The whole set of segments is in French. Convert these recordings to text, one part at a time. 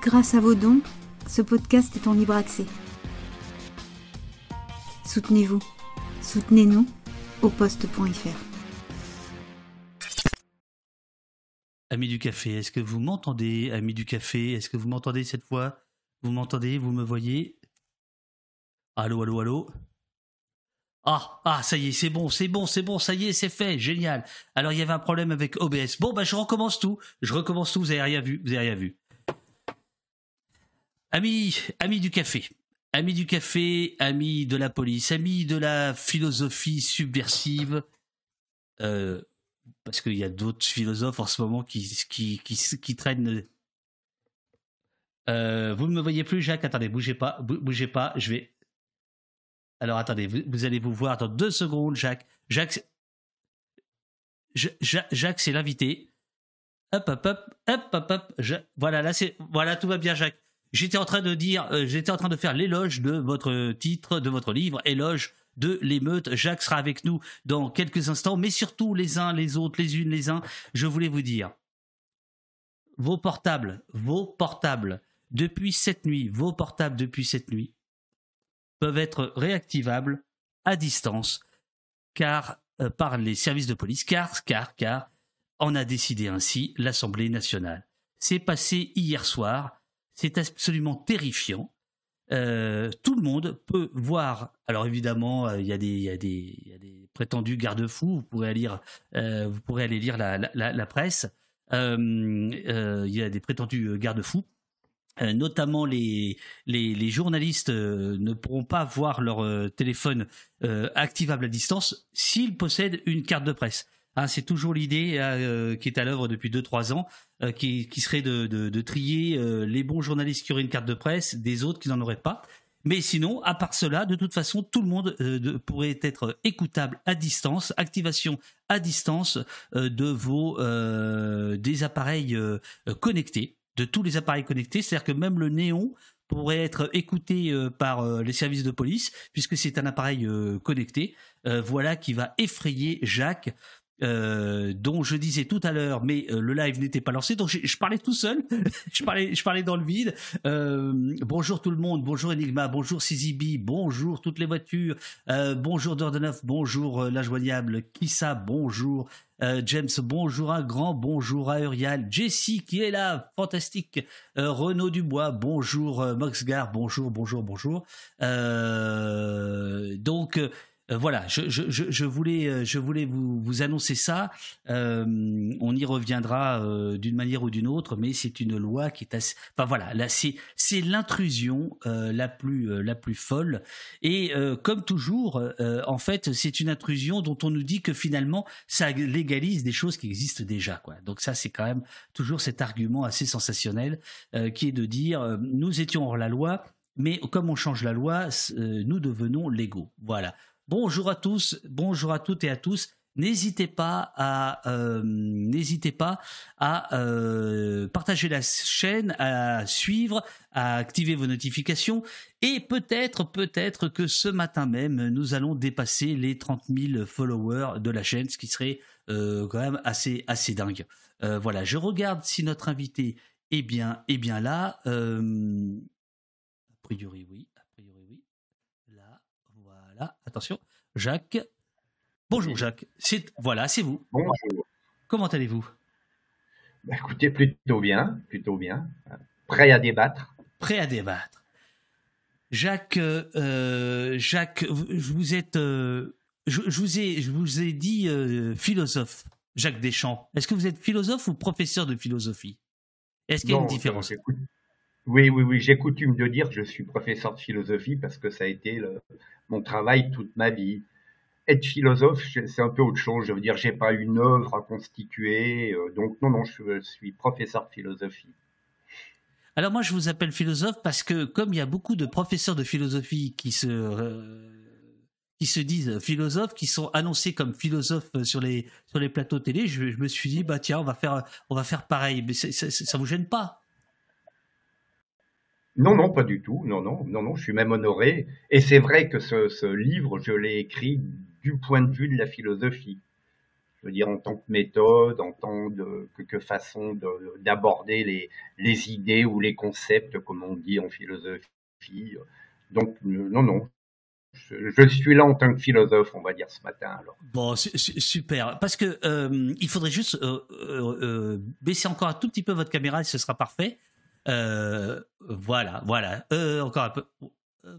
Grâce à vos dons, ce podcast est en libre accès. Soutenez-vous. Soutenez-nous au poste.fr. Amis du café, est-ce que vous m'entendez? Amis du café, est-ce que vous m'entendez cette fois? Vous m'entendez? Vous me voyez? Allô, allô, allô? Ah, ah, ça y est, c'est bon, c'est bon, c'est bon, ça y est, c'est fait, génial. Alors il y avait un problème avec OBS. Bon, bah je recommence tout, je recommence tout, vous avez rien vu, vous avez rien vu. Amis, amis du café, amis du café, amis de la police, amis de la philosophie subversive, euh, parce qu'il y a d'autres philosophes en ce moment qui, qui, qui, traînent. Euh, vous ne me voyez plus, Jacques Attendez, bougez pas, bougez pas, je vais alors attendez, vous, allez vous voir dans deux secondes, Jacques. Jacques, Jacques, c'est l'invité. Hop, hop, hop, hop, hop, hop. voilà, là c'est, voilà, tout va bien, Jacques. J'étais en train de dire, euh, j'étais en train de faire l'éloge de votre titre, de votre livre, éloge de l'émeute. Jacques sera avec nous dans quelques instants, mais surtout les uns, les autres, les unes, les uns. Je voulais vous dire, vos portables, vos portables, depuis cette nuit, vos portables depuis cette nuit, peuvent être réactivables à distance car euh, par les services de police, car, car, car, en a décidé ainsi l'Assemblée nationale. C'est passé hier soir, c'est absolument terrifiant. Euh, tout le monde peut voir. Alors évidemment, euh, il y, a des prétendus garde-fous. Vous pourrez aller lire, lire la, presse. Il y a des prétendus garde-fous. Euh, notamment les, journalistes euh, ne pourront pas voir leur euh, téléphone activable à distance s'ils possèdent une carte de presse. Hein, c'est toujours l'idée qui est à l'œuvre depuis 2-3 ans, qui, qui, serait de, trier les bons journalistes qui auraient une carte de presse des autres qui n'en auraient pas. Mais sinon, à part cela, de toute façon, tout le monde pourrait être écoutable à distance, activation à distance de vos des appareils connectés de tous les appareils connectés, c'est-à-dire que même le néon pourrait être écouté euh, par euh, les services de police, puisque c'est un appareil euh, connecté, voilà qui va effrayer Jacques. Dont je disais tout à l'heure, mais le live n'était pas lancé, donc je, parlais tout seul, je parlais, je parlais dans le vide. bonjour tout le monde, bonjour Enigma, bonjour CZB, bonjour toutes les voitures, bonjour Dordeneuf, bonjour la joignable Kissa, bonjour euh, James, bonjour un grand bonjour à Urial. Jessie qui est là, fantastique. Euh, Renaud Dubois, bonjour euh, Moxgar, bonjour, bonjour, bonjour. donc euh, voilà, je, voulais, euh, je voulais vous, annoncer ça. Euh, on y reviendra d'une manière ou d'une autre, mais c'est une loi qui est assez. Enfin voilà, là c'est c'est l'intrusion la plus la plus folle. Et comme toujours, en fait, c'est une intrusion dont on nous dit que finalement ça légalise des choses qui existent déjà. Donc ça, c'est quand même toujours cet argument assez sensationnel qui est de dire nous étions hors la loi. Mais comme on change la loi, nous devenons légaux. Voilà. Bonjour à tous, bonjour à toutes et à tous. N'hésitez pas à euh, pas à euh, partager la chaîne, à suivre, à activer vos notifications et peut-être peut-être que ce matin même nous allons dépasser les 30 000 followers de la chaîne, ce qui serait euh, quand même assez assez dingue. voilà, je regarde si notre invité est bien est bien là. a priori oui. Attention, Jacques. Bonjour Jacques. C'est voilà, c'est vous. Bonjour. Comment allez-vous? Bah, Écoutez, plutôt bien, plutôt bien. Prêt à débattre. Prêt à débattre. Jacques, euh, Jacques, vous êtes, euh, je, vous ai, je vous ai dit euh, philosophe. Jacques Deschamps. Est-ce que vous êtes philosophe ou professeur de philosophie? Est-ce qu'il y a une différence? Oui, oui, oui. J'ai coutume de dire que je suis professeur de philosophie parce que ça a été mon travail toute ma vie. Être philosophe, c'est un peu autre chose. Je veux dire, j'ai pas une œuvre à constituer. Euh, donc non, non, je suis professeur de philosophie. Alors moi, je vous appelle philosophe parce que comme il y a beaucoup de professeurs de philosophie qui se euh, qui se disent philosophes, qui sont annoncés comme philosophes sur les sur les plateaux télé, je, me suis dit bah tiens, on va faire on va faire pareil. Mais ça, ça vous gêne pas? Non, non, pas du tout. Non, non, non, non, je suis même honoré. Et c'est vrai que ce, livre, je l'ai écrit du point de vue de la philosophie. Je veux dire en tant que méthode, en tant que, façon d'aborder les, les idées ou les concepts, comme on dit en philosophie. Donc non, non, je, suis là en tant que philosophe, on va dire ce matin. Alors. Bon, super. Parce que euh, il faudrait juste euh, euh, baisser encore un tout petit peu votre caméra et ce sera parfait. Voilà, voilà. encore un peu.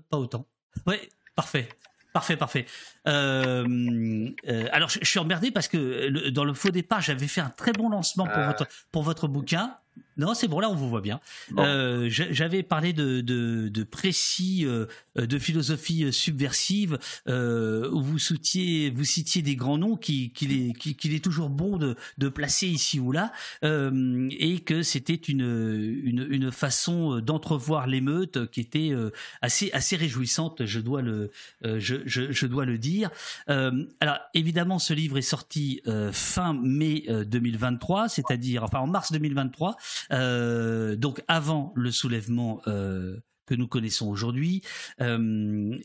pas autant. Oui, parfait. Parfait, parfait. alors, je, suis emmerdé parce que dans le faux départ, j'avais fait un très bon lancement pour, votre, pour votre bouquin. Non, c'est bon, là on vous voit bien. Euh, j'avais parlé de, de, précis euh, de philosophie subversive euh, où vous citiez, vous citiez des grands noms qu'il qui, est, qui, est toujours bon de, de placer ici ou là et que c'était une, une, une, façon d'entrevoir l'émeute qui était assez, assez réjouissante, je dois le, je, je, je dois le dire. alors évidemment, ce livre est sorti fin mai 2023, c'est-à-dire enfin en mars 2023. Euh, donc avant le soulèvement euh, que nous connaissons aujourd'hui, euh,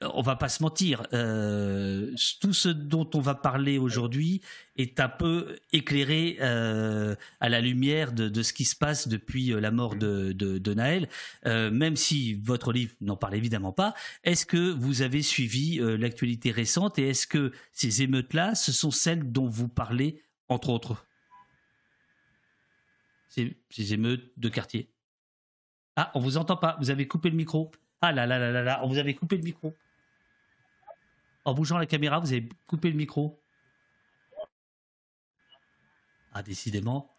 on va pas se mentir, tout ce dont on va parler aujourd'hui est un peu éclairé à la lumière de, ce qui se passe depuis la mort de Naël, même si votre livre n'en parle évidemment pas. Est-ce que vous avez suivi l'actualité récente et est-ce que ces émeutes-là, ce sont celles dont vous parlez, entre autres? Ces, émeutes de quartier. Ah, on vous entend pas. Vous avez coupé le micro. Ah là là là là là, on vous avez coupé le micro. En bougeant la caméra, vous avez coupé le micro. Ah, décidément.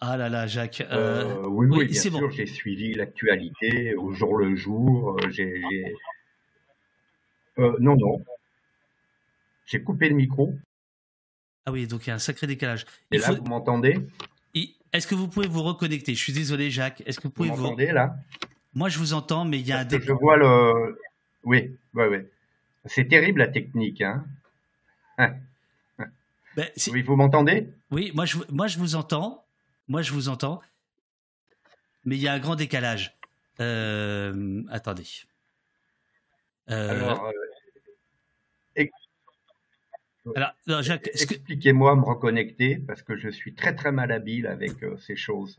Ah là là, Jacques. Euh, euh, oui, oui, bien sûr, j'ai suivi l'actualité au jour le jour. Euh, j'ai, non, non. J'ai coupé le micro. Ah oui, donc il y a un sacré décalage. Et là, vous m'entendez? Est-ce que vous pouvez vous reconnecter? Je suis désolé, Jacques. Est-ce que vous pouvez vous m'entendez là? Moi, je vous entends, mais il y a un décalage. Je vois le. Oui, oui, oui. C'est terrible la technique, hein. hein. Ben, oui, vous m'entendez? Oui, moi je, moi je vous entends. Moi je vous entends. Mais il y a un grand décalage. Euh, attendez. Euh, Alors, Jacques, expliquez-moi me reconnecter parce que je suis très très mal habile avec euh, ces choses.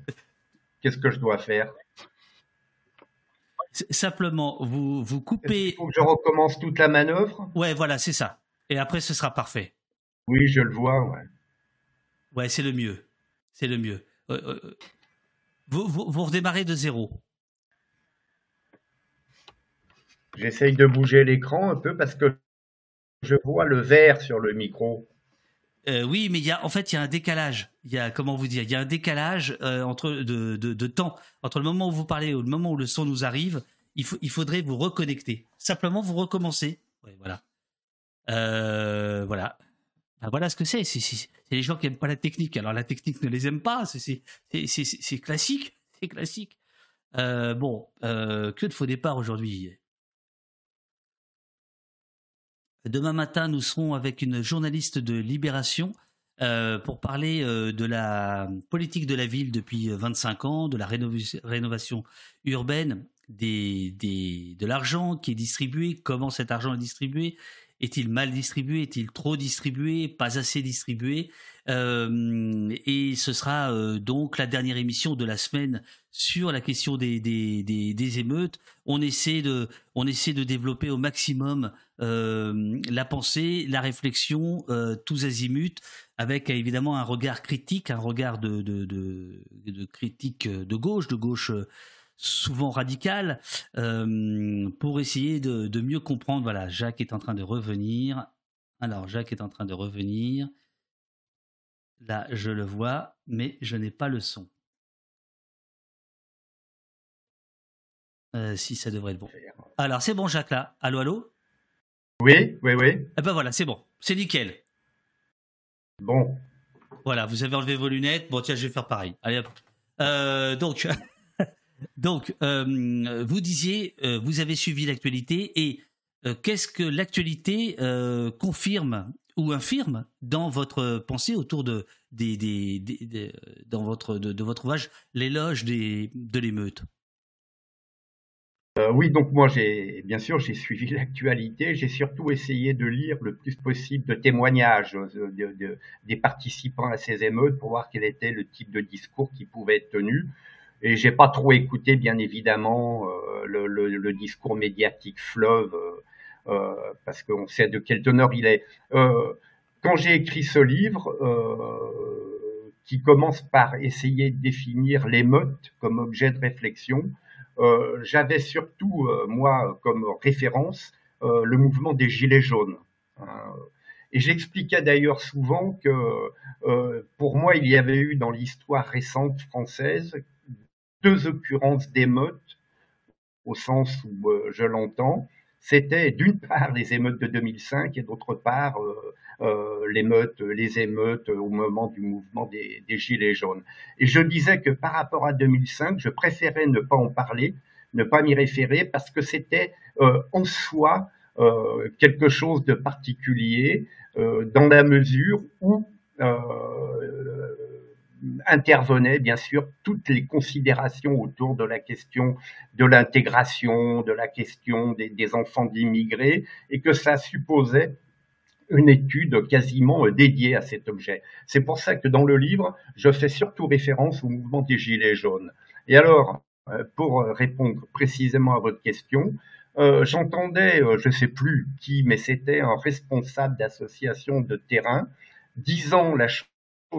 Qu'est-ce que je dois faire? Simplement, vous vous coupez. Il faut que je recommence toute la manœuvre? Ouais, voilà, c'est ça. Et après, ce sera parfait. Oui, je le vois. Ouais. Ouais, c'est le mieux. C'est le mieux. Euh, euh, vous, vous, vous redémarrez de zéro. J'essaye de bouger l'écran un peu parce que je vois le vert sur le micro. Euh, oui, mais il y a, en fait, il y a un décalage. Il y a, comment vous dire, il y a un décalage euh, entre de, de, temps entre le moment où vous parlez et le moment où le son nous arrive. Il, faut, il faudrait vous reconnecter. Simplement, vous recommencer. voilà. Euh, voilà. Ben, voilà ce que c'est. C'est les gens qui aiment pas la technique. Alors la technique ne les aime pas. C'est classique. C'est classique. bon, que de faux départ aujourd'hui. Demain matin, nous serons avec une journaliste de Libération euh, pour parler euh, de la politique de la ville depuis 25 ans, de la rénovation urbaine, de l'argent qui est distribué, comment cet argent est distribué, est-il mal distribué, est-il trop distribué, pas assez distribué? Euh, Et ce sera donc la dernière émission de la semaine sur la question des, des, des, émeutes. On essaie, de, on essaie de développer au maximum euh, la pensée, la réflexion, euh, tous azimuts, avec évidemment un regard critique, un regard de, de, de critique de gauche, de gauche souvent radical, euh, pour essayer de, de, mieux comprendre. Voilà, Jacques est en train de revenir. Alors, Jacques est en train de revenir. Là, je le vois, mais je n'ai pas le son. Euh, si ça devrait être bon. Alors, c'est bon, Jacques, là. Allô, allô? Oui, oui, oui. Eh ben voilà, c'est bon. C'est nickel. Bon. Voilà, vous avez enlevé vos lunettes. Bon, tiens, je vais faire pareil. Allez, hop. Euh, donc, donc euh, vous disiez, vous avez suivi l'actualité et qu'est-ce que l'actualité confirme ou infirme dans votre pensée autour de, dans votre, de, votre ouvrage, l'éloge de l'émeute? Euh, oui, donc moi, bien sûr, j'ai suivi l'actualité. J'ai surtout essayé de lire le plus possible de témoignages de, des participants à ces émeutes pour voir quel était le type de discours qui pouvait être tenu. Et j'ai pas trop écouté, bien évidemment, euh, le, discours médiatique fleuve, euh, euh parce qu'on sait de quelle teneur il est. Quand j'ai écrit ce livre, qui commence par essayer de définir l'émeute comme objet de réflexion, j'avais surtout, moi, comme référence, le mouvement des Gilets jaunes. Et j'expliquais d'ailleurs souvent que pour moi, il y avait eu dans l'histoire récente française deux occurrences d'émeutes, au sens où je l'entends. C'était d'une part les émeutes de 2005 et d'autre part euh, l'émeute, les émeutes au moment du mouvement des, Gilets jaunes. Et je disais que par rapport à 2005, je préférais ne pas en parler, ne pas m'y référer, parce que c'était euh, en soi euh, quelque chose de particulier, euh, dans la mesure où euh, intervenaient bien sûr toutes les considérations autour de la question de l'intégration, de la question des, enfants d'immigrés, et que ça supposait une étude quasiment euh, dédiée à cet objet. C'est pour ça que dans le livre, je fais surtout référence au mouvement des Gilets jaunes. Et alors, euh, pour répondre précisément à votre question, euh, j'entendais, je ne sais plus qui, mais c'était un responsable d'association de terrain, disant la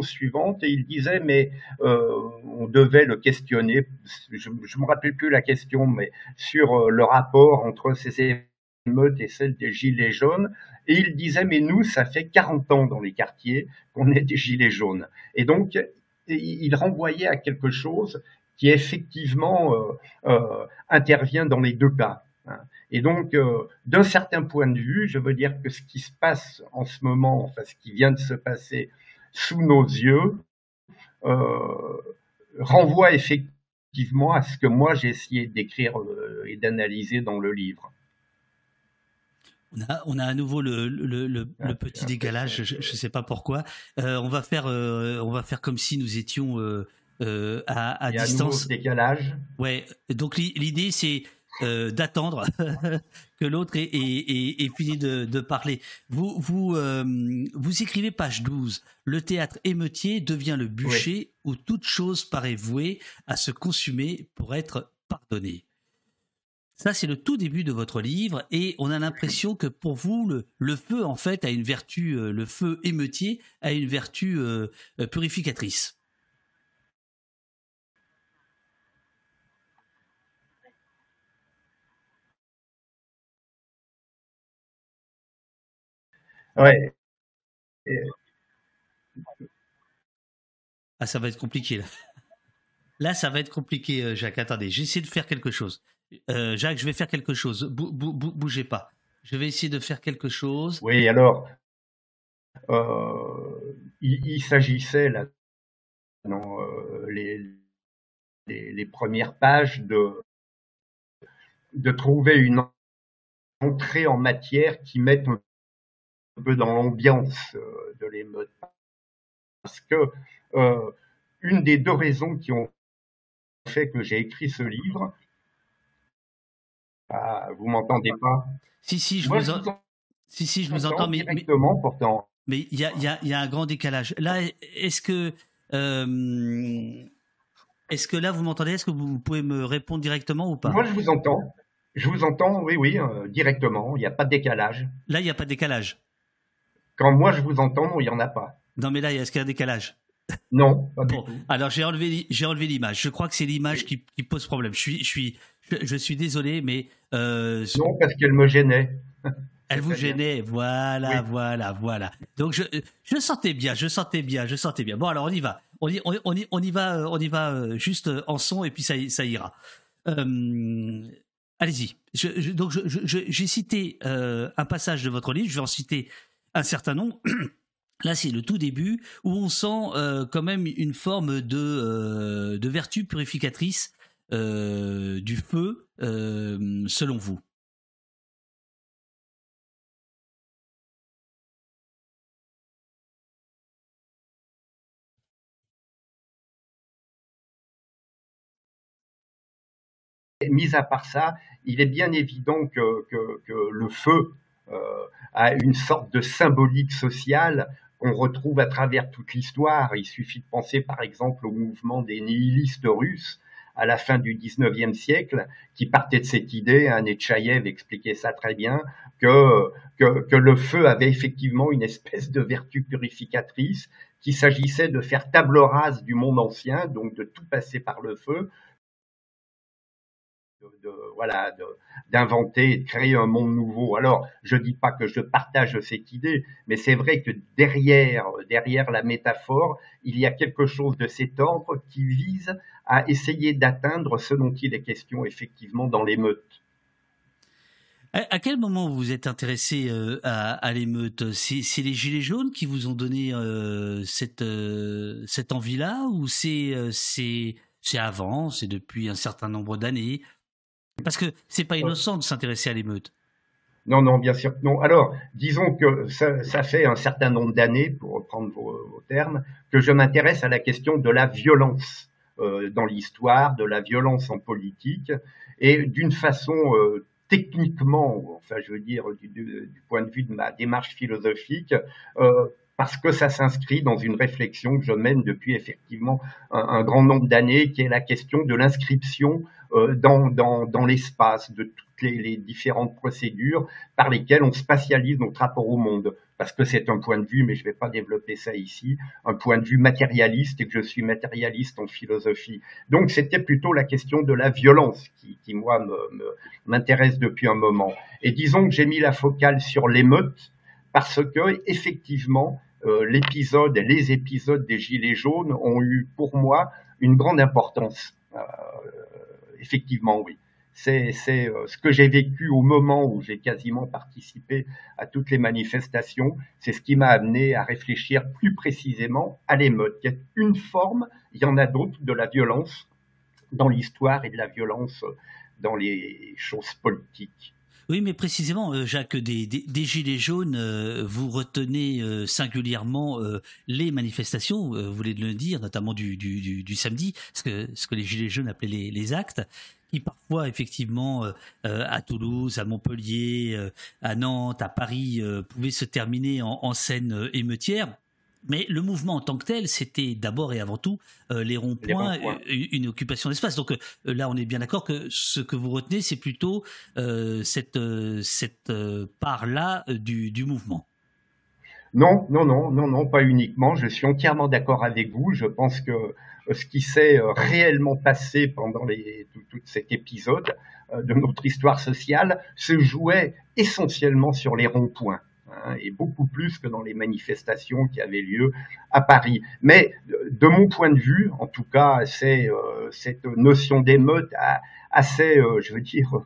suivante, et il disait, mais euh, on devait le questionner, je ne me rappelle plus la question, mais sur le rapport entre ces émeutes et celle des Gilets jaunes, et il disait, mais nous, ça fait 40 ans dans les quartiers qu'on est des gilets jaunes. Et donc, il renvoyait à quelque chose qui effectivement euh, euh, intervient dans les deux cas. Hein. Et donc, euh, d'un certain point de vue, je veux dire que ce qui se passe en ce moment, enfin ce qui vient de se passer sous nos yeux, euh, renvoie effectivement à ce que moi j'ai essayé d'écrire euh, et d'analyser dans le livre. On a, on a à nouveau le, le, le, le petit décalage, je ne sais pas pourquoi. Euh, on, va faire, euh, on va faire comme si nous étions euh, à, à Il y a distance. Un décalage. Ouais, donc l'idée c'est euh, d'attendre que l'autre ait, ait, ait, fini de, de, parler. Vous, vous, euh, vous écrivez page 12. Le théâtre émeutier devient le bûcher oui. où toute chose paraît vouée à se consumer pour être pardonnée. Ça, c'est le tout début de votre livre et on a l'impression que pour vous, le, le, feu, en fait, a une vertu, euh, le feu émeutier a une vertu euh, purificatrice. Ouais. Ah, ça va être compliqué là. Là, ça va être compliqué, Jacques. Attendez, j'essaie de faire quelque chose. Euh, Jacques, je vais faire quelque chose. Bou bou bougez pas. Je vais essayer de faire quelque chose. Oui, alors, euh, il, il s'agissait là, dans euh, les, les, les, premières pages de, de trouver une entrée en matière qui mette un peu dans l'ambiance euh, de l'émeute. Parce que euh, une des deux raisons qui ont fait que j'ai écrit ce livre, ah, vous m'entendez pas? Si, si, je Moi, vous, en... si, si, je vous entends, mais directement mais... pourtant. Mais il y a, y, a, y a, un grand décalage. Là, est-ce que euh, est-ce que là vous m'entendez? Est-ce que vous pouvez me répondre directement ou pas? Moi, je vous entends. Je vous entends, oui, oui, euh, directement. Il n'y a pas de décalage. Là, il n'y a pas de décalage. Quand moi je vous entends, il n'y en a pas. Non, mais là, est-ce qu'il y a un décalage? Non, pas bon, du tout. Alors j'ai enlevé, j'ai enlevé l'image. Je crois que c'est l'image qui, qui, pose problème. Je suis, je suis, je, je suis désolé, mais euh, non parce qu'elle me gênait. Elle vous gênait, voilà, oui. voilà, voilà. Donc je, je sentais bien, je sentais bien, je sentais bien. Bon alors on y va, on y, on, on y, on y va, on y va juste en son et puis ça, ça ira. Euh, Allez-y. Je, je, donc j'ai cité euh, un passage de votre livre, je vais en citer un certain nombre. Là, c'est le tout début où on sent euh, quand même une forme de, euh, vertu purificatrice euh, du feu, selon vous. mis à part ça, il est bien évident que, le feu euh, a une sorte de symbolique sociale qu'on retrouve à travers toute l'histoire. Il suffit de penser par exemple au mouvement des nihilistes russes à la fin du 19e siècle, qui partait de cette idée, hein, Netchaïev expliquait ça très bien, que, que, le feu avait effectivement une espèce de vertu purificatrice, qu'il s'agissait de faire table rase du monde ancien, donc de tout passer par le feu, voilà, d'inventer de créer un monde nouveau. Alors, je dis pas que je partage cette idée, mais c'est vrai que derrière, derrière la métaphore, il y a quelque chose de cet ordre qui vise à essayer d'atteindre ce dont il est question effectivement dans l'émeute. À quel moment vous êtes intéressé euh, à, l'émeute? C'est les Gilets jaunes qui vous ont donné euh, cette, euh, cette envie-là ou c'est avant, c'est depuis un certain nombre d'années? Parce que c'est pas innocent de s'intéresser à l'émeute. Non, non, bien sûr que non. Alors, disons que ça, fait un certain nombre d'années, pour reprendre vos, termes, que je m'intéresse à la question de la violence euh, dans l'histoire, de la violence en politique, et d'une façon euh, techniquement, enfin, je veux dire, du, point de vue de ma démarche philosophique, euh, parce que ça s'inscrit dans une réflexion que je mène depuis effectivement un grand nombre d'années, qui est la question de l'inscription dans, dans, dans l'espace, de toutes les, les, différentes procédures par lesquelles on spatialise notre rapport au monde. Parce que c'est un point de vue, mais je ne vais pas développer ça ici, un point de vue matérialiste et que je suis matérialiste en philosophie. Donc c'était plutôt la question de la violence qui, qui moi, m'intéresse depuis un moment. Et disons que j'ai mis la focale sur l'émeute parce que effectivement, euh, l'épisode, les épisodes des Gilets jaunes ont eu pour moi une grande importance. Euh, effectivement, oui. C'est euh, ce que j'ai vécu au moment où j'ai quasiment participé à toutes les manifestations. C'est ce qui m'a amené à réfléchir plus précisément à l'émeute, qui est une forme, il y en a d'autres, de la violence dans l'histoire et de la violence dans les choses politiques. Oui, mais précisément, euh, Jacques, des, Gilets jaunes, euh, vous retenez singulièrement les manifestations, vous voulez le dire, notamment du, samedi, ce que, les Gilets jaunes appelaient les actes qui parfois effectivement euh, euh, à Toulouse, à Montpellier, euh, à Nantes, à Paris pouvaient se terminer en, scène émeutière. Mais le mouvement en tant que tel, c'était d'abord et avant tout les ronds-points, une, occupation d'espace. Donc là, on est bien d'accord que ce que vous retenez, c'est plutôt cette, cette part-là du, du mouvement. Non, non, non, non, non, pas uniquement. Je suis entièrement d'accord avec vous. Je pense que euh, ce qui s'est euh, réellement passé pendant les, tout, cet épisode euh, de notre histoire sociale se jouait essentiellement sur les ronds-points hein, et beaucoup plus que dans les manifestations qui avaient lieu à Paris. Mais de mon point de vue, en tout cas, c'est cette notion d'émeute assez, je veux dire,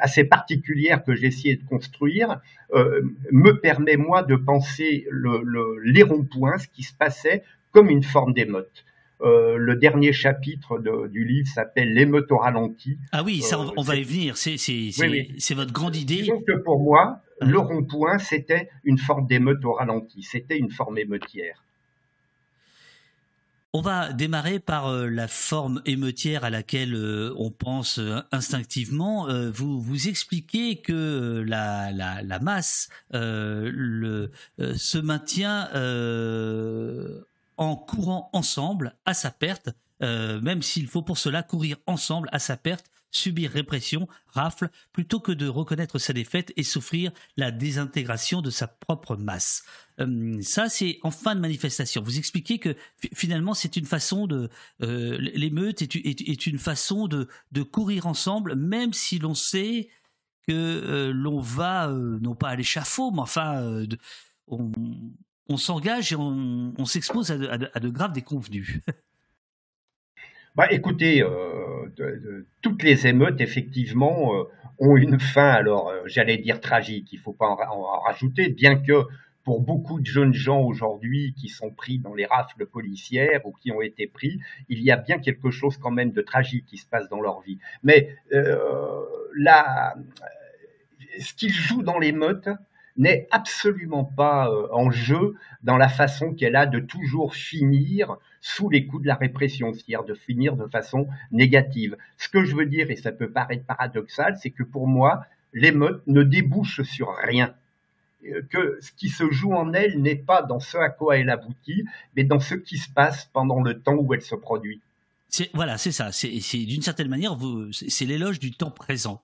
assez particulière que j'ai essayé de construire me permet moi de penser le, le, les ronds-points, ce qui se passait comme une forme d'émeute. Euh, le dernier chapitre du livre s'appelle L'émeute au ralenti. Ah oui, ça, on, euh, va y venir. C'est votre grande idée. Disons que pour moi, ah. le rond-point, c'était une forme d'émeute au ralenti. C'était une forme émeutière. On va démarrer par euh, la forme émeutière à laquelle on pense instinctivement. vous vous expliquez que la, la masse le, se maintient en courant ensemble à sa perte, euh, même s'il faut pour cela courir ensemble à sa perte, subir répression, rafle, plutôt que de reconnaître sa défaite et souffrir la désintégration de sa propre masse. Euh, ça, c'est en fin de manifestation. Vous expliquez que finalement, c'est une façon de euh, l'émeute est, une façon de, courir ensemble, même si l'on sait que l'on va non pas à l'échafaud, mais enfin, on s'engage et on, s'expose à, de graves déconvenus. Bah, écoutez, euh, toutes les émeutes, effectivement, euh, ont une fin, alors euh, j'allais dire tragique, il ne faut pas en, rajouter, bien que pour beaucoup de jeunes gens aujourd'hui qui sont pris dans les rafles policières ou qui ont été pris, il y a bien quelque chose quand même de tragique qui se passe dans leur vie. Mais là, ce qu'ils jouent dans l'émeute, n'est absolument pas euh, en jeu dans la façon qu'elle a de toujours finir sous les coups de la répression, c'est-à-dire de finir de façon négative. Ce que je veux dire, et ça peut paraître paradoxal, c'est que pour moi, l'émeute ne débouche sur rien euh, que ce qui se joue en elle n'est pas dans ce à quoi elle aboutit, mais dans ce qui se passe pendant le temps où elle se produit. Voilà, c'est ça. C'est d'une certaine manière, c'est l'éloge du temps présent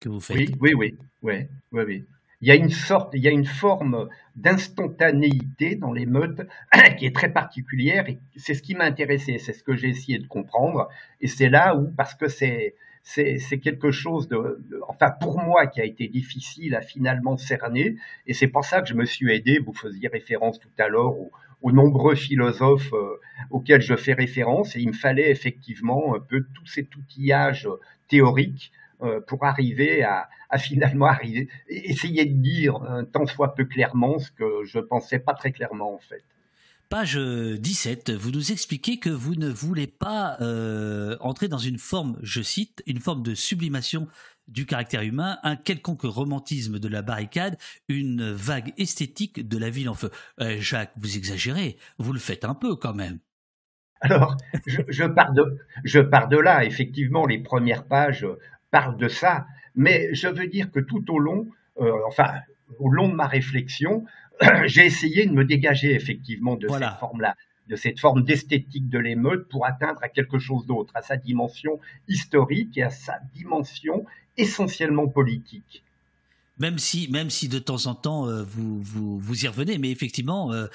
que vous faites. Oui, oui, oui, oui, oui, oui. Il y a une sorte, il y a une forme d'instantanéité dans l'émeute qui est très particulière et c'est ce qui m'a intéressé, c'est ce que j'ai essayé de comprendre et c'est là où, parce que c'est, c'est quelque chose de, enfin pour moi qui a été difficile à finalement cerner et c'est pour ça que je me suis aidé, vous faisiez référence tout à l'heure aux, nombreux philosophes euh, auxquels je fais référence et il me fallait effectivement un peu tout cet outillage théorique pour arriver à, finalement arriver, essayer de dire un tant soit peu clairement ce que je pensais pas très clairement en fait. Page 17, vous nous expliquez que vous ne voulez pas euh, entrer dans une forme, je cite, une forme de sublimation du caractère humain, un quelconque romantisme de la barricade, une vague esthétique de la ville en feu. Euh, Jacques, vous exagérez, vous le faites un peu quand même. Alors, je, je, pars de, je pars de là. Effectivement, les premières pages parle de ça, mais je veux dire que tout au long, euh, enfin, au long de ma réflexion, j'ai essayé de me dégager effectivement de cette forme-là de cette forme d'esthétique de l'émeute pour atteindre à quelque chose d'autre, à sa dimension historique et à sa dimension essentiellement politique. Même si, même si de temps en temps euh, vous, vous, vous y revenez, mais effectivement, euh,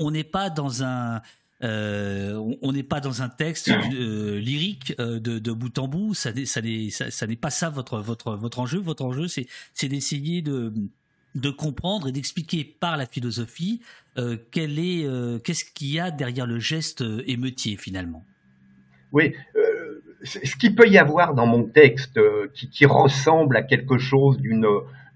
on n'est pas dans un euh, on n'est pas dans un texte euh, lyrique euh, de, bout en bout. Ça, n'est pas ça votre, votre, votre enjeu. Votre enjeu, c'est d'essayer de, de comprendre et d'expliquer par la philosophie quel est, qu'est-ce qu'il y a derrière le geste émeutier finalement. Oui, ce qu'il peut y avoir dans mon texte qui, qui ressemble à quelque chose d'une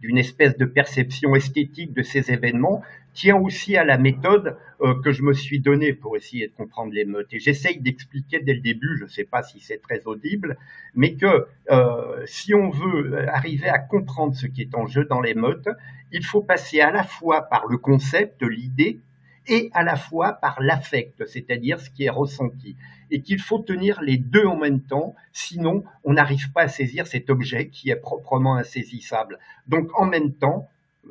d'une espèce de perception esthétique de ces événements tient aussi à la méthode euh, que je me suis donnée pour essayer de comprendre l'émeute. Et j'essaye d'expliquer dès le début, je ne sais pas si c'est très audible, mais que euh, si on veut arriver à comprendre ce qui est en jeu dans l'émeute, il faut passer à la fois par le concept, l'idée, et à la fois par l'affect, c'est-à-dire ce qui est ressenti. Et qu'il faut tenir les deux en même temps, sinon on n'arrive pas à saisir cet objet qui est proprement insaisissable. Donc en même temps,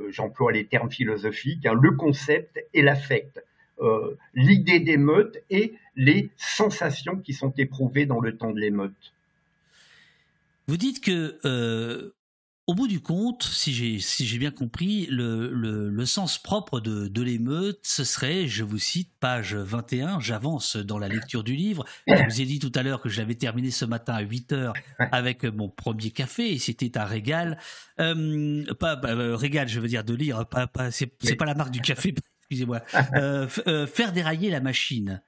j'emploie les termes philosophiques, hein, le concept et l'affect, euh, l'idée d'émeute et les sensations qui sont éprouvées dans le temps de l'émeute. Vous dites que euh, au bout du compte, si j'ai si bien compris, le, le, sens propre de, de l'émeute, ce serait, je vous cite, page 21, j'avance dans la lecture du livre. Je vous ai dit tout à l'heure que j'avais terminé ce matin à 8 heures avec mon premier café et c'était un régal. Euh, pas, euh, régal, je veux dire de lire, pas, pas c'est pas la marque du café, excusez-moi. Euh, euh, faire dérailler la machine.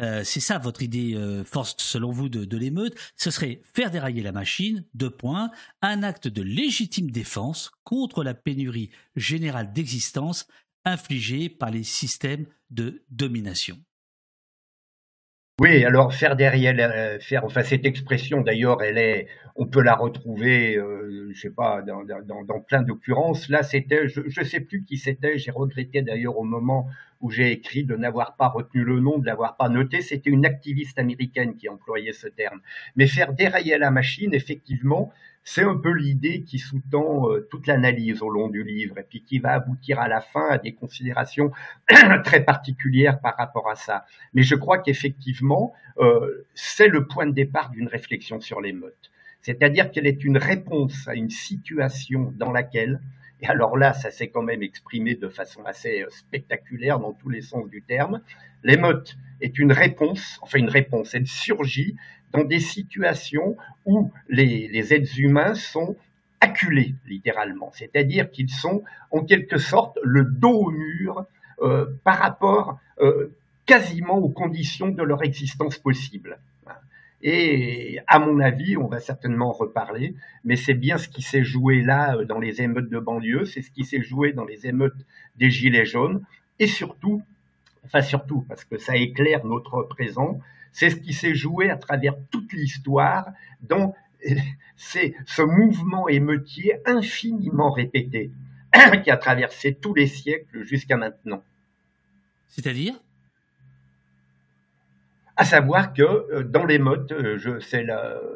Euh, c'est ça votre idée euh, force selon vous de, l'émeute, ce serait faire dérailler la machine, deux points, un acte de légitime défense contre la pénurie générale d'existence infligée par les systèmes de domination. Oui, alors faire derrière, faire, enfin cette expression d'ailleurs, elle est, on peut la retrouver, euh, je sais pas, dans, dans, dans plein d'occurrences. Là, c'était, je, ne sais plus qui c'était. J'ai regretté d'ailleurs au moment où j'ai écrit de n'avoir pas retenu le nom, de l'avoir pas noté. C'était une activiste américaine qui employait ce terme. Mais faire dérailler la machine, effectivement, c'est un peu l'idée qui sous-tend euh, toute l'analyse au long du livre et puis qui va aboutir à la fin à des considérations très particulières par rapport à ça. Mais je crois qu'effectivement, euh, c'est le point de départ d'une réflexion sur l'émeute. C'est-à-dire qu'elle est une réponse à une situation dans laquelle, et alors là, ça s'est quand même exprimé de façon assez euh, spectaculaire dans tous les sens du terme, l'émeute est une réponse, enfin une réponse, elle surgit dans des situations où les, êtres humains sont acculés, littéralement. C'est-à-dire qu'ils sont, en quelque sorte, le dos au mur euh, par rapport euh, quasiment aux conditions de leur existence possible. Et à mon avis, on va certainement en reparler, mais c'est bien ce qui s'est joué là euh, dans les émeutes de banlieue, c'est ce qui s'est joué dans les émeutes des Gilets jaunes, et surtout, enfin surtout, parce que ça éclaire notre présent, c'est ce qui s'est joué à travers toute l'histoire dans c'est ce mouvement émeutier infiniment répété. qui a traversé tous les siècles jusqu'à maintenant. C'est-à-dire? À savoir que euh, dans l'émeute, euh,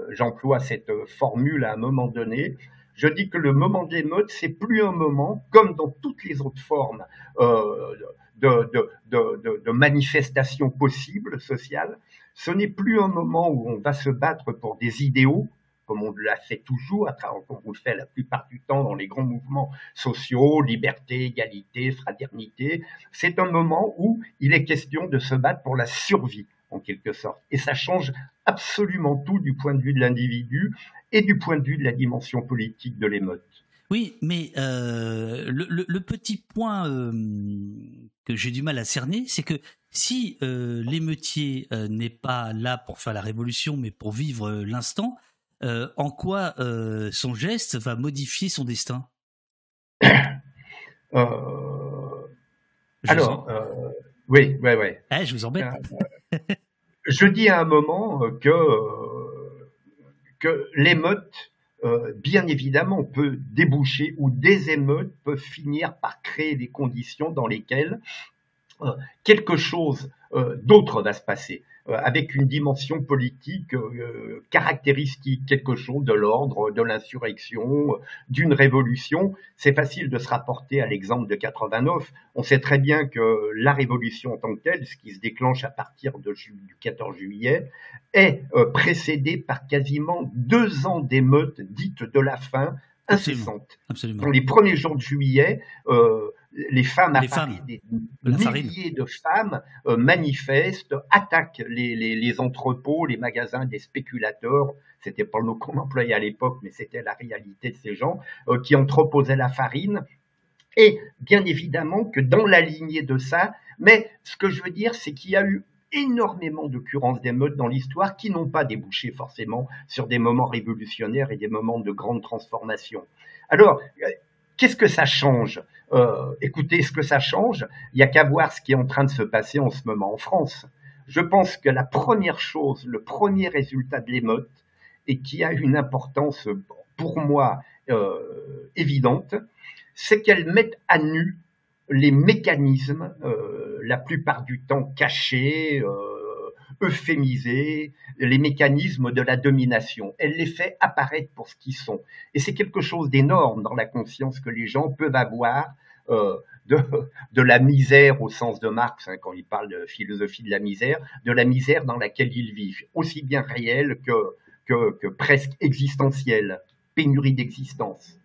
j'emploie cette formule à un moment donné, je dis que le moment de l'émeute, c'est plus un moment, comme dans toutes les autres formes euh, de, de, de, de, manifestations possibles sociales, ce n'est plus un moment où on va se battre pour des idéaux, comme on l'a fait toujours, comme on le fait la plupart du temps dans les grands mouvements sociaux, liberté, égalité, fraternité. C'est un moment où il est question de se battre pour la survie en quelque sorte. Et ça change absolument tout du point de vue de l'individu et du point de vue de la dimension politique de l'émeute. Oui, mais euh, le, petit point euh, que j'ai du mal à cerner, c'est que si euh, l'émeutier n'est pas là pour faire la révolution, mais pour vivre l'instant, en quoi son geste va modifier son destin? Alors, oui, oui, oui. Eh, je vous embête je dis à un moment euh, que, euh, que l'émeute, euh, bien évidemment, peut déboucher ou des émeutes peuvent finir par créer des conditions dans lesquelles quelque chose d'autre va se passer. Euh, avec une dimension politique euh, caractéristique, quelque chose de l'ordre de l'insurrection, d'une révolution. C'est facile de se rapporter à l'exemple de 89. On sait très bien que la révolution en tant que telle, ce qui se déclenche à partir de, du 14 juillet, est euh, précédée par quasiment deux ans d'émeutes dites de la faim incessantes. Dans les premiers jours de juillet, euh, les femmes à Paris, des milliers de femmes euh, manifestent, attaquent les, entrepôts, les magasins des spéculateurs. C'était pas le mot qu'on employait à l'époque, mais c'était la réalité de ces gens euh, qui entreposaient la farine. Et bien évidemment que dans la lignée de ça, mais ce que je veux dire, c'est qu'il y a eu énormément d'occurrences d'émeutes dans l'histoire qui n'ont pas débouché forcément sur des moments révolutionnaires et des moments de grande transformation. Alors, euh, qu'est-ce que ça change? Euh, Écoutez, ce que ça change, il n'y a qu'à voir ce qui est en train de se passer en ce moment en France. Je pense que la première chose, le premier résultat de l'émeute, et qui a une importance pour moi euh, évidente, c'est qu'elle met à nu les mécanismes, euh, la plupart du temps cachés, euphémisés, les mécanismes de la domination. Elle les fait apparaître pour ce qu'ils sont. Et c'est quelque chose d'énorme dans la conscience que les gens peuvent avoir euh, de, la misère au sens de Marx, hein, quand il parle de philosophie de la misère, de la misère dans laquelle ils vivent, aussi bien réelle que presque existentielle, pénurie d'existence.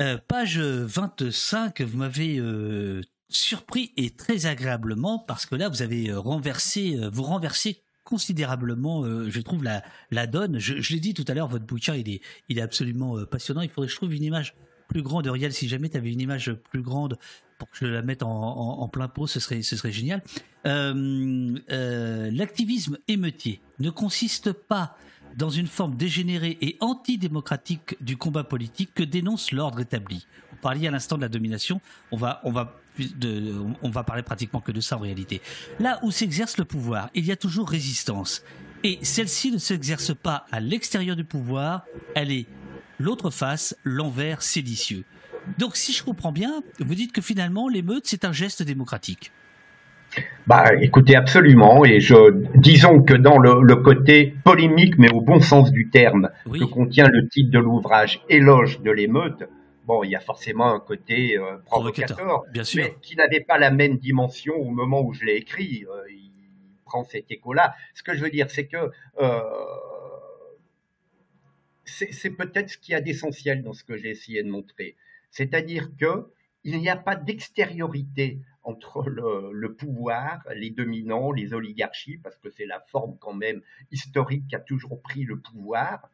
Euh, page 25, vous m'avez euh, surpris et très agréablement parce que là, vous avez euh, renversé, vous renversez considérablement, je trouve, la, la donne. Je, l'ai dit tout à l'heure, votre bouquin, il est, il est absolument passionnant. Il faudrait que je trouve une image plus grande. Riel, si jamais tu avais une image plus grande pour que je la mette en, plein pot, ce serait, ce serait génial. L'activisme émeutier ne consiste pas dans une forme dégénérée et antidémocratique du combat politique que dénonce l'ordre établi. Vous parliez à l'instant de la domination, on va, on va, on va parler pratiquement que de ça en réalité. Là où s'exerce le pouvoir, il y a toujours résistance. Et celle-ci ne s'exerce pas à l'extérieur du pouvoir, elle est l'autre face, l'envers séditieux. Donc si je comprends bien, vous dites que finalement l'émeute, c'est un geste démocratique. Bah, écoutez, absolument. Et je, disons que dans le, côté polémique, mais au bon sens du terme, que contient le titre de l'ouvrage Éloge de l'émeute, bon, il y a forcément un côté euh, provocateur, bien sûr. mais qui n'avait pas la même dimension au moment où je l'ai écrit. Euh, il prend cet écho-là. Ce que je veux dire, c'est que euh, c'est peut-être ce qu'il y a d'essentiel dans ce que j'ai essayé de montrer. C'est-à-dire que il n'y a pas d'extériorité entre le, pouvoir, les dominants, les oligarchies, parce que c'est la forme quand même historique qui a toujours pris le pouvoir,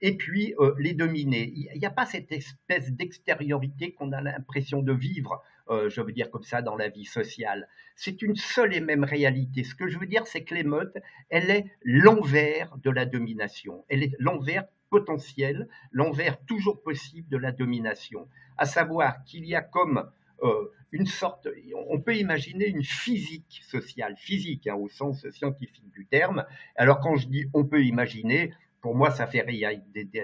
et puis euh, les dominés. Il n'y a pas cette espèce d'extériorité qu'on a l'impression de vivre, euh, je veux dire comme ça, dans la vie sociale. C'est une seule et même réalité. Ce que je veux dire, c'est que l'émeute, elle est l'envers de la domination. Elle est l'envers potentiel, l'envers toujours possible de la domination. À savoir qu'il y a comme euh, une sorte, on peut imaginer une physique sociale, physique hein, au sens scientifique du terme. Alors quand je dis on peut imaginer, pour moi, ça fait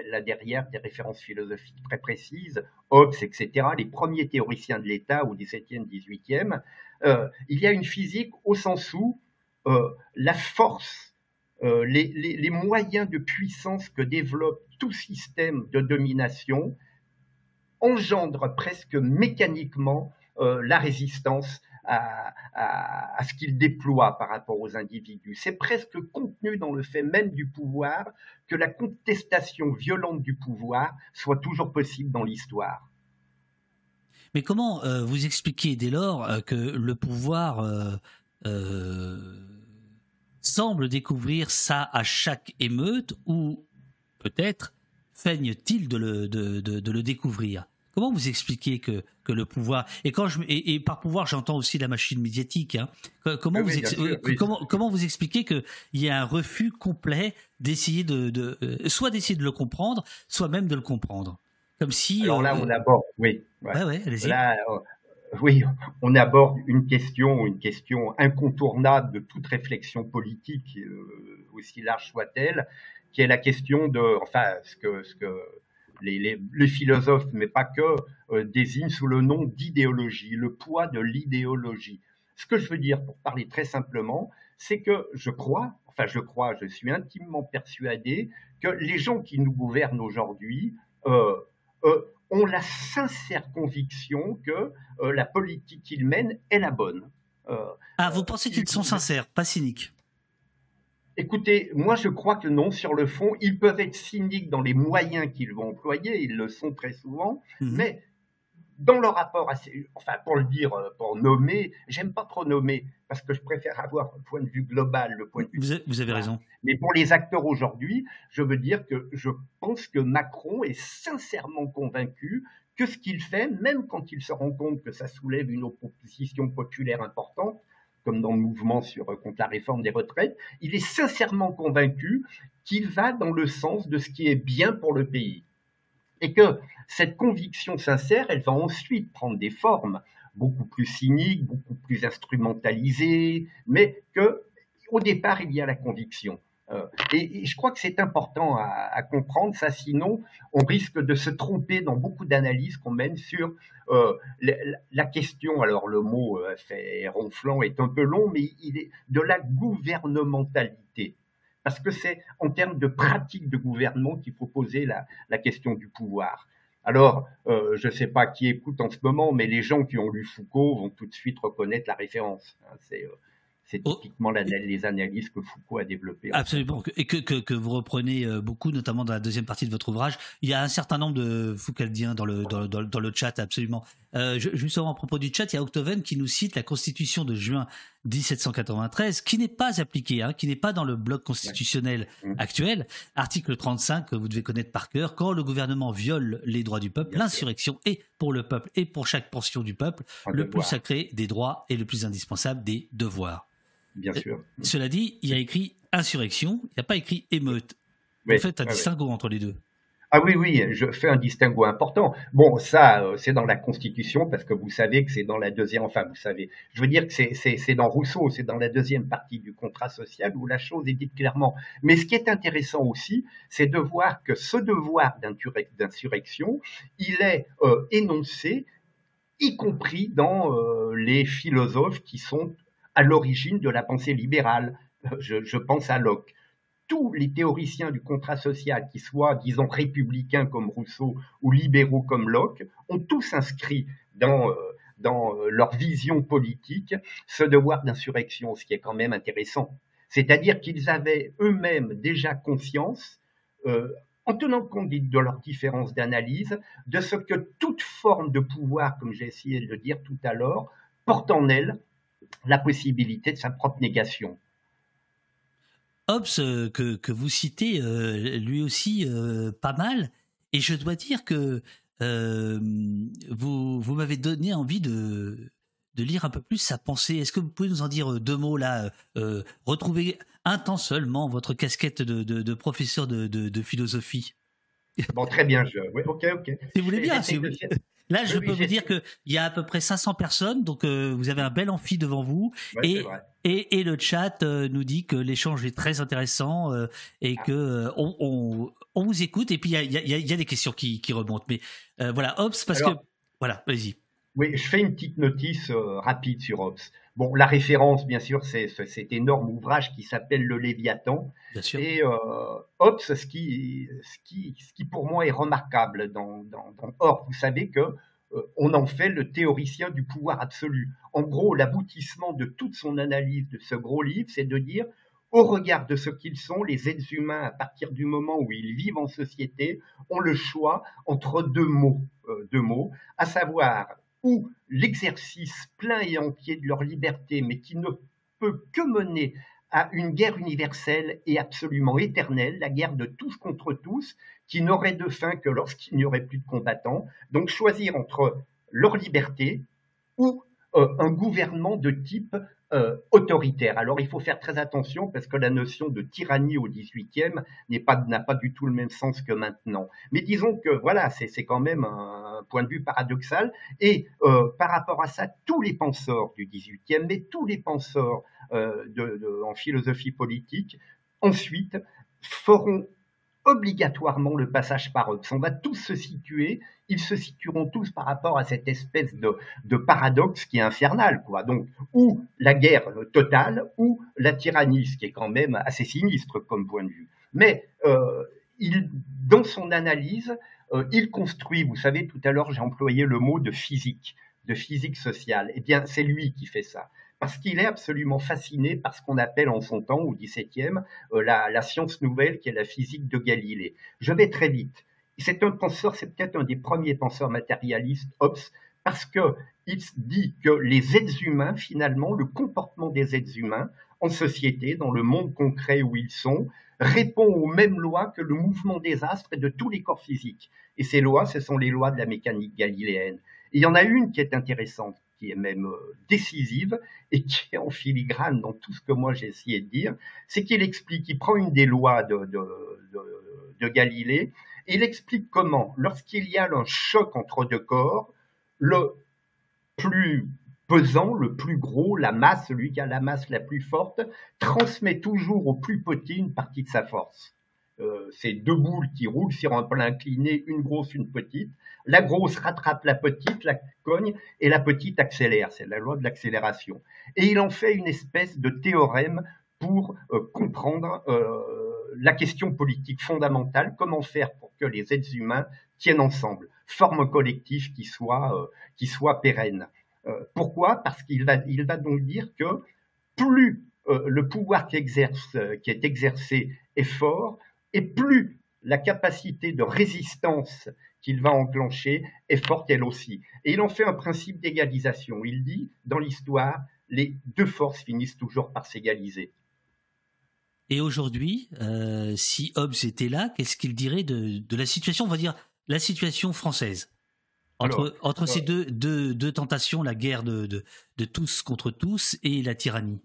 là derrière des références philosophiques très précises, Hobbes, etc. Les premiers théoriciens de l'État au XVIIe, XVIIIe, il y a une physique au sens où euh, la force, euh, les, moyens de puissance que développe tout système de domination engendrent presque mécaniquement euh, la résistance à, ce qu'il déploie par rapport aux individus. C'est presque contenu dans le fait même du pouvoir que la contestation violente du pouvoir soit toujours possible dans l'histoire. Mais comment euh, vous expliquez dès lors euh, que le pouvoir euh, semble découvrir ça à chaque émeute ou peut-être feigne-t-il de le, de, de le découvrir? Comment vous expliquez que, que le pouvoir et quand je et, et par pouvoir j'entends aussi la machine médiatique. Hein, comment, oui, vous ex, sûr, oui. comment comment vous expliquez qu'il y a un refus complet d'essayer de, de euh, soit d'essayer de le comprendre, soit même de le comprendre, comme si. Alors là, euh, on aborde, oui. Ouais, ouais, ouais allez-y. Là, euh, oui, on aborde une question, une question incontournable de toute réflexion politique, euh, aussi large soit-elle, qui est la question de, enfin, ce que ce que les, les, les, philosophes, mais pas que, euh, désignent sous le nom d'idéologie, le poids de l'idéologie. Ce que je veux dire, pour parler très simplement, c'est que je crois, enfin je crois, je suis intimement persuadé que les gens qui nous gouvernent aujourd'hui euh, euh, ont la sincère conviction que euh, la politique qu'ils mènent est la bonne. ah, vous pensez qu'ils sont sincères, pas cyniques? Écoutez, moi je crois que non, sur le fond, ils peuvent être cyniques dans les moyens qu'ils vont employer, ils le sont très souvent, mmh. mais dans leur rapport à ces, enfin pour le dire, pour nommer, j'aime pas trop nommer parce que je préfère avoir un point de vue global, le point de vue. Vous avez, vous avez raison. Mais pour les acteurs aujourd'hui, je veux dire que je pense que Macron est sincèrement convaincu que ce qu'il fait, même quand il se rend compte que ça soulève une opposition populaire importante, comme dans le mouvement sur, contre la réforme des retraites, il est sincèrement convaincu qu'il va dans le sens de ce qui est bien pour le pays. Et que cette conviction sincère, elle va ensuite prendre des formes beaucoup plus cyniques, beaucoup plus instrumentalisées, mais que au départ, il y a la conviction. Euh, et, je crois que c'est important à, comprendre ça, sinon on risque de se tromper dans beaucoup d'analyses qu'on mène sur euh, la, question. Alors le mot euh, fait ronflant est un peu long, mais il est de la gouvernementalité, parce que c'est en termes de pratique de gouvernement qu'il faut poser la, question du pouvoir. Alors, je ne sais pas qui écoute en ce moment, mais les gens qui ont lu Foucault vont tout de suite reconnaître la référence. Hein, c'est c'est typiquement oh. les analyses que Foucault a développées. Absolument, et que, que, que, vous reprenez euh, beaucoup, notamment dans la deuxième partie de votre ouvrage. Il y a un certain nombre de Foucaldiens dans le, dans, dans, dans le chat, absolument. Euh, justement, à propos du chat, il y a Octoven qui nous cite la Constitution de juin 1793, qui n'est pas appliquée, hein, qui n'est pas dans le bloc constitutionnel. Mmh. actuel. Article 35, que vous devez connaître par cœur, quand le gouvernement viole les droits du peuple, l'insurrection est pour le peuple et pour chaque portion du peuple le plus sacré des droits et le plus indispensable des devoirs. Bien sûr. Cela dit, il y a écrit insurrection, il n'y a pas écrit émeute. Oui, vous faites un distinguo oui. entre les deux. Ah oui, oui, je fais un distinguo important. Bon, ça, euh, c'est dans la Constitution, parce que vous savez que c'est dans la deuxième, enfin, vous savez, je veux dire que c'est dans Rousseau, c'est dans la deuxième partie du contrat social où la chose est dite clairement. Mais ce qui est intéressant aussi, c'est de voir que ce devoir d'insurrection, il est euh, énoncé, y compris dans euh, les philosophes qui sont à l'origine de la pensée libérale. Je, je, pense à Locke. Tous les théoriciens du contrat social, qui soient, disons, républicains comme Rousseau ou libéraux comme Locke, ont tous inscrit dans, euh, dans leur vision politique ce devoir d'insurrection, ce qui est quand même intéressant. C'est-à-dire qu'ils avaient eux-mêmes déjà conscience, euh, en tenant compte de leurs différences d'analyse, de ce que toute forme de pouvoir, comme j'ai essayé de le dire tout à l'heure, porte en elle la possibilité de sa propre négation. Hobbes, euh, que, que vous citez, euh, lui aussi, euh, pas mal. Et je dois dire que euh, vous, vous m'avez donné envie de, de lire un peu plus sa pensée. Est-ce que vous pouvez nous en dire deux mots là Retrouver un temps seulement votre casquette de, de, de professeur de, de, philosophie? Bon, très bien, je... oui, ok, ok. Si vous voulez bien. Si vous... là, je Oui, peux oui, vous dire qu'il y a à peu près 500 personnes, donc euh, vous avez un bel amphi devant vous. Ouais, et, et, et le chat euh, nous dit que l'échange est très intéressant euh, et Ah. que on, on, on vous écoute. Et puis il y y a- il y a des questions qui, qui remontent. Mais voilà, Ops, parce Alors- que voilà, vas-y. Oui, je fais une petite notice rapide sur Hobbes. Bon, la référence, bien sûr, c'est ce- cet énorme ouvrage qui s'appelle Le Léviathan. Bien sûr. Et euh, Hobbes, ce qui, ce, qui, ce qui pour moi est remarquable dans, dans, dans Hobbes, vous savez que euh, on en fait le théoricien du pouvoir absolu. En gros, l'aboutissement de toute son analyse de ce gros livre, c'est de dire, au regard de ce qu'ils sont, les êtres humains, à partir du moment où ils vivent en société, ont le choix entre deux mots, euh, deux mots, à savoir ou l'exercice plein et entier de leur liberté, mais qui ne peut que mener à une guerre universelle et absolument éternelle, la guerre de tous contre tous, qui n'aurait de fin que lorsqu'il n'y aurait plus de combattants. Donc choisir entre leur liberté ou un gouvernement de type euh, autoritaire. Alors il faut faire très attention parce que la notion de tyrannie au XVIIIe n'est pas n'a pas du tout le même sens que maintenant. Mais disons que voilà, c'est c'est quand même un point de vue paradoxal. Et euh, par rapport à ça, tous les penseurs du XVIIIe, mais tous les penseurs euh, en philosophie politique, ensuite feront obligatoirement le passage par Hobbes. On va tous se situer, ils se situeront tous par rapport à cette espèce de, paradoxe qui est infernal, quoi. Donc, ou la guerre totale, ou la tyrannie, ce qui est quand même assez sinistre comme point de vue. Mais euh, il, dans son analyse, euh, il construit, vous savez, tout à l'heure j'ai employé le mot de physique, de physique sociale. Eh bien, c'est lui qui fait ça parce qu'il est absolument fasciné par ce qu'on appelle en son temps, au XVIIe, euh, la, la, science nouvelle qui est la physique de Galilée. Je vais très vite. C'est un penseur, c'est peut-être un des premiers penseurs matérialistes, Hobbes, parce que il dit que les êtres humains, finalement, le comportement des êtres humains en société, dans le monde concret où ils sont, répond aux mêmes lois que le mouvement des astres et de tous les corps physiques. Et ces lois, ce sont les lois de la mécanique galiléenne. Il y en a une qui est intéressante qui est même euh, décisive et qui est en filigrane dans tout ce que moi j'ai essayé de dire, c'est qu'il explique, il prend une des lois de, Galilée, et il explique comment, lorsqu'il y a un choc entre deux corps, le plus pesant, le plus gros, la masse, celui qui a la masse la plus forte, transmet toujours au plus petit une partie de sa force. Euh, c'est deux boules qui roulent sur un plan incliné, une grosse, une petite. La grosse rattrape la petite, la cogne, et la petite accélère. C'est la loi de l'accélération. Et il en fait une espèce de théorème pour euh, comprendre euh, la question politique fondamentale, comment faire pour que les êtres humains tiennent ensemble, forment un collectif qui soit, qui soit pérenne. pourquoi? Parce qu'il va, il va donc dire que plus le pouvoir qui, exerce, qui est exercé est fort, et plus la capacité de résistance qu'il va enclencher est forte elle aussi. Et il en fait un principe d'égalisation. Il dit, dans l'histoire, les deux forces finissent toujours par s'égaliser. Et aujourd'hui, euh, si Hobbes était là, qu'est-ce qu'il dirait de, de, la situation, on va dire, la situation française? Entre, Alors, entre euh, ces deux, deux, deux, tentations, la guerre de, de, de tous contre tous et la tyrannie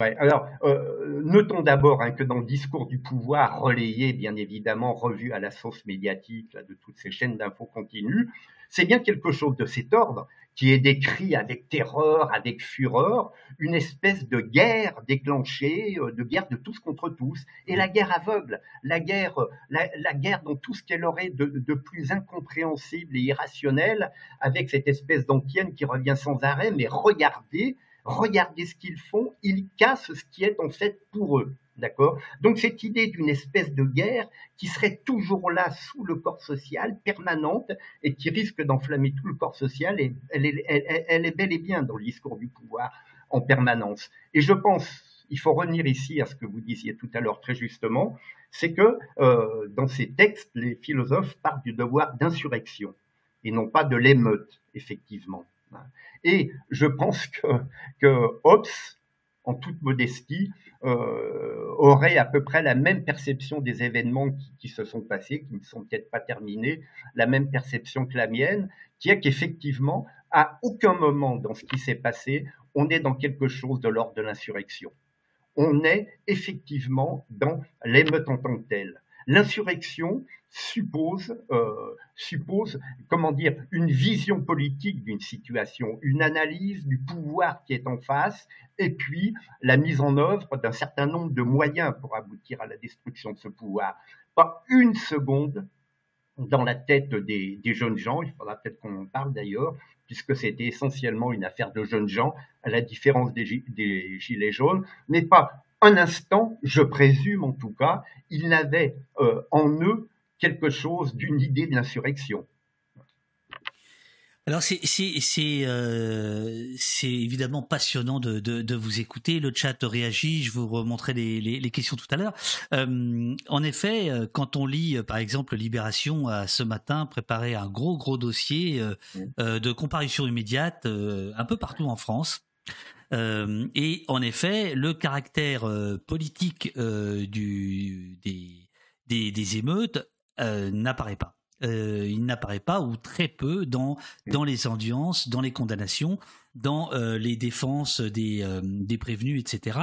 Alors, euh, notons d'abord hein, que dans le discours du pouvoir, relayé, bien évidemment, revu à la sauce médiatique de toutes ces chaînes d'infos continues, c'est bien quelque chose de cet ordre qui est décrit avec terreur, avec fureur, une espèce de guerre déclenchée, euh, de guerre de tous contre tous, et la guerre aveugle, la guerre, la, la dans tout ce qu'elle aurait de, de, plus incompréhensible et irrationnel, avec cette espèce d'antienne qui revient sans arrêt, mais regardez, regardez ce qu'ils font, ils cassent ce qui est en fait pour eux. D'accord? Donc cette idée d'une espèce de guerre qui serait toujours là sous le corps social, permanente, et qui risque d'enflammer tout le corps social, elle est bel et bien dans le discours du pouvoir en permanence. Et je pense, il faut revenir ici à ce que vous disiez tout à l'heure très justement, c'est que euh, dans ces textes, les philosophes parlent du devoir d'insurrection, et non pas de l'émeute, effectivement. Et je pense que, Hobbes, en toute modestie, euh, aurait à peu près la même perception des événements qui, qui se sont passés, qui ne sont peut-être pas terminés, la même perception que la mienne, qui est qu'effectivement, à aucun moment dans ce qui s'est passé, on est dans quelque chose de l'ordre de l'insurrection. On est effectivement dans l'émeute en tant que telle. L'insurrection suppose, euh, suppose, comment dire, une vision politique d'une situation, une analyse du pouvoir qui est en face, et puis la mise en œuvre d'un certain nombre de moyens pour aboutir à la destruction de ce pouvoir. Pas une seconde dans la tête des, jeunes gens, il faudra peut-être qu'on en parle d'ailleurs, puisque c'était essentiellement une affaire de jeunes gens, à la différence des, gilets jaunes, n'est pas un instant, je présume en tout cas, ils n'avaient euh, en eux quelque chose d'une idée d'insurrection. Alors c'est c'est euh, évidemment passionnant de, de, vous écouter. Le chat réagit. Je vous remontrerai les, les, questions tout à l'heure. Euh, en effet, euh, quand on lit par exemple Libération a ce matin préparé un gros gros dossier de comparution immédiate un peu partout en France. et en effet, le caractère politique du, des, des, des émeutes n'apparaît pas. Euh, il n'apparaît pas ou très peu dans dans les audiences, dans les condamnations dans euh, les défenses des, euh, des prévenus, etc.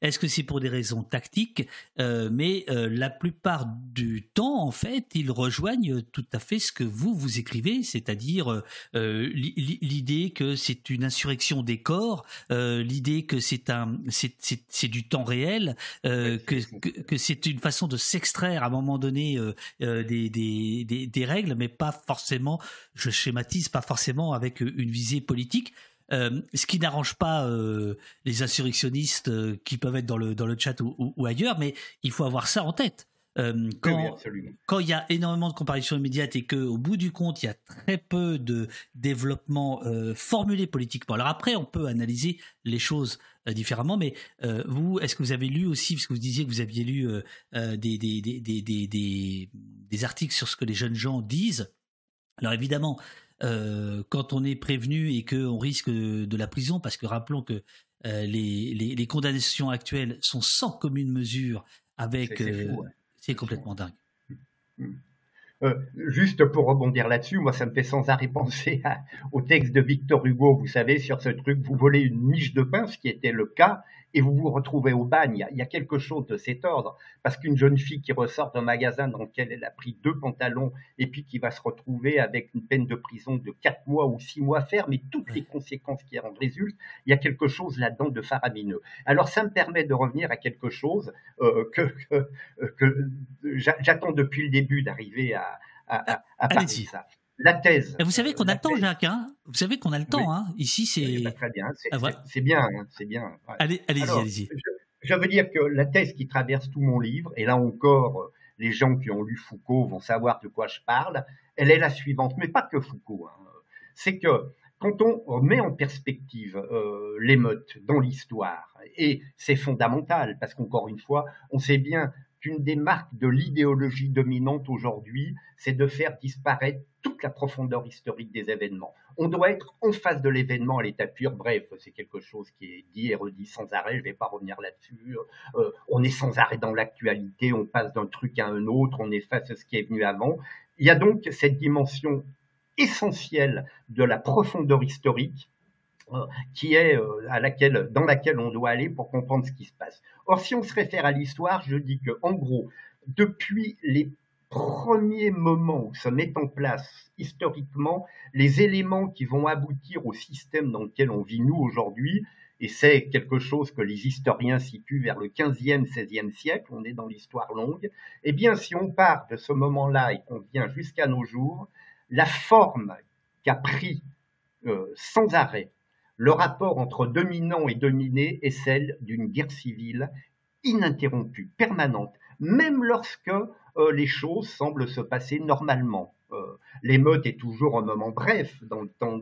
Est-ce que c'est pour des raisons tactiques? Euh, Mais la plupart du temps, en fait, ils rejoignent tout à fait ce que vous, vous écrivez, c'est-à-dire l'idée que c'est une insurrection des corps, l'idée que c'est un, c'est du temps réel, que, que, que c'est une façon de s'extraire à un moment donné des, des, des, des règles, mais pas forcément, je schématise, pas forcément avec une visée politique. Euh, ce qui n'arrange pas euh, les insurrectionnistes euh, qui peuvent être dans le, dans le chat ou, ou, ailleurs, mais il faut avoir ça en tête. quand, quand il y a énormément de comparaisons immédiates et qu'au bout du compte, il y a très peu de développement formulé politiquement. Alors après, on peut analyser les choses différemment, mais vous, est-ce que vous avez lu aussi, parce que vous disiez que vous aviez lu des, des, des, des, des articles sur ce que les jeunes gens disent? Alors évidemment, euh, quand on est prévenu et qu'on risque de la prison, parce que rappelons que euh, les, les, condamnations actuelles sont sans commune mesure avec... C'est euh, complètement dingue. Mm. juste pour rebondir là-dessus, moi ça me fait sans arrêt penser au texte de Victor Hugo, vous savez, sur ce truc, vous volez une miche de pain, ce qui était le cas, et vous vous retrouvez au bagne. Il y a, quelque chose de cet ordre, parce qu'une jeune fille qui ressort d'un magasin dans lequel elle a pris deux pantalons et puis qui va se retrouver avec une peine de prison de quatre mois ou six mois ferme et toutes les conséquences qui en résultent, il y a quelque chose là-dedans de faramineux. Alors ça me permet de revenir à quelque chose euh, que, que, j'attends depuis le début d'arriver à, à, à, parler de ça la thèse. vous savez qu'on a le temps, Jacques. Hein vous savez qu'on a le temps. Hein Ici, c'est. très bien. C'est ah, bien. C'est bien. Allez, allez-y, allez-y. Je, veux dire que la thèse qui traverse tout mon livre, et là encore, les gens qui ont lu Foucault vont savoir de quoi je parle. Elle est la suivante, mais pas que Foucault. Hein. C'est que quand on met en perspective euh, l'émeute dans l'histoire, et c'est fondamental parce qu'encore une fois, on sait bien qu'une des marques de l'idéologie dominante aujourd'hui, c'est de faire disparaître toute la profondeur historique des événements. On doit être en face de l'événement à l'état pur. Bref, c'est quelque chose qui est dit et redit sans arrêt. Je ne vais pas revenir là-dessus. Euh, on est sans arrêt dans l'actualité. On passe d'un truc à un autre. On efface ce qui est venu avant. Il y a donc cette dimension essentielle de la profondeur historique euh, qui est euh, à laquelle, dans laquelle on doit aller pour comprendre ce qui se passe. Or, si on se réfère à l'histoire, je dis que, en gros, depuis les premiers moments où se mettent en place historiquement les éléments qui vont aboutir au système dans lequel on vit nous aujourd'hui, et c'est quelque chose que les historiens situent vers le 15e, 16e siècle, on est dans l'histoire longue, eh bien si on part de ce moment-là et qu'on vient jusqu'à nos jours, la forme qu'a pris euh, sans arrêt le rapport entre dominant et dominé est celle d'une guerre civile ininterrompue, permanente, même lorsque euh, les choses semblent se passer normalement. Euh, l'émeute est toujours un moment bref dans le temps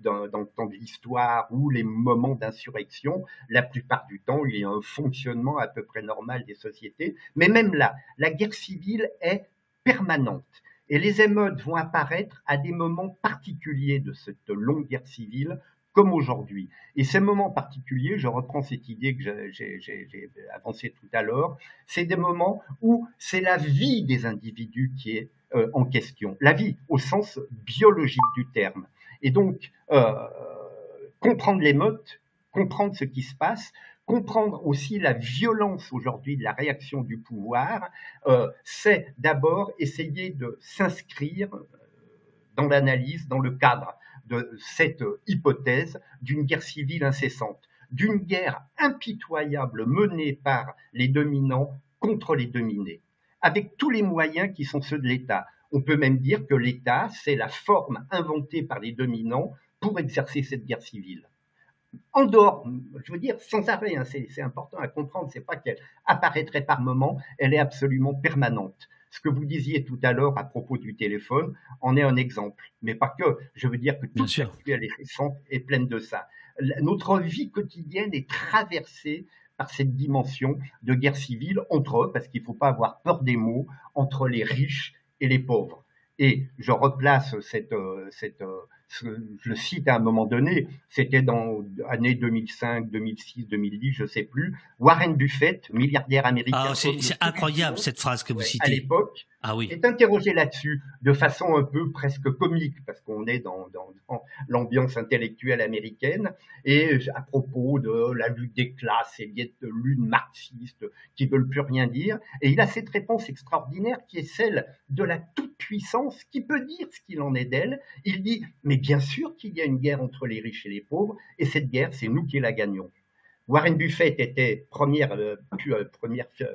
dans le temps de l'histoire ou les moments d'insurrection, la plupart du temps, il y a un fonctionnement à peu près normal des sociétés. Mais même là, la guerre civile est permanente. Et les émeutes vont apparaître à des moments particuliers de cette longue guerre civile, comme aujourd'hui. Et ces moments particuliers, je reprends cette idée que j'ai avancée tout à l'heure, c'est des moments où c'est la vie des individus qui est euh, en question, la vie au sens biologique du terme. Et donc, euh, comprendre l'émeute, comprendre ce qui se passe, comprendre aussi la violence aujourd'hui de la réaction du pouvoir, euh, c'est d'abord essayer de s'inscrire dans l'analyse, dans le cadre de cette hypothèse d'une guerre civile incessante, d'une guerre impitoyable menée par les dominants contre les dominés, avec tous les moyens qui sont ceux de l'État. On peut même dire que l'État, c'est la forme inventée par les dominants pour exercer cette guerre civile en dehors, je veux dire, sans arrêt, hein, c'est important à comprendre, c'est pas qu'elle apparaîtrait par moment, elle est absolument permanente. Ce que vous disiez tout à l'heure à propos du téléphone en est un exemple, mais pas que. Je veux dire que toute l'actuelle est récente est pleine de ça. Notre vie quotidienne est traversée par cette dimension de guerre civile entre eux, parce qu'il ne faut pas avoir peur des mots, entre les riches et les pauvres. Et je replace cette, euh, cette, euh, je le cite à un moment donné, c'était dans l'année 2005, 2006, 2010, je sais plus. Warren Buffett, milliardaire américain. Ah, c'est incroyable cette phrase que vous citez. À l'époque, ah oui. est interrogé là-dessus de façon un peu presque comique parce qu'on est dans, dans, dans l'ambiance intellectuelle américaine et à propos de la lutte des classes et de l'une marxiste qui veulent plus rien dire. Et il a cette réponse extraordinaire qui est celle de la toute puissance qui peut dire ce qu'il en est d'elle. Il dit mais bien sûr qu'il y a une guerre entre les riches et les pauvres et cette guerre c'est nous qui la gagnons. Warren Buffett était première, euh, euh, première euh,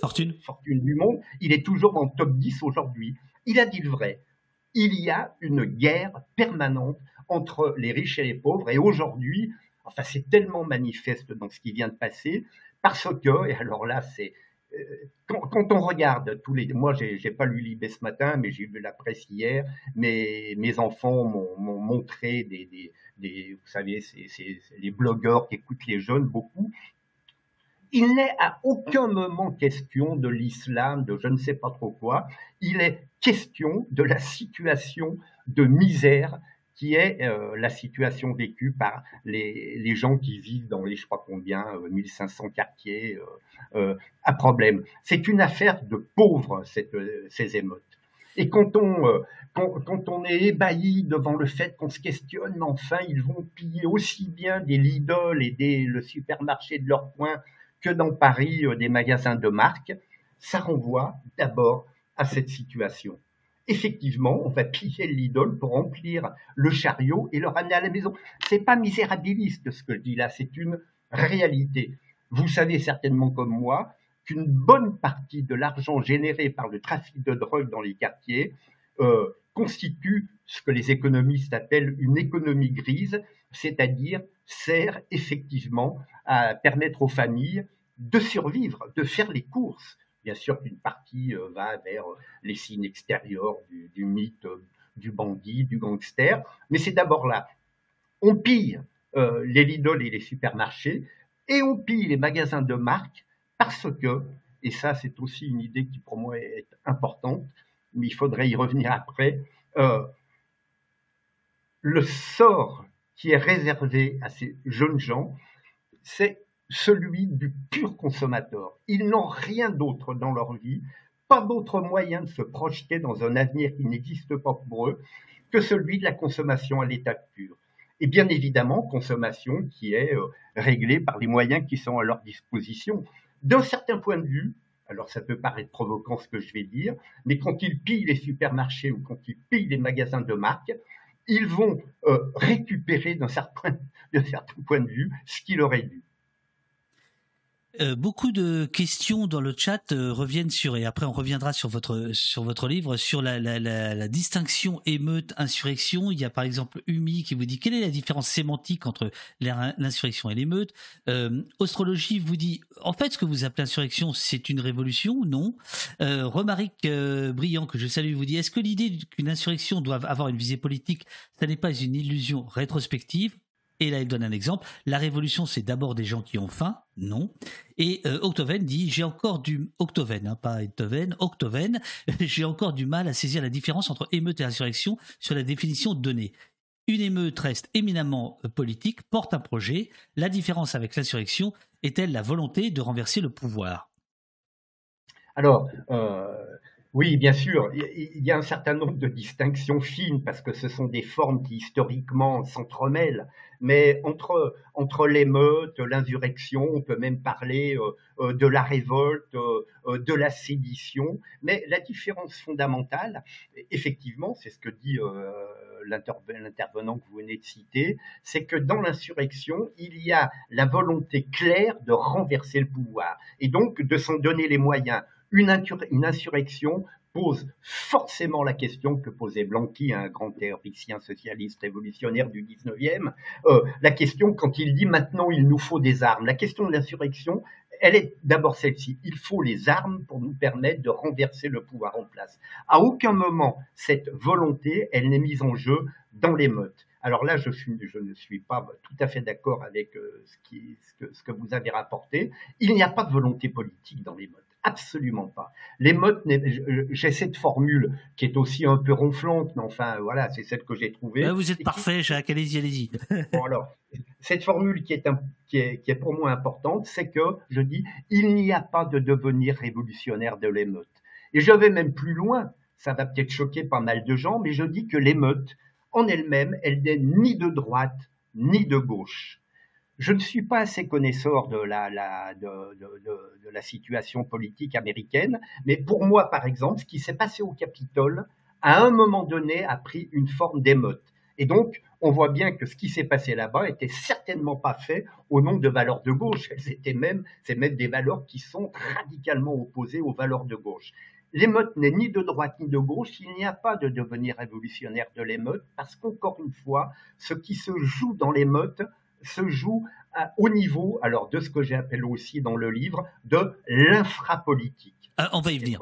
fortune. fortune du monde. Il est toujours dans le top 10 aujourd'hui. Il a dit le vrai. Il y a une guerre permanente entre les riches et les pauvres. Et aujourd'hui, enfin, c'est tellement manifeste dans ce qui vient de passer, parce que, et alors là, c'est quand, on regarde tous les, moi j'ai pas lu Libé ce matin, mais j'ai vu la presse hier. Mes mes enfants m'ont montré des, des, vous savez, c'est les blogueurs qui écoutent les jeunes beaucoup. Il n'est à aucun moment question de l'islam, de je ne sais pas trop quoi. Il est question de la situation de misère qui est euh, la situation vécue par les, les, gens qui vivent dans les, je crois combien, 1500 euh, quartiers euh, à problème. C'est une affaire de pauvres, ces émeutes. Et quand on, quand, on est ébahi devant le fait qu'on se questionne, mais enfin, ils vont piller aussi bien des Lidl et des, le supermarché de leur coin que dans Paris des magasins de marque, ça renvoie d'abord à cette situation effectivement, on va piller l'idole pour remplir le chariot et le ramener à la maison. C'est pas misérabiliste ce que je dis là, c'est une réalité. Vous savez certainement comme moi qu'une bonne partie de l'argent généré par le trafic de drogue dans les quartiers euh, constitue ce que les économistes appellent une économie grise, c'est-à-dire sert effectivement à permettre aux familles de survivre, de faire les courses, Bien sûr qu'une partie euh, va vers euh, les signes extérieurs du, mythe euh, du bandit, du gangster, mais c'est d'abord là. On pille les Lidl et les supermarchés et on pille les magasins de marque parce que, et ça c'est aussi une idée qui pour moi est importante, mais il faudrait y revenir après, le sort qui est réservé à ces jeunes gens, c'est celui du pur consommateur. Ils n'ont rien d'autre dans leur vie, pas d'autre moyen de se projeter dans un avenir qui n'existe pas pour eux que celui de la consommation à l'état pur. Et bien évidemment, consommation qui est euh, réglée par les moyens qui sont à leur disposition. D'un certain point de vue, alors ça peut paraître provoquant ce que je vais dire, mais quand ils pillent les supermarchés ou quand ils pillent les magasins de marque, ils vont euh, récupérer d'un certain, certain point de vue ce qu'il aurait dû. Euh, beaucoup de questions dans le chat euh, reviennent sur et après on reviendra sur votre sur votre livre sur la, la, distinction émeute insurrection. Il y a par exemple Umi qui vous dit quelle est la différence sémantique entre l'insurrection et l'émeute? Euh, Astrologie vous dit en fait ce que vous appelez insurrection c'est une révolution non? Euh, Romaric Brillant que je salue vous dit est-ce que l'idée qu'une insurrection doit avoir une visée politique? Ça n'est pas une illusion rétrospective et là, il donne un exemple. La révolution, c'est d'abord des gens qui ont faim. Non. Et euh, Octoven dit j'ai encore du Octoven, hein, pas Octoven, j'ai encore du mal à saisir la différence entre émeute et insurrection sur la définition donnée. Une émeute reste éminemment euh, politique, porte un projet. La différence avec l'insurrection est-elle la volonté de renverser le pouvoir? Alors, euh, Oui, bien sûr. Il y a un certain nombre de distinctions fines parce que ce sont des formes qui historiquement s'entremêlent. Mais entre, entre l'émeute, l'insurrection, on peut même parler euh, euh, de la révolte, euh, de la sédition. Mais la différence fondamentale, effectivement, c'est ce que dit l'intervenant que vous venez de citer, c'est que dans l'insurrection, il y a la volonté claire de renverser le pouvoir et donc de s'en donner les moyens une, insurrection pose forcément la question que posait Blanqui, un grand théoricien socialiste révolutionnaire du 19e, euh, la question quand il dit maintenant il nous faut des armes. La question de l'insurrection, elle est d'abord celle-ci. Il faut les armes pour nous permettre de renverser le pouvoir en place. À aucun moment, cette volonté, elle n'est mise en jeu dans l'émeute. Alors là, je, ne suis pas tout à fait d'accord avec euh, ce, que, vous avez rapporté. Il n'y a pas de volonté politique dans l'émeute. Absolument pas. L'émote, j'ai cette formule qui est aussi un peu ronflante, mais enfin voilà, c'est celle que j'ai trouvée. vous êtes parfait, Jacques, allez-y, allez-y. bon alors, cette formule qui est, qui est, pour moi importante, c'est que je dis, il n'y a pas de devenir révolutionnaire de l'émeute. Et je vais même plus loin, ça va peut-être choquer pas mal de gens, mais je dis que l'émeute, en elle-même, elle n'est ni de droite ni de gauche. Je ne suis pas assez connaisseur de la, situation politique américaine, mais pour moi, par exemple, ce qui s'est passé au Capitole, à un moment donné, a pris une forme d'émeute. Et donc, on voit bien que ce qui s'est passé là-bas était certainement pas fait au nom de valeurs de gauche. Elles étaient même, c'est même des valeurs qui sont radicalement opposées aux valeurs de gauche. L'émeute n'est ni de droite ni de gauche. Il n'y a pas de devenir révolutionnaire de l'émeute parce qu'encore une fois, ce qui se joue dans l'émeute, se joue au niveau, alors de ce que j'appelle aussi dans le livre, de l'infrapolitique. Ah, on va y venir.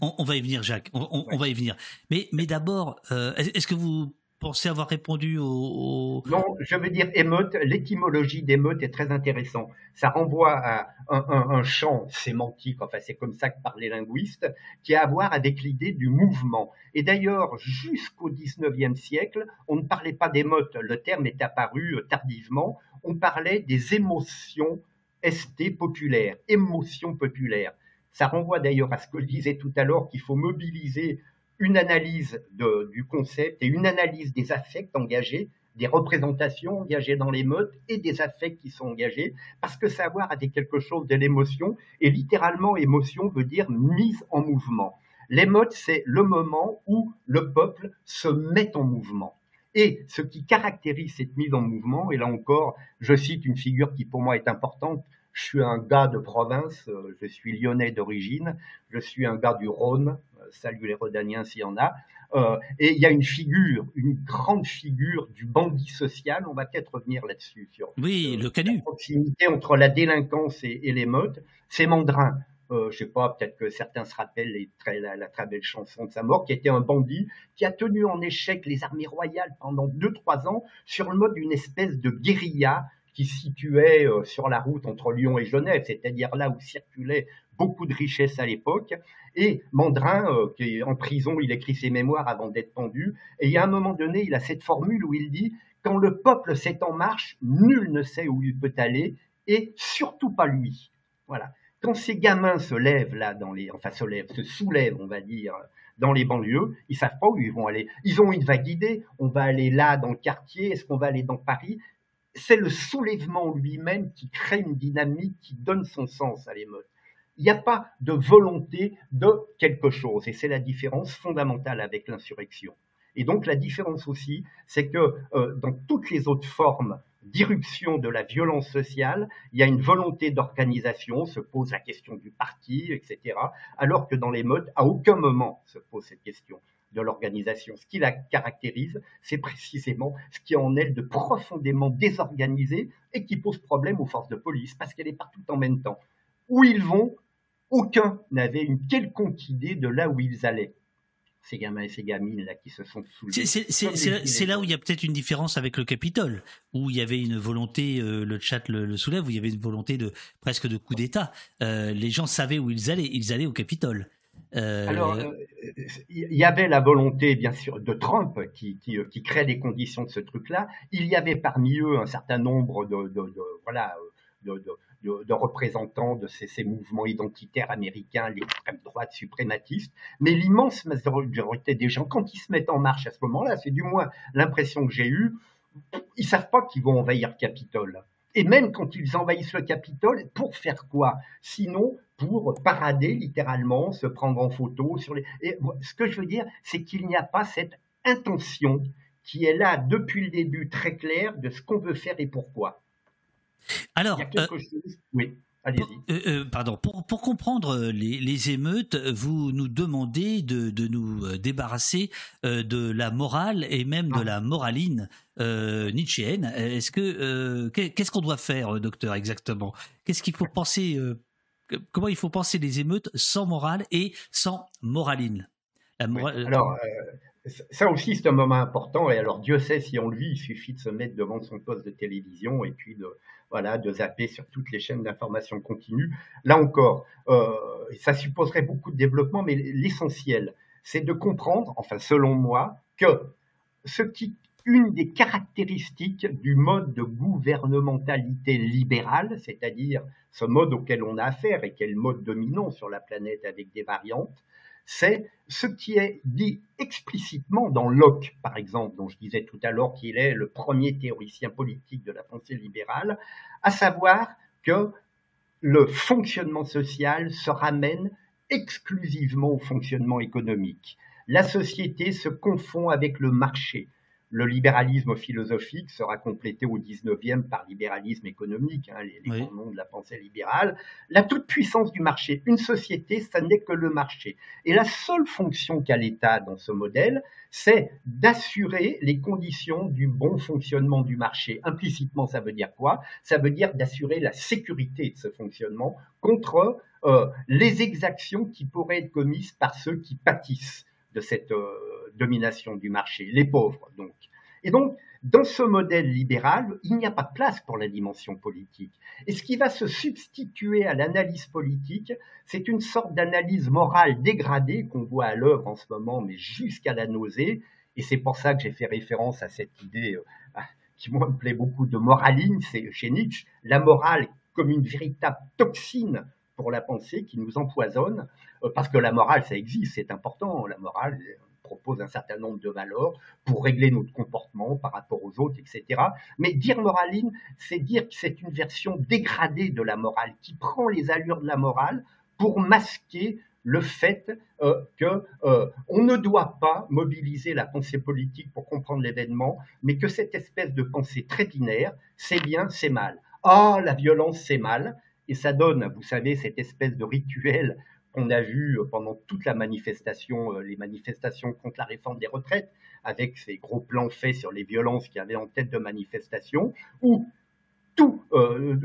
On, va y venir, Jacques. On, va y venir. Mais, mais d'abord, euh, est-ce que vous pensez avoir répondu au, Non, je veux dire émeute. L'étymologie d'émeute est très intéressant. Ça renvoie à un, champ sémantique, enfin c'est comme ça que parlent les linguistes, qui a à voir avec l'idée du mouvement. Et d'ailleurs, jusqu'au XIXe siècle, on ne parlait pas d'émeute. Le terme est apparu euh, tardivement. On parlait des émotions ST populaires, émotions populaires. Ça renvoie d'ailleurs à ce que je disais tout à l'heure, qu'il faut mobiliser une analyse du concept et une analyse des affects engagés, des représentations engagées dans l'émeute et des affects qui sont engagés, parce que savoir a des quelque chose de l'émotion, et littéralement émotion veut dire mise en mouvement. L'émeute, c'est le moment où le peuple se met en mouvement. Et ce qui caractérise cette mise en mouvement, et là encore, je cite une figure qui pour moi est importante, je suis un gars de province, euh, je suis lyonnais d'origine, je suis un gars du Rhône, euh, salut les Rhodaniens s'il y en a, euh, et il y a une figure, une grande figure du bandit social, on va peut-être revenir là-dessus, sur oui, le canu. la proximité entre la délinquance et, l'émeute, c'est Mandrin. Euh, je sais pas, peut-être que certains se rappellent la, la, très belle chanson de sa mort, qui était un bandit qui a tenu en échec les armées royales pendant deux trois ans sur le mode d'une espèce de guérilla qui situait euh, sur la route entre Lyon et Genève, c'est-à-dire là où circulait beaucoup de richesses à l'époque. Et Mandrin, euh, qui est en prison, il écrit ses mémoires avant d'être pendu. Et a un moment donné, il a cette formule où il dit Quand le peuple s'est en marche, nul ne sait où il peut aller, et surtout pas lui. Voilà. Quand ces gamins se lèvent là dans les, enfin se se soulèvent, on va dire, dans les banlieues, ils savent pas où ils vont aller. Ils ont une vague idée. On va aller là dans le quartier. Est-ce qu'on va aller dans Paris? C'est le soulèvement lui-même qui crée une dynamique qui donne son sens à l'émeute. Il n'y a pas de volonté de quelque chose, et c'est la différence fondamentale avec l'insurrection. Et donc la différence aussi, c'est que euh, dans toutes les autres formes d'irruption de la violence sociale, il y a une volonté d'organisation, se pose la question du parti, etc., alors que dans l'émeute, à aucun moment se pose cette question de l'organisation. Ce qui la caractérise, c'est précisément ce qui en elle de profondément désorganisé et qui pose problème aux forces de police parce qu'elle est partout en même temps. Où ils vont, aucun n'avait une quelconque idée de là où ils allaient. Ces gamins et ces gamines là qui se sont soulevés. C'est là où il y a peut-être une différence avec le Capitole, où il y avait une volonté, euh, le chat le, soulève, où il y avait une volonté de presque de coup d'État. Euh, les gens savaient où ils allaient, ils allaient au Capitole. Euh, Alors, il y avait la volonté, bien sûr, de Trump qui, qui, qui crée les conditions de ce truc-là. Il y avait parmi eux un certain nombre de, de, de voilà, de, représentants de ces, mouvements identitaires américains, l'extrême droite suprématiste, mais l'immense majorité des gens, quand ils se mettent en marche à ce moment-là, c'est du moins l'impression que j'ai eue, ils savent pas qu'ils vont envahir Capitole. Et même quand ils envahissent le Capitole, pour faire quoi? Sinon, pour parader littéralement, se prendre en photo. Sur les... Et ce que je veux dire, c'est qu'il n'y a pas cette intention qui est là depuis le début très claire de ce qu'on veut faire et pourquoi. Alors, euh, oui. Euh, euh, pardon, pour, pour comprendre les, les, émeutes, vous nous demandez de, de nous débarrasser de la morale et même de ah. la moraline nietzschéenne. Est-ce que qu'est-ce qu'on doit faire, docteur, exactement? Qu'est-ce qu'il faut penser Comment il faut penser les émeutes sans morale et sans moraline? La Alors, ça aussi, c'est un moment important. Et alors, Dieu sait si on le vit, il suffit de se mettre devant son poste de télévision et puis de, voilà, de zapper sur toutes les chaînes d'information continue. Là encore, euh, ça supposerait beaucoup de développement, mais l'essentiel, c'est de comprendre, enfin, selon moi, que ce qui, une des caractéristiques du mode de gouvernementalité libérale, c'est-à-dire ce mode auquel on a affaire et qui est le mode dominant sur la planète avec des variantes, c'est ce qui est dit explicitement dans Locke, par exemple, dont je disais tout à l'heure qu'il est le premier théoricien politique de la pensée libérale, à savoir que le fonctionnement social se ramène exclusivement au fonctionnement économique. La société se confond avec le marché. Le libéralisme philosophique sera complété au 19e par libéralisme économique, hein, les, grands noms de la pensée libérale. La toute-puissance du marché, une société, ça n'est que le marché. Et la seule fonction qu'a l'État dans ce modèle, c'est d'assurer les conditions du bon fonctionnement du marché. Implicitement, ça veut dire quoi? Ça veut dire d'assurer la sécurité de ce fonctionnement contre euh, les exactions qui pourraient être commises par ceux qui pâtissent de cette euh, domination du marché, les pauvres donc. Et donc, dans ce modèle libéral, il n'y a pas de place pour la dimension politique. Et ce qui va se substituer à l'analyse politique, c'est une sorte d'analyse morale dégradée qu'on voit à l'œuvre en ce moment, mais jusqu'à la nausée. Et c'est pour ça que j'ai fait référence à cette idée euh, qui, moi, me plaît beaucoup de moraline, c'est chez Nietzsche, la morale comme une véritable toxine pour la pensée qui nous empoisonne, euh, parce que la morale, ça existe, c'est important. La morale propose un certain nombre de valeurs pour régler notre comportement par rapport aux autres, etc. Mais dire moraline, c'est dire que c'est une version dégradée de la morale, qui prend les allures de la morale pour masquer le fait euh, que euh, ne doit pas mobiliser la pensée politique pour comprendre l'événement, mais que cette espèce de pensée très binaire, c'est bien, c'est mal. Ah, la violence, c'est mal. Et ça donne, vous savez, cette espèce de rituel qu'on a vu pendant toute la manifestation, euh, les manifestations contre la réforme des retraites, avec ces gros plans faits sur les violences qu'il y avait en tête de manifestation, où tout, euh,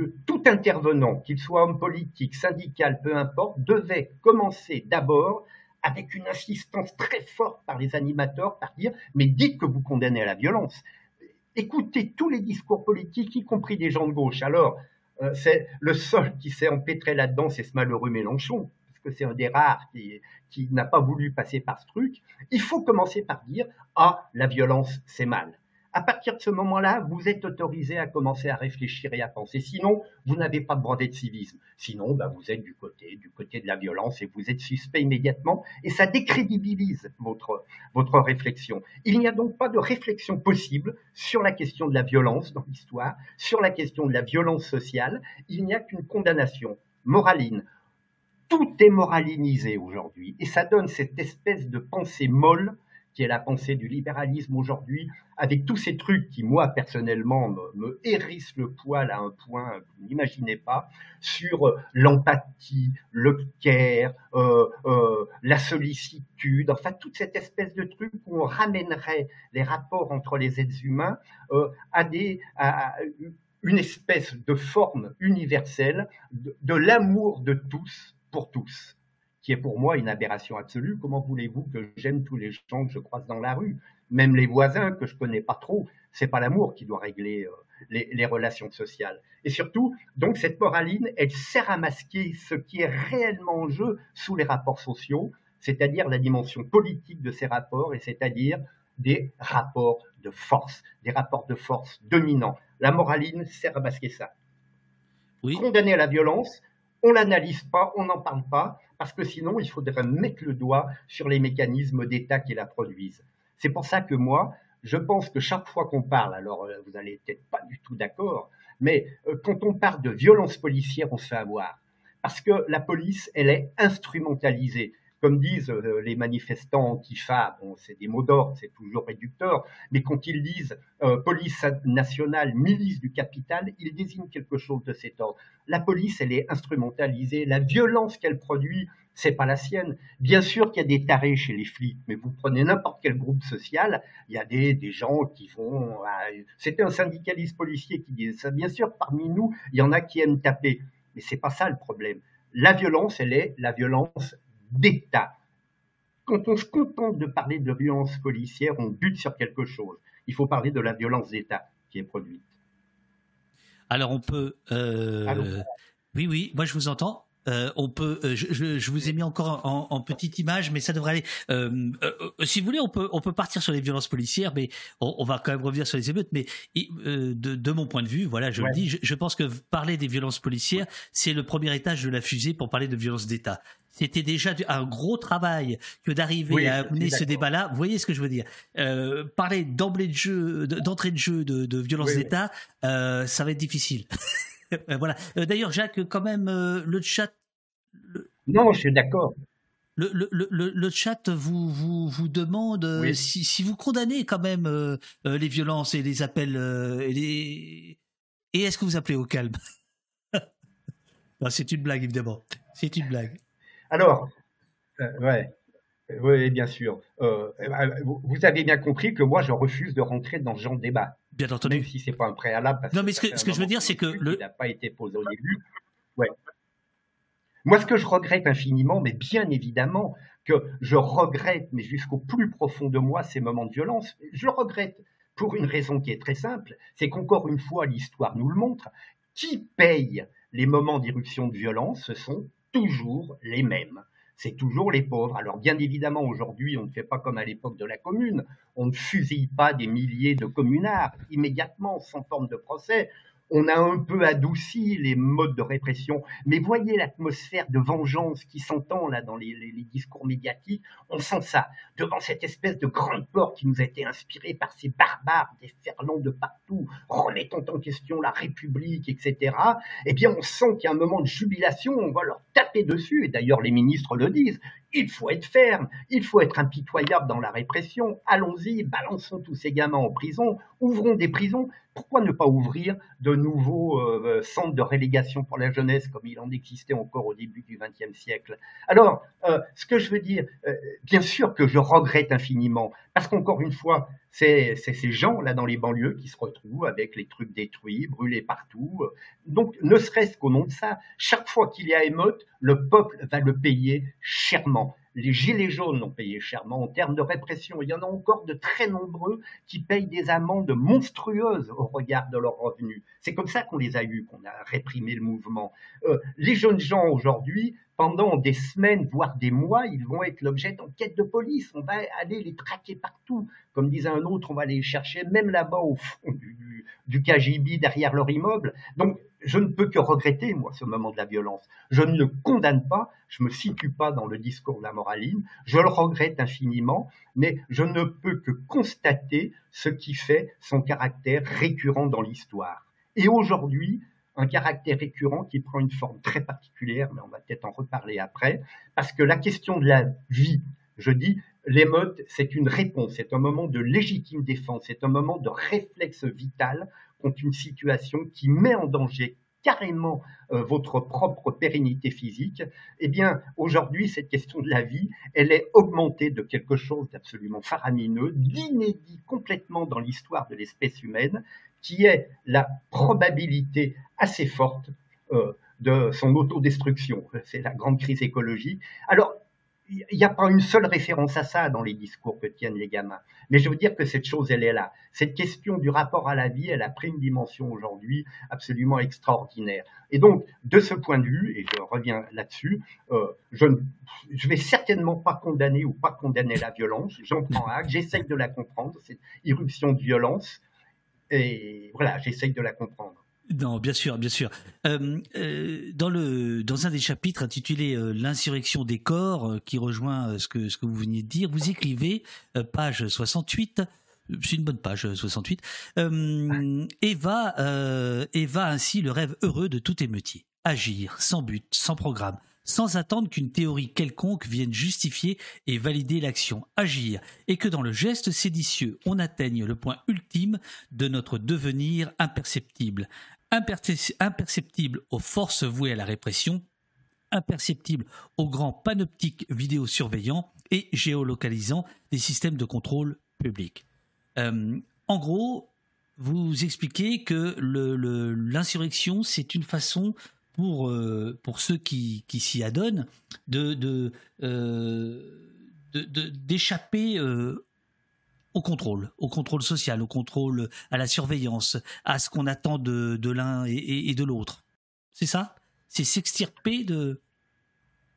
intervenant, qu'il soit homme politique, syndical, peu importe, devait commencer d'abord avec une insistance très forte par les animateurs, par dire, mais dites que vous condamnez à la violence. Écoutez tous les discours politiques, y compris des gens de gauche. Alors, euh, c'est le seul qui s'est empêtré là-dedans, c'est ce malheureux Mélenchon, que c'est un des rares qui, n'a pas voulu passer par ce truc. Il faut commencer par dire ah la violence c'est mal à partir de ce moment-là, vous êtes autorisé à commencer à réfléchir et à penser. Sinon, vous n'avez pas de brevet de civisme. Sinon, bah, vous êtes du côté, du côté de la violence et vous êtes suspect immédiatement et ça décrédibilise votre, votre réflexion. Il n'y a donc pas de réflexion possible sur la question de la violence dans l'histoire, sur la question de la violence sociale. Il n'y a qu'une condamnation moraline. Tout est moralinisé aujourd'hui. Et ça donne cette espèce de pensée molle qui est la pensée du libéralisme aujourd'hui, avec tous ces trucs qui, moi, personnellement, me, hérissent le poil à un point que vous n'imaginez pas, sur euh, l'empathie, le care, euh, euh, la sollicitude, enfin, toute cette espèce de truc où on ramènerait les rapports entre les êtres humains à, des, à une espèce de forme universelle de l'amour de tous pour tous qui est pour moi une aberration absolue. Comment voulez-vous que j'aime tous les gens que je croise dans la rue, même les voisins que je connais pas trop C'est pas l'amour qui doit régler euh, les, relations sociales. Et surtout, donc cette moraline, elle sert à masquer ce qui est réellement en jeu sous les rapports sociaux, c'est-à-dire la dimension politique de ces rapports, et c'est-à-dire des rapports de force, des rapports de force dominants. La moraline sert à masquer ça. condamner la violence, on l'analyse pas, on n'en parle pas, parce que sinon, il faudrait mettre le doigt sur les mécanismes d'État qui la produisent. C'est pour ça que moi, je pense que chaque fois qu'on parle, alors euh, vous allez peut-être pas du tout d'accord, mais euh, quand on parle de violence policière, on se fait avoir. Parce que la police, elle est instrumentalisée comme disent euh, les manifestants antifa, bon, c'est des mots d'ordre, c'est toujours réducteur, mais quand ils disent euh, police nationale, milice du capital, ils désignent quelque chose de cet ordre. La police, elle est instrumentalisée, la violence qu'elle produit, c'est pas la sienne. Bien sûr qu'il y a des tarés chez les flics, mais vous prenez n'importe quel groupe social, il y a des, gens qui vont. C'était un syndicaliste policier qui disait ça. Bien sûr, parmi nous, il y en a qui aiment taper, mais c'est pas ça le problème. La violence, elle est la violence d'État. Quand on se contente de parler de violence policière, on bute sur quelque chose. Il faut parler de la violence d'État qui est produite. Alors on peut... Euh, oui, oui, moi je vous entends. Euh, on peut, euh, je, vous ai mis encore en, petite image, mais ça devrait aller. Euh, si vous voulez, on peut, on peut partir sur les violences policières, mais on, va quand même revenir sur les émeutes. Mais de, mon point de vue, voilà, je le dis, je, pense que parler des violences policières, c'est le premier étage de la fusée pour parler de violences d'État. C'était déjà un gros travail que d'arriver à mener ce débat-là. Vous voyez ce que je veux dire? Parler d'emblée de jeu, d'entrée de jeu de, de violence d'État, ça va être difficile. voilà. Euh, d'ailleurs, Jacques, quand même, euh, le chat. Non, je suis d'accord. Le, le, le, le, chat vous, vous, vous demande euh, si, si, vous condamnez quand même les violences et les appels et les... et est-ce que vous appelez au calme? C'est une blague évidemment. C'est une blague. Alors, ouais. Oui, bien sûr. Euh, vous avez bien compris que moi, je refuse de rentrer dans ce genre de débat. Bien entendu. Même si c'est pas un préalable. non, mais ce que, ce que je veux dire, c'est que le. n'a pas été posé au début. Ouais. Moi, ce que je regrette infiniment, mais bien évidemment que je regrette, mais jusqu'au plus profond de moi, ces moments de violence. Je regrette pour une raison qui est très simple, c'est qu'encore une fois, l'histoire nous le montre. Qui paye les moments d'irruption de violence Ce sont toujours les mêmes c'est toujours les pauvres. Alors bien évidemment, aujourd'hui, on ne fait pas comme à l'époque de la commune, on ne fusille pas des milliers de communards immédiatement, sans forme de procès on a un peu adouci les modes de répression, mais voyez l'atmosphère de vengeance qui s'entend là dans les, discours médiatiques, on sent ça, devant cette espèce de grande peur qui nous a été inspirée par ces barbares déferlant de partout, remettant en question la République, etc., eh bien on sent qu'il y a un moment de jubilation, on va leur taper dessus, et d'ailleurs les ministres le disent, il faut être ferme, il faut être impitoyable dans la répression. Allons-y, balançons tous ces gamins en prison, ouvrons des prisons. Pourquoi ne pas ouvrir de nouveaux euh, centres de relégation pour la jeunesse comme il en existait encore au début du XXe siècle? Alors, euh, ce que je veux dire, euh, bien sûr que je regrette infiniment, parce qu'encore une fois, c'est ces gens-là dans les banlieues qui se retrouvent avec les trucs détruits, brûlés partout. Donc, ne serait-ce qu'au nom de ça, chaque fois qu'il y a émeute, le peuple va le payer chèrement. Les gilets jaunes l'ont payé chèrement en termes de répression. Il y en a encore de très nombreux qui payent des amendes monstrueuses au regard de leurs revenus. C'est comme ça qu'on les a eus, qu'on a réprimé le mouvement. Euh, les jeunes gens aujourd'hui, pendant des semaines, voire des mois, ils vont être l'objet d'enquêtes de police. On va aller les traquer partout. Comme disait un autre, on va les chercher même là-bas au fond du, du KGB, derrière leur immeuble. Donc, je ne peux que regretter, moi, ce moment de la violence. Je ne le condamne pas, je ne me situe pas dans le discours de la moraline, je le regrette infiniment, mais je ne peux que constater ce qui fait son caractère récurrent dans l'histoire. Et aujourd'hui, un caractère récurrent qui prend une forme très particulière, mais on va peut-être en reparler après, parce que la question de la vie, je dis, l'émeute, c'est une réponse, c'est un moment de légitime défense, c'est un moment de réflexe vital une situation qui met en danger carrément euh, votre propre pérennité physique, eh bien, aujourd'hui, cette question de la vie, elle est augmentée de quelque chose d'absolument faramineux, d'inédit complètement dans l'histoire de l'espèce humaine, qui est la probabilité assez forte euh, de son autodestruction. C'est la grande crise écologique. Alors, il n'y a pas une seule référence à ça dans les discours que tiennent les gamins. Mais je veux dire que cette chose, elle est là. Cette question du rapport à la vie, elle a pris une dimension aujourd'hui absolument extraordinaire. Et donc, de ce point de vue, et je reviens là-dessus, euh, je ne vais certainement pas condamner ou pas condamner la violence. J'en prends acte, j'essaye de la comprendre, cette irruption de violence. Et voilà, j'essaye de la comprendre. Non, bien sûr, bien sûr. Euh, euh, dans, un des chapitres intitulé euh, L'insurrection des corps, qui rejoint ce, que, vous veniez de dire, vous écrivez, page 68, c'est une bonne page 68, et, va, et va ainsi le rêve heureux de tout émeutier. Agir, sans but, sans programme, sans attendre qu'une théorie quelconque vienne justifier et valider l'action, agir, et que dans le geste séditieux on atteigne le point ultime de notre devenir imperceptible, imperceptible aux forces vouées à la répression, imperceptible aux grands panoptiques vidéosurveillants et géolocalisants des systèmes de contrôle public. Euh, en gros, vous expliquez que l'insurrection, c'est une façon pour, euh, pour ceux qui, qui s'y adonnent de, de, euh, d'échapper au contrôle, au contrôle social, au contrôle, à la surveillance, à ce qu'on attend de, de l'un et, de l'autre. C'est ça? C'est s'extirper de...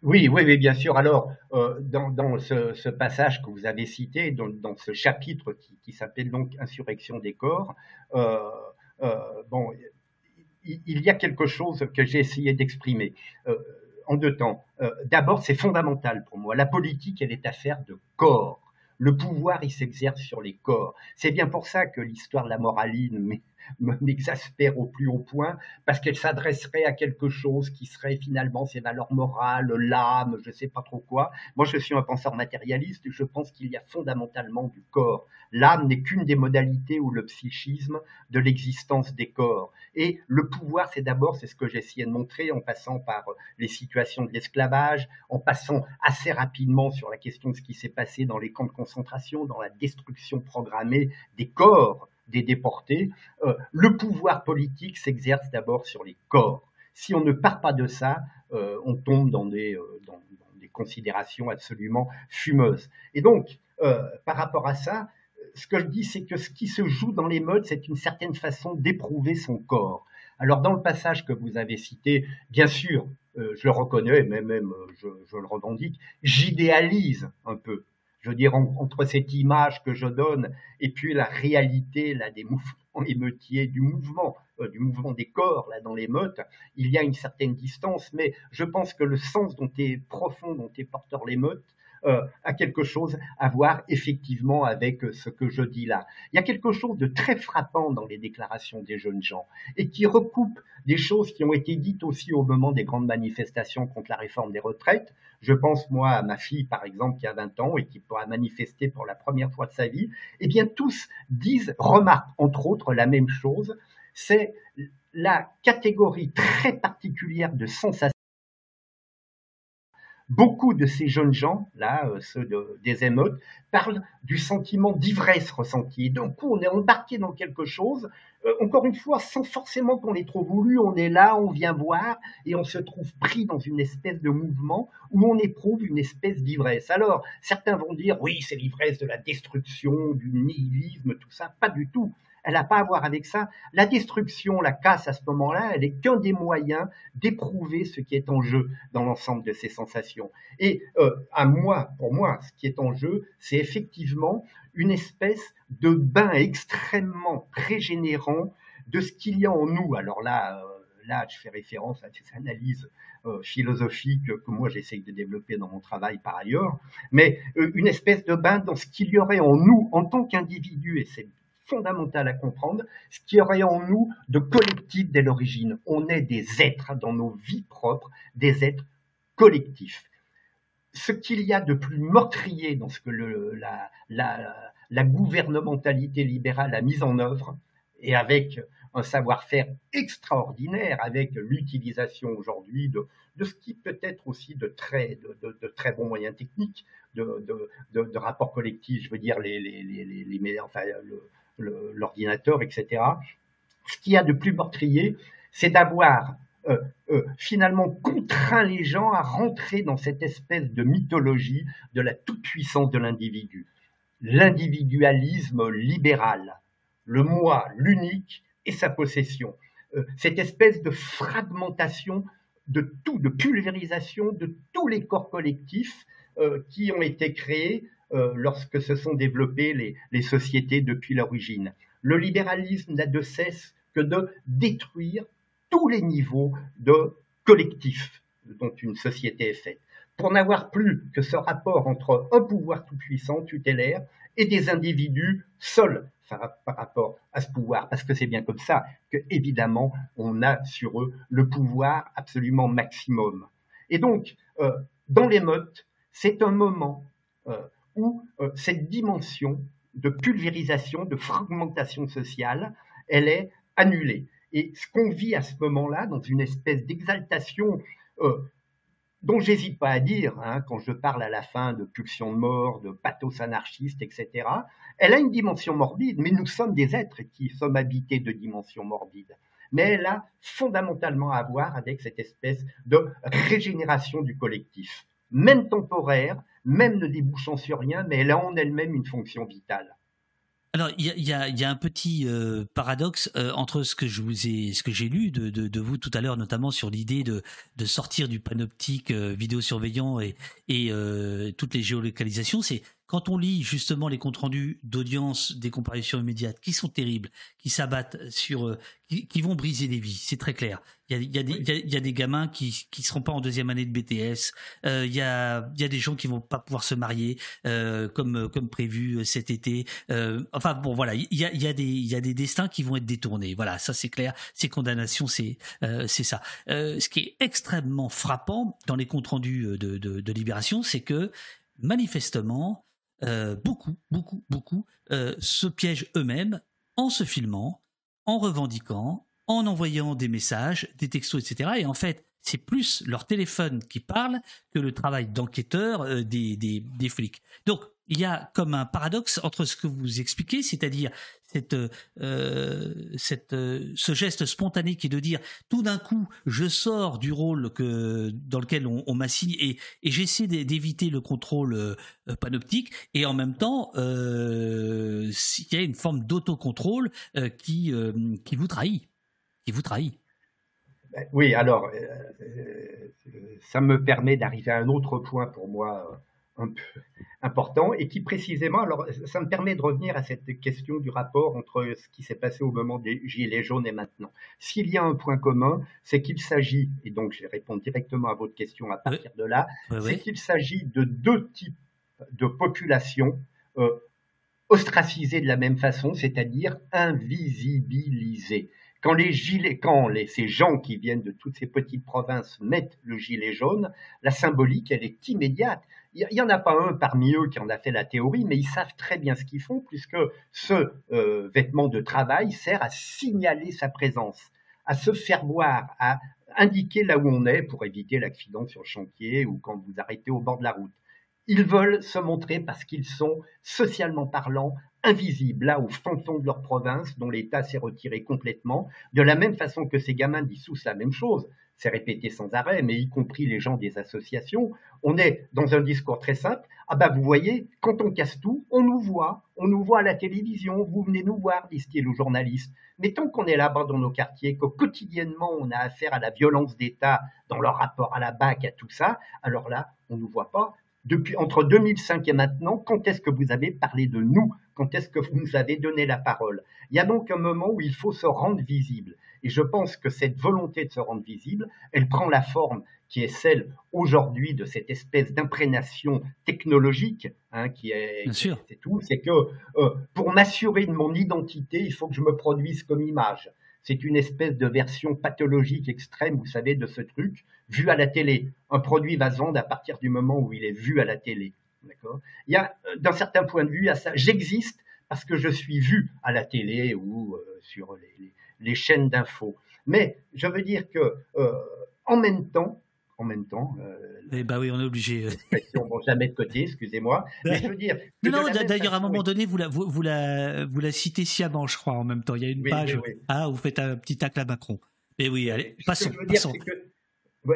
Oui, oui, oui, bien sûr. Alors, euh, dans, dans ce, passage que vous avez cité, dans, dans ce chapitre qui, qui s'appelle donc Insurrection des corps, euh, euh, bon, il, y a quelque chose que j'ai essayé d'exprimer en deux temps. D'abord, c'est fondamental pour moi. La politique, elle est affaire de corps le pouvoir, il s'exerce sur les corps. C'est bien pour ça que l'histoire la moraline m'exaspère au plus haut point, parce qu'elle s'adresserait à quelque chose qui serait finalement ses valeurs morales, l'âme, je ne sais pas trop quoi. Moi, je suis un penseur matérialiste, je pense qu'il y a fondamentalement du corps. L'âme n'est qu'une des modalités ou le psychisme de l'existence des corps. Et le pouvoir, c'est d'abord, c'est ce que essayé de montrer en passant par les situations de l'esclavage, en passant assez rapidement sur la question de ce qui s'est passé dans les camps de concentration, dans la destruction programmée des corps des déportés, euh, le pouvoir politique s'exerce d'abord sur les corps. Si on ne part pas de ça, euh, on tombe dans des, euh, dans, des, considérations absolument fumeuses. Et donc, par rapport à ça, ce que je dis, c'est que ce qui se joue dans les modes, c'est une certaine façon d'éprouver son corps. Alors, dans le passage que vous avez cité, bien sûr, je le reconnais, mais même je, je le revendique, j'idéalise un peu je veux dire, entre cette image que je donne et puis la réalité là, des mouvements émeutiers, du mouvement, euh, du mouvement des corps là, dans l'émeute, il y a une certaine distance, mais je pense que le sens dont est profond, dont est porteur l'émeute, euh, a quelque chose à voir effectivement avec euh, ce que je dis là. Il y a quelque chose de très frappant dans les déclarations des jeunes gens et qui recoupe des choses qui ont été dites aussi au moment des grandes manifestations contre la réforme des retraites. Je pense moi à ma fille par exemple qui a 20 ans et qui pourra manifester pour la première fois de sa vie. Eh bien tous disent, remarquent entre autres la même chose, c'est la catégorie très particulière de sensations Beaucoup de ces jeunes gens, là, euh, ceux des émeutes, parlent du sentiment d'ivresse ressenti. Donc, on est embarqué dans quelque chose, euh, encore une fois, sans forcément qu'on l'ait trop voulu, on est là, on vient voir, et on se trouve pris dans une espèce de mouvement où on éprouve une espèce d'ivresse. Alors, certains vont dire, oui, c'est l'ivresse de la destruction, du nihilisme, tout ça. Pas du tout elle n'a pas à voir avec ça. La destruction, la casse à ce moment-là, elle est qu'un des moyens d'éprouver ce qui est en jeu dans l'ensemble de ces sensations. Et euh, à moi, pour moi, ce qui est en jeu, c'est effectivement une espèce de bain extrêmement régénérant de ce qu'il y a en nous. Alors là, euh, là, je fais référence à ces analyses euh, philosophiques que moi j'essaye de développer dans mon travail par ailleurs, mais une espèce de bain dans ce qu'il y aurait en nous en tant qu'individu, et c'est fondamental à comprendre, ce qui aurait en nous de collectif dès l'origine. On est des êtres dans nos vies propres, des êtres collectifs. Ce qu'il y a de plus meurtrier dans ce que la, gouvernementalité libérale a mis en œuvre, et avec un savoir-faire extraordinaire, avec l'utilisation aujourd'hui de, ce qui peut être aussi de très, de, très bons moyens techniques, de, de, rapports collectifs, je veux dire les, les, les, les enfin, le, l'ordinateur, etc. Ce qu'il y a de plus meurtrier, c'est d'avoir euh, euh, finalement contraint les gens à rentrer dans cette espèce de mythologie de la toute-puissance de l'individu. L'individualisme libéral, le moi, l'unique et sa possession. Euh, cette espèce de fragmentation de tout, de pulvérisation de tous les corps collectifs qui ont été créés euh, lorsque se sont développées les, sociétés depuis l'origine. Le libéralisme n'a de cesse que de détruire tous les niveaux de collectif dont une société est faite, pour n'avoir plus que ce rapport entre un pouvoir tout-puissant, tutélaire, et des individus seuls par rapport à ce pouvoir, parce que c'est bien comme ça que, évidemment, on a sur eux le pouvoir absolument maximum. Et donc, euh, dans l'émeute, c'est un moment euh, où euh, cette dimension de pulvérisation, de fragmentation sociale, elle est annulée. Et ce qu'on vit à ce moment-là, dans une espèce d'exaltation dont j'hésite pas à dire, hein, quand je parle à la fin de pulsion de mort, de pathos anarchiste, etc., elle a une dimension morbide, mais nous sommes des êtres qui sommes habités de dimensions morbides. Mais elle a fondamentalement à voir avec cette espèce de régénération du collectif, même temporaire, même ne débouchant sur rien, mais elle a en elle-même une fonction vitale. Alors, il y a, un petit euh, paradoxe euh, entre ce que je vous ai, ce que j'ai lu de, vous tout à l'heure, notamment sur l'idée de, sortir du panoptique euh, vidéosurveillant et, et toutes les géolocalisations. C'est quand on lit justement les comptes rendus d'audience des comparaisons immédiates, qui sont terribles, qui s'abattent sur, euh, qui, vont briser des vies, c'est très clair. Il y a, des, gamins qui qui seront pas en deuxième année de BTS. Euh, il y a il y a des gens qui vont pas pouvoir se marier euh, comme comme prévu cet été. enfin bon voilà, il y a il y a des il y a des destins qui vont être détournés. Voilà, ça c'est clair. Ces condamnations, c'est c'est ça. ce qui est extrêmement frappant dans les comptes rendus de, de Libération, c'est que manifestement, euh, beaucoup, beaucoup, beaucoup euh, se piègent eux-mêmes en se filmant, en revendiquant, en envoyant des messages, des textos, etc. Et en fait, c'est plus leur téléphone qui parle que le travail d'enquêteur euh, des, des, des, flics. Donc, il y a comme un paradoxe entre ce que vous expliquez, c'est-à-dire cette, euh, cette, euh, ce geste spontané qui est de dire tout d'un coup je sors du rôle que, dans lequel on, m'assigne et, j'essaie d'éviter le contrôle euh, panoptique et en même temps il y a une forme d'autocontrôle qui, qui vous trahit, qui vous trahit. Oui, alors ça me permet d'arriver à un autre point pour moi un peu important et qui précisément, alors ça me permet de revenir à cette question du rapport entre ce qui s'est passé au moment des Gilets jaunes et maintenant. S'il y a un point commun, c'est qu'il s'agit, et donc je vais répondre directement à votre question à partir de là, c'est qu'il s'agit de deux types de populations euh, ostracisées de la même façon, c'est-à-dire invisibilisées. Quand les gilets, quand les, ces gens qui viennent de toutes ces petites provinces mettent le gilet jaune, la symbolique, elle est immédiate. Il n'y en a pas un parmi eux qui en a fait la théorie, mais ils savent très bien ce qu'ils font, puisque ce euh, vêtement de travail sert à signaler sa présence, à se faire voir, à indiquer là où on est pour éviter l'accident sur le chantier ou quand vous arrêtez au bord de la route. Ils veulent se montrer parce qu'ils sont, socialement parlant, invisibles, là, au fond de leur province, dont l'État s'est retiré complètement, de la même façon que ces gamins dissous la même chose. C'est répété sans arrêt, mais y compris les gens des associations. On est dans un discours très simple. Ah ben, vous voyez, quand on casse tout, on nous voit. On nous voit à la télévision. Vous venez nous voir, disent-ils aux journalistes. Mais tant qu'on est là-bas dans nos quartiers, que quotidiennement on a affaire à la violence d'État dans leur rapport à la BAC, à tout ça, alors là, on ne nous voit pas depuis entre 2005 et maintenant, quand est-ce que vous avez parlé de nous? Quand est-ce que vous nous avez donné la parole? Il y a donc un moment où il faut se rendre visible. Et je pense que cette volonté de se rendre visible, elle prend la forme qui est celle aujourd'hui de cette espèce d'imprégnation technologique, hein, qui est, c'est tout. C'est que euh, pour m'assurer de mon identité, il faut que je me produise comme image. C'est une espèce de version pathologique extrême, vous savez, de ce truc vu à la télé. Un produit va vendre à partir du moment où il est vu à la télé. D'accord? Il y a, euh, d'un certain point de vue, à ça, j'existe parce que je suis vu à la télé ou euh, sur les, chaînes d'infos. Mais je veux dire que, euh, en même temps, en même temps. eh ben oui, on est obligé. bon, jamais de côté, excusez-moi. Mais je veux dire. Non, d'ailleurs, à un moment donné, vous la, vous, la, vous la citez sciemment, je crois, en même temps. Il y a une page. Ah, vous faites un petit tacle à Macron. Mais oui, allez, passons. Ce que je veux dire, c'est que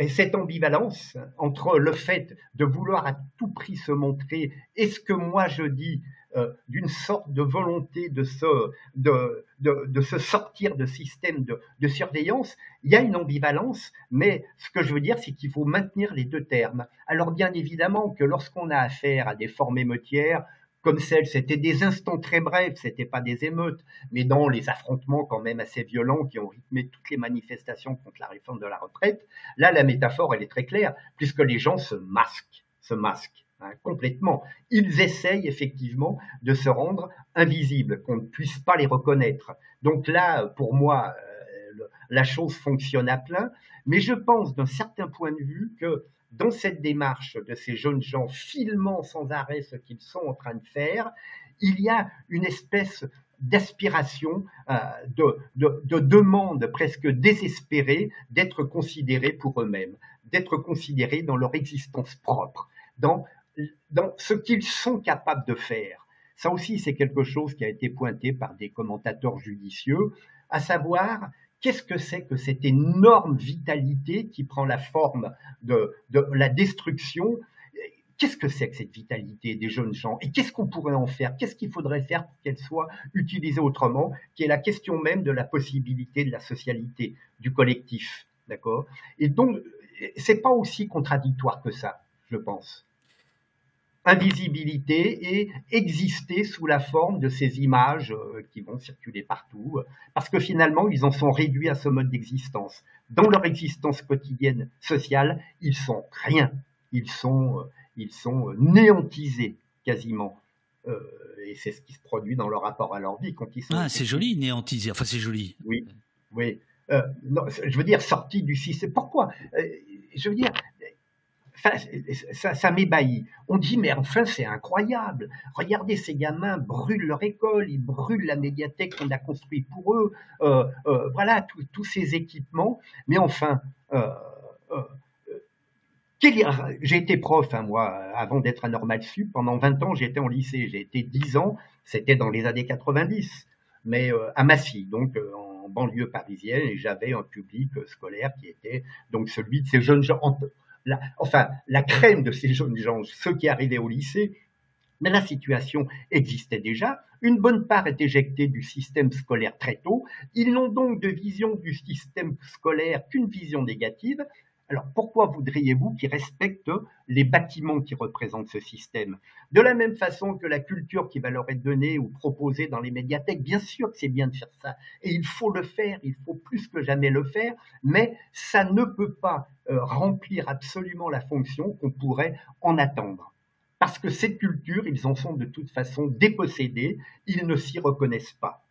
cette ambivalence entre le fait de vouloir à tout prix se montrer et ce que moi je dis euh, d'une sorte de volonté de se, de, de, se sortir de système de, de, surveillance, il y a une ambivalence, mais ce que je veux dire, c'est qu'il faut maintenir les deux termes. Alors bien évidemment que lorsqu'on a affaire à des formes émeutières, comme celle, c'était des instants très brefs, c'était pas des émeutes, mais dans les affrontements quand même assez violents qui ont rythmé toutes les manifestations contre la réforme de la retraite, là la métaphore elle est très claire, puisque les gens se masquent, se masquent. Hein, complètement. Ils essayent effectivement de se rendre invisibles, qu'on ne puisse pas les reconnaître. Donc là, pour moi, euh, la chose fonctionne à plein, mais je pense d'un certain point de vue que dans cette démarche de ces jeunes gens filmant sans arrêt ce qu'ils sont en train de faire, il y a une espèce d'aspiration, euh, de, de, demande presque désespérée d'être considérés pour eux-mêmes, d'être considérés dans leur existence propre, dans ce qu'ils sont capables de faire. Ça aussi, c'est quelque chose qui a été pointé par des commentateurs judicieux, à savoir qu'est-ce que c'est que cette énorme vitalité qui prend la forme de, la destruction? Qu'est-ce que c'est que cette vitalité des jeunes gens? Et qu'est-ce qu'on pourrait en faire? Qu'est-ce qu'il faudrait faire pour qu'elle soit utilisée autrement? Qui est la question même de la possibilité de la socialité, du collectif. D'accord? Et donc, c'est pas aussi contradictoire que ça, je pense invisibilité et exister sous la forme de ces images euh, qui vont circuler partout, parce que finalement, ils en sont réduits à ce mode d'existence. Dans leur existence quotidienne sociale, ils sont rien. Ils sont, euh, ils sont néantisés quasiment. Euh, et c'est ce qui se produit dans leur rapport à leur vie quand ils sont. Ah, c'est joli, néantisé. Enfin, c'est joli. Oui, oui. non, je veux dire, sorti du système. Pourquoi? Je veux dire, ça, m'ébahit. On dit, mais enfin, c'est incroyable. Regardez, ces gamins brûlent leur école, ils brûlent la médiathèque qu'on a construite pour eux, euh, euh, voilà, tous ces équipements. Mais enfin, euh, j'ai été prof, hein, moi, avant d'être à Normal Sup. Pendant 20 ans, j'étais en lycée. J'ai été 10 ans, c'était dans les années 90, mais à Massy, donc en banlieue parisienne, et j'avais un public scolaire qui était donc celui de ces jeunes gens enfin, la crème de ces jeunes gens, ceux qui arrivaient au lycée, mais la situation existait déjà. Une bonne part est éjectée du système scolaire très tôt. Ils n'ont donc de vision du système scolaire qu'une vision négative. Alors pourquoi voudriez-vous qu'ils respectent les bâtiments qui représentent ce système? De la même façon que la culture qui va leur être donnée ou proposée dans les médiathèques, bien sûr que c'est bien de faire ça, et il faut le faire, il faut plus que jamais le faire, mais ça ne peut pas euh, remplir absolument la fonction qu'on pourrait en attendre. Parce que cette culture, ils en sont de toute façon dépossédés, ils ne s'y reconnaissent pas.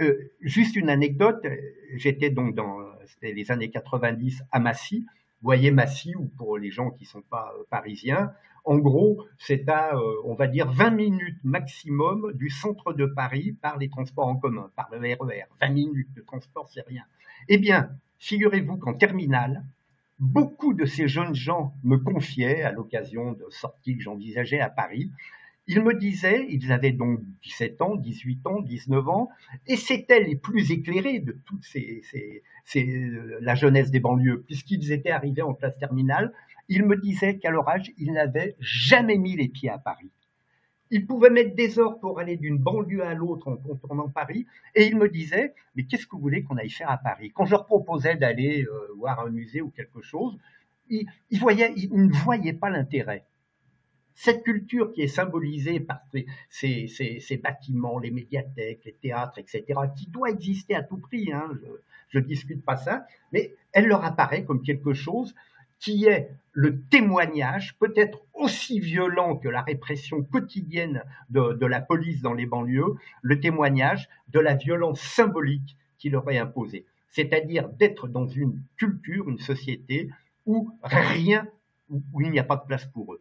Euh, juste une anecdote, j'étais donc dans les années 90 à Massy. Vous voyez Massy, ou pour les gens qui ne sont pas euh, parisiens, en gros, c'est à, euh, on va dire, 20 minutes maximum du centre de Paris par les transports en commun, par le RER. 20 minutes de transport, c'est rien. Eh bien, figurez-vous qu'en terminale, beaucoup de ces jeunes gens me confiaient, à l'occasion de sorties que j'envisageais à Paris, ils me disaient, ils avaient donc 17 ans, 18 ans, 19 ans, et c'étaient les plus éclairés de toute euh, la jeunesse des banlieues, puisqu'ils étaient arrivés en classe terminale. Ils me disaient qu'à leur âge, ils n'avaient jamais mis les pieds à Paris. Ils pouvaient mettre des heures pour aller d'une banlieue à l'autre en contournant Paris, et ils me disaient, mais qu'est-ce que vous voulez qu'on aille faire à Paris? Quand je leur proposais d'aller euh, voir un musée ou quelque chose, ils ne voyaient pas l'intérêt cette culture qui est symbolisée par ces, bâtiments, les médiathèques, les théâtres, etc., qui doit exister à tout prix, hein, je ne discute pas ça, mais elle leur apparaît comme quelque chose qui est le témoignage, peut-être aussi violent que la répression quotidienne de, de, la police dans les banlieues, le témoignage de la violence symbolique qui leur est imposée. C'est-à-dire d'être dans une culture, une société où rien, où il n'y a pas de place pour eux.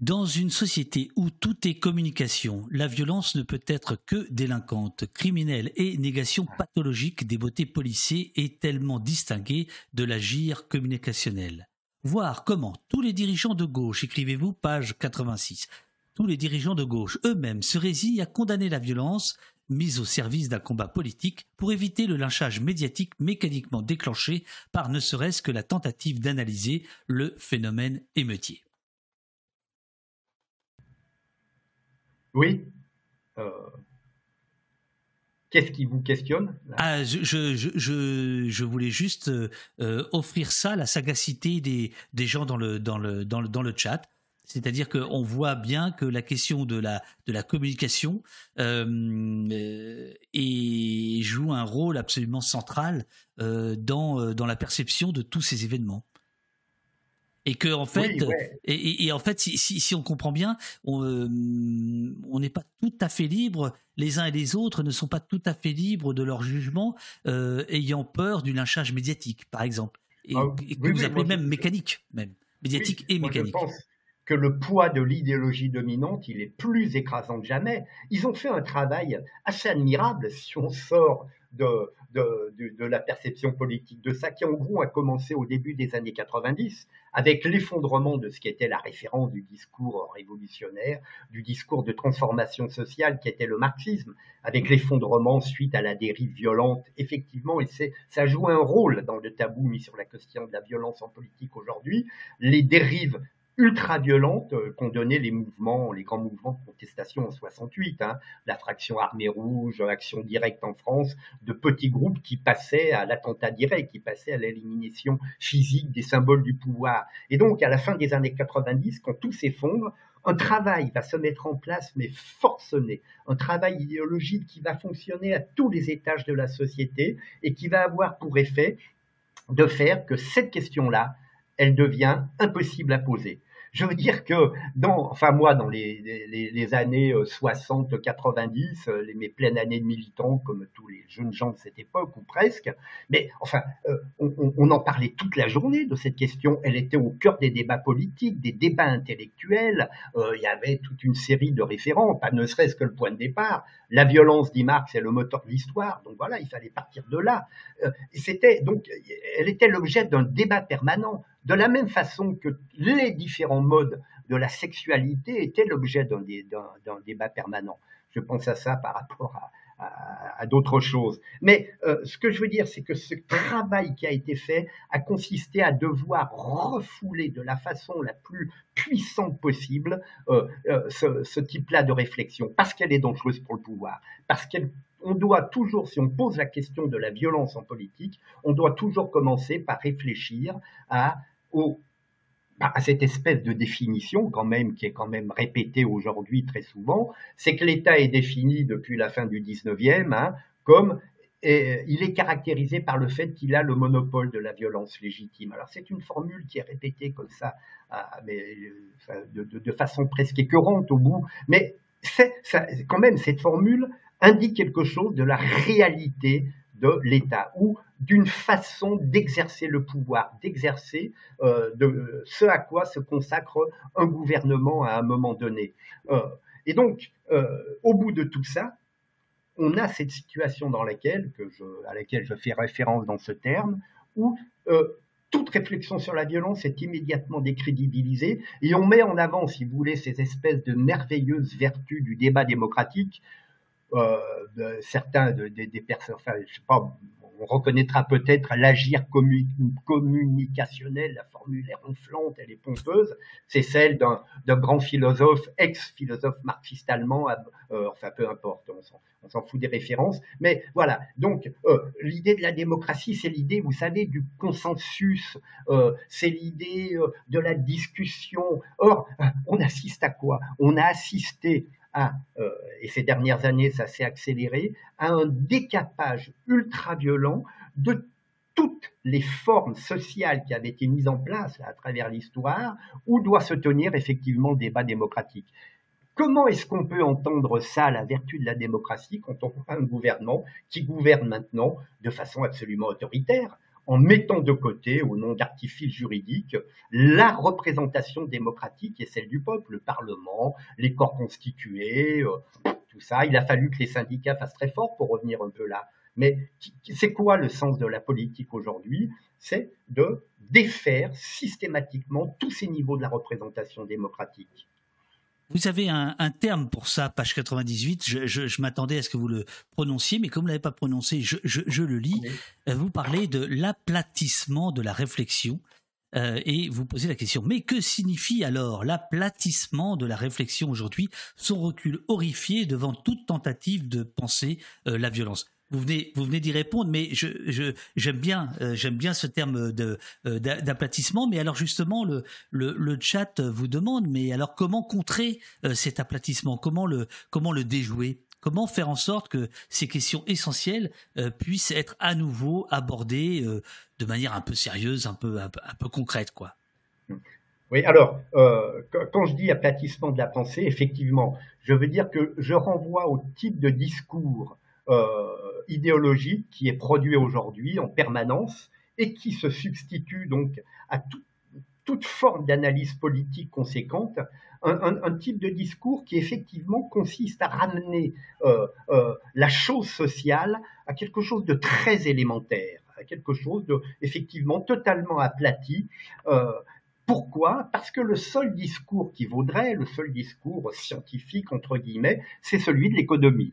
Dans une société où tout est communication, la violence ne peut être que délinquante, criminelle et négation pathologique des beautés policiers est tellement distinguée de l'agir communicationnel. Voir comment tous les dirigeants de gauche, écrivez-vous page 86, tous les dirigeants de gauche eux-mêmes se résignent à condamner la violence mise au service d'un combat politique pour éviter le lynchage médiatique mécaniquement déclenché par ne serait-ce que la tentative d'analyser le phénomène émeutier. Oui. Euh, qu'est-ce qui vous questionne ah, je, je, je, voulais juste euh, offrir ça, la sagacité des, gens dans le, chat. C'est-à-dire qu'on voit bien que la question de la, de la communication euh, et joue un rôle absolument central dans la perception de tous ces événements. Et que en fait, et, en fait, si, si, on comprend bien, on n'est pas tout à fait libre. Les uns et les autres ne sont pas tout à fait libres de leur jugement, ayant peur du lynchage médiatique, par exemple, et, ah, que vous appelez même mécanique, même. Médiatique et mécanique. que le poids de l'idéologie dominante, il est plus écrasant que jamais. Ils ont fait un travail assez admirable si on sort de, de, la perception politique de ça, qui en gros a commencé au début des années 90, avec l'effondrement de ce qui était la référence du discours révolutionnaire, du discours de transformation sociale qui était le marxisme, avec l'effondrement suite à la dérive violente, effectivement, et ça joue un rôle dans le tabou mis sur la question de la violence en politique aujourd'hui, les dérives ultra-violentes euh, qu'ont donné les mouvements, les grands mouvements de contestation en 68, hein, la fraction armée rouge, action directe en France, de petits groupes qui passaient à l'attentat direct, qui passaient à l'élimination physique des symboles du pouvoir. Et donc, à la fin des années 90, quand tout s'effondre, un travail va se mettre en place, mais forcené, un travail idéologique qui va fonctionner à tous les étages de la société et qui va avoir pour effet de faire que cette question-là, elle devient impossible à poser. Je veux dire que dans, enfin moi, dans les, les, années 60, 90, euh, les, mes pleines années de militant, comme tous les jeunes gens de cette époque, ou presque, mais enfin, euh, on, en parlait toute la journée de cette question. Elle était au cœur des débats politiques, des débats intellectuels. Euh, il y avait toute une série de référents, pas ne serait-ce que le point de départ. La violence, dit Marx, est le moteur de l'histoire. Donc voilà, il fallait partir de là. Euh, c'était donc, elle était l'objet d'un débat permanent. De la même façon que les différents modes de la sexualité étaient l'objet d'un débat permanent. Je pense à ça par rapport à, d'autres choses. Mais euh, ce que je veux dire, c'est que ce travail qui a été fait a consisté à devoir refouler de la façon la plus puissante possible euh, euh, ce, ce type-là de réflexion, parce qu'elle est dangereuse pour le pouvoir, parce qu'elle on doit toujours, si on pose la question de la violence en politique, on doit toujours commencer par réfléchir à, bah, à cette espèce de définition quand même qui est quand même répétée aujourd'hui très souvent, c'est que l'État est défini depuis la fin du 19e hein, comme et il est caractérisé par le fait qu'il a le monopole de la violence légitime. Alors c'est une formule qui est répétée comme ça, mais de, de, façon presque écœurante au bout, mais quand même cette formule indique quelque chose de la réalité de l'État ou d'une façon d'exercer le pouvoir, d'exercer euh, de ce à quoi se consacre un gouvernement à un moment donné. Euh, et donc, euh, au bout de tout ça, on a cette situation dans laquelle, à laquelle je fais référence dans ce terme, où toute réflexion sur la violence est immédiatement décrédibilisée et on met en avant, si vous voulez, ces espèces de merveilleuses vertus du débat démocratique de certains de, des personnes, enfin, je sais pas, on reconnaîtra peut-être l'agir communicationnel, la formule est ronflante, elle est pompeuse, c'est celle d'un grand philosophe, ex-philosophe marxiste allemand, euh, enfin peu importe, on s'en fout des références, mais voilà, donc euh, l'idée de la démocratie, c'est l'idée, vous savez, du consensus, euh, c'est l'idée euh, de la discussion. Or, on assiste à quoi? On a assisté à, euh, et ces dernières années ça s'est accéléré, à un décapage ultra-violent de toutes les formes sociales qui avaient été mises en place à travers l'histoire, où doit se tenir effectivement le débat démocratique. Comment est-ce qu'on peut entendre ça, la vertu de la démocratie, quand on a un gouvernement qui gouverne maintenant de façon absolument autoritaire en mettant de côté, au nom d'artifices juridiques, la représentation démocratique et celle du peuple, le Parlement, les corps constitués, euh, tout ça. Il a fallu que les syndicats fassent très fort pour revenir un peu là. Mais c'est quoi le sens de la politique aujourd'hui? C'est de défaire systématiquement tous ces niveaux de la représentation démocratique. Vous avez un, terme pour ça, page 98. Je, m'attendais à ce que vous le prononciez, mais comme vous l'avez pas prononcé, je, le lis. Euh, vous parlez de l'aplatissement de la réflexion. Euh, et vous posez la question, mais que signifie alors l'aplatissement de la réflexion aujourd'hui, son recul horrifié devant toute tentative de penser euh, la violence? Vous venez, vous venez d'y répondre, mais je, j'aime bien, euh, j'aime bien ce terme de, euh, d'aplatissement. Mais alors justement, le, le, chat vous demande, mais alors comment contrer euh, cet aplatissement? Comment le, comment le déjouer? Comment faire en sorte que ces questions essentielles puissent être à nouveau abordées de manière un peu sérieuse, un peu, un concrète, quoi? Oui, alors, quand je dis aplatissement de la pensée, effectivement, je veux dire que je renvoie au type de discours idéologique qui est produit aujourd'hui en permanence et qui se substitue donc à toute forme d'analyse politique conséquente, un, type de discours qui effectivement consiste à ramener euh, euh, la chose sociale à quelque chose de très élémentaire, à quelque chose de totalement aplati. Pourquoi? Parce que le seul discours qui vaudrait, le seul discours scientifique, entre guillemets, c'est celui de l'économie.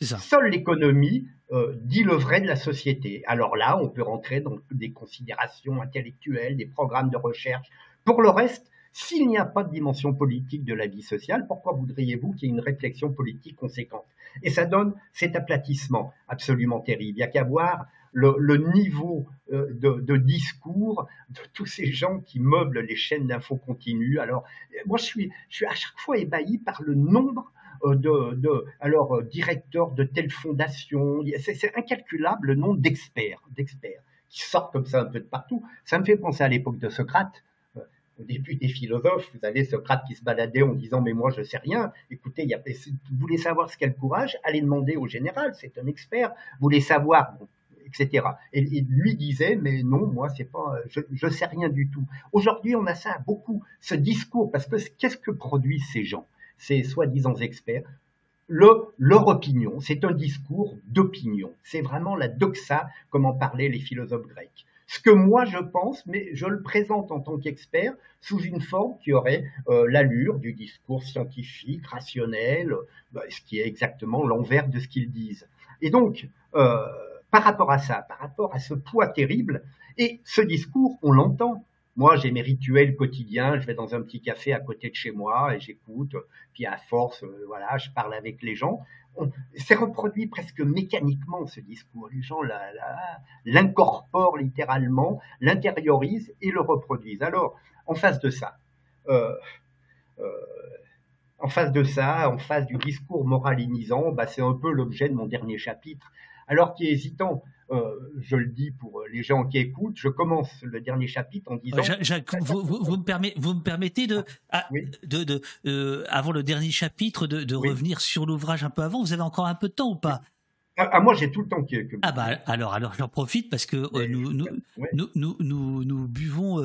Seule l'économie euh, dit le vrai de la société. Alors là, on peut rentrer dans des considérations intellectuelles, des programmes de recherche. Pour le reste, s'il n'y a pas de dimension politique de la vie sociale, pourquoi voudriez-vous qu'il y ait une réflexion politique conséquente? Et ça donne cet aplatissement absolument terrible. Il n'y a qu'à voir le, niveau euh, de, discours de tous ces gens qui meublent les chaînes d'infos continues. Alors, moi, je suis, je suis à chaque fois ébahi par le nombre euh, de, de, alors euh, directeur de telle fondation. C'est incalculable le nombre d'experts, d'experts qui sortent comme ça un peu de partout. Ça me fait penser à l'époque de Socrate. Euh, au début des philosophes, vous avez Socrate qui se baladait en disant mais moi je sais rien. Écoutez, a, vous voulez savoir ce qu'est le courage, allez demander au général, c'est un expert. Vous voulez savoir, etc. Et, lui disait mais non, moi c'est pas, je, je sais rien du tout. Aujourd'hui on a ça beaucoup, ce discours parce que qu'est-ce que produisent ces gens? Ces soi-disant experts, leur opinion, c'est un discours d'opinion. C'est vraiment la doxa, comme en parlaient les philosophes grecs. Ce que moi je pense, mais je le présente en tant qu'expert sous une forme qui aurait euh, l'allure du discours scientifique, rationnel, bah, ce qui est exactement l'envers de ce qu'ils disent. Et donc, euh, par rapport à ça, par rapport à ce poids terrible, et ce discours, on l'entend, moi, j'ai mes rituels quotidiens. Je vais dans un petit café à côté de chez moi et j'écoute. Puis à force, euh, voilà, je parle avec les gens. C'est reproduit presque mécaniquement ce discours. Les gens l'incorporent littéralement, l'intériorisent et le reproduisent. Alors, en face de ça, euh, euh, en face de ça, en face du discours moralinisant, bah, c'est un peu l'objet de mon dernier chapitre. Alors qui est hésitant, euh, je le dis pour les gens qui écoutent, je commence le dernier chapitre en disant. vous, me permettez de, ah, de, euh, avant le dernier chapitre, de, revenir sur l'ouvrage un peu avant. Vous avez encore un peu de temps ou pas? Ah, ah, moi j'ai tout le temps que. Ah bah alors alors j'en profite parce que euh, nous, nous, nous, nous, nous, buvons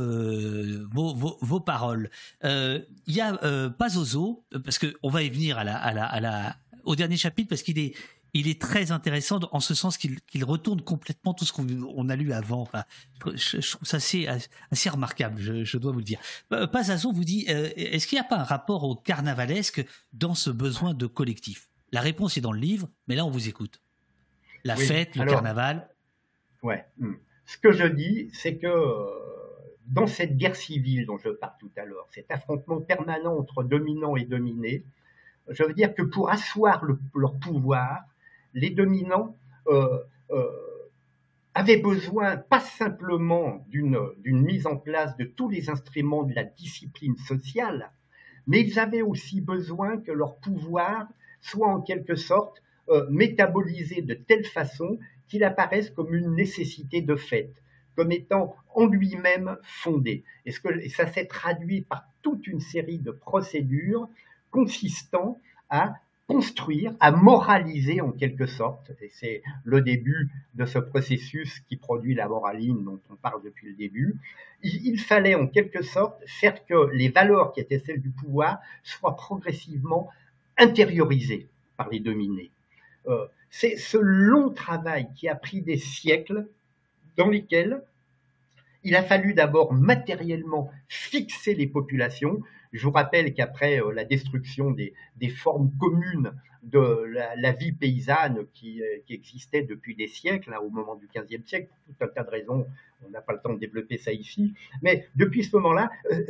vos, vos, paroles. Il y a pas Zozo parce que on va y venir à la, à la, à la au dernier chapitre parce qu'il est il est très intéressant en ce sens qu'il retourne complètement tout ce qu'on a lu avant. Enfin, je, trouve ça assez, assez remarquable, je, dois vous le dire. Euh, Pazazo vous dit, euh, est-ce qu'il n'y a pas un rapport au carnavalesque dans ce besoin de collectif? La réponse est dans le livre, mais là on vous écoute. La fête, le carnaval. Ouais. Hmm. Ce que je dis, c'est que euh, dans cette guerre civile dont je parle tout à l'heure, cet affrontement permanent entre dominants et dominés, je veux dire que pour asseoir leur pouvoir, les dominants euh, euh, avaient besoin pas simplement d'une mise en place de tous les instruments de la discipline sociale, mais ils avaient aussi besoin que leur pouvoir soit en quelque sorte euh, métabolisé de telle façon qu'il apparaisse comme une nécessité de fait, comme étant en lui-même fondé. Et, ce ça s'est traduit par toute une série de procédures consistant à construire, à moraliser en quelque sorte, et c'est le début de ce processus qui produit la moraline dont on parle depuis le début, il, fallait en quelque sorte faire que les valeurs qui étaient celles du pouvoir soient progressivement intériorisées par les dominés. Euh, c'est ce long travail qui a pris des siècles dans lesquels Il a fallu d'abord matériellement fixer les populations. Je vous rappelle qu'après euh, la destruction des, formes communes de la, vie paysanne qui, euh, existait depuis des siècles, hein, au moment du XVe siècle, pour tout un tas de raisons, on n'a pas le temps de développer ça ici, mais depuis ce moment-là, euh,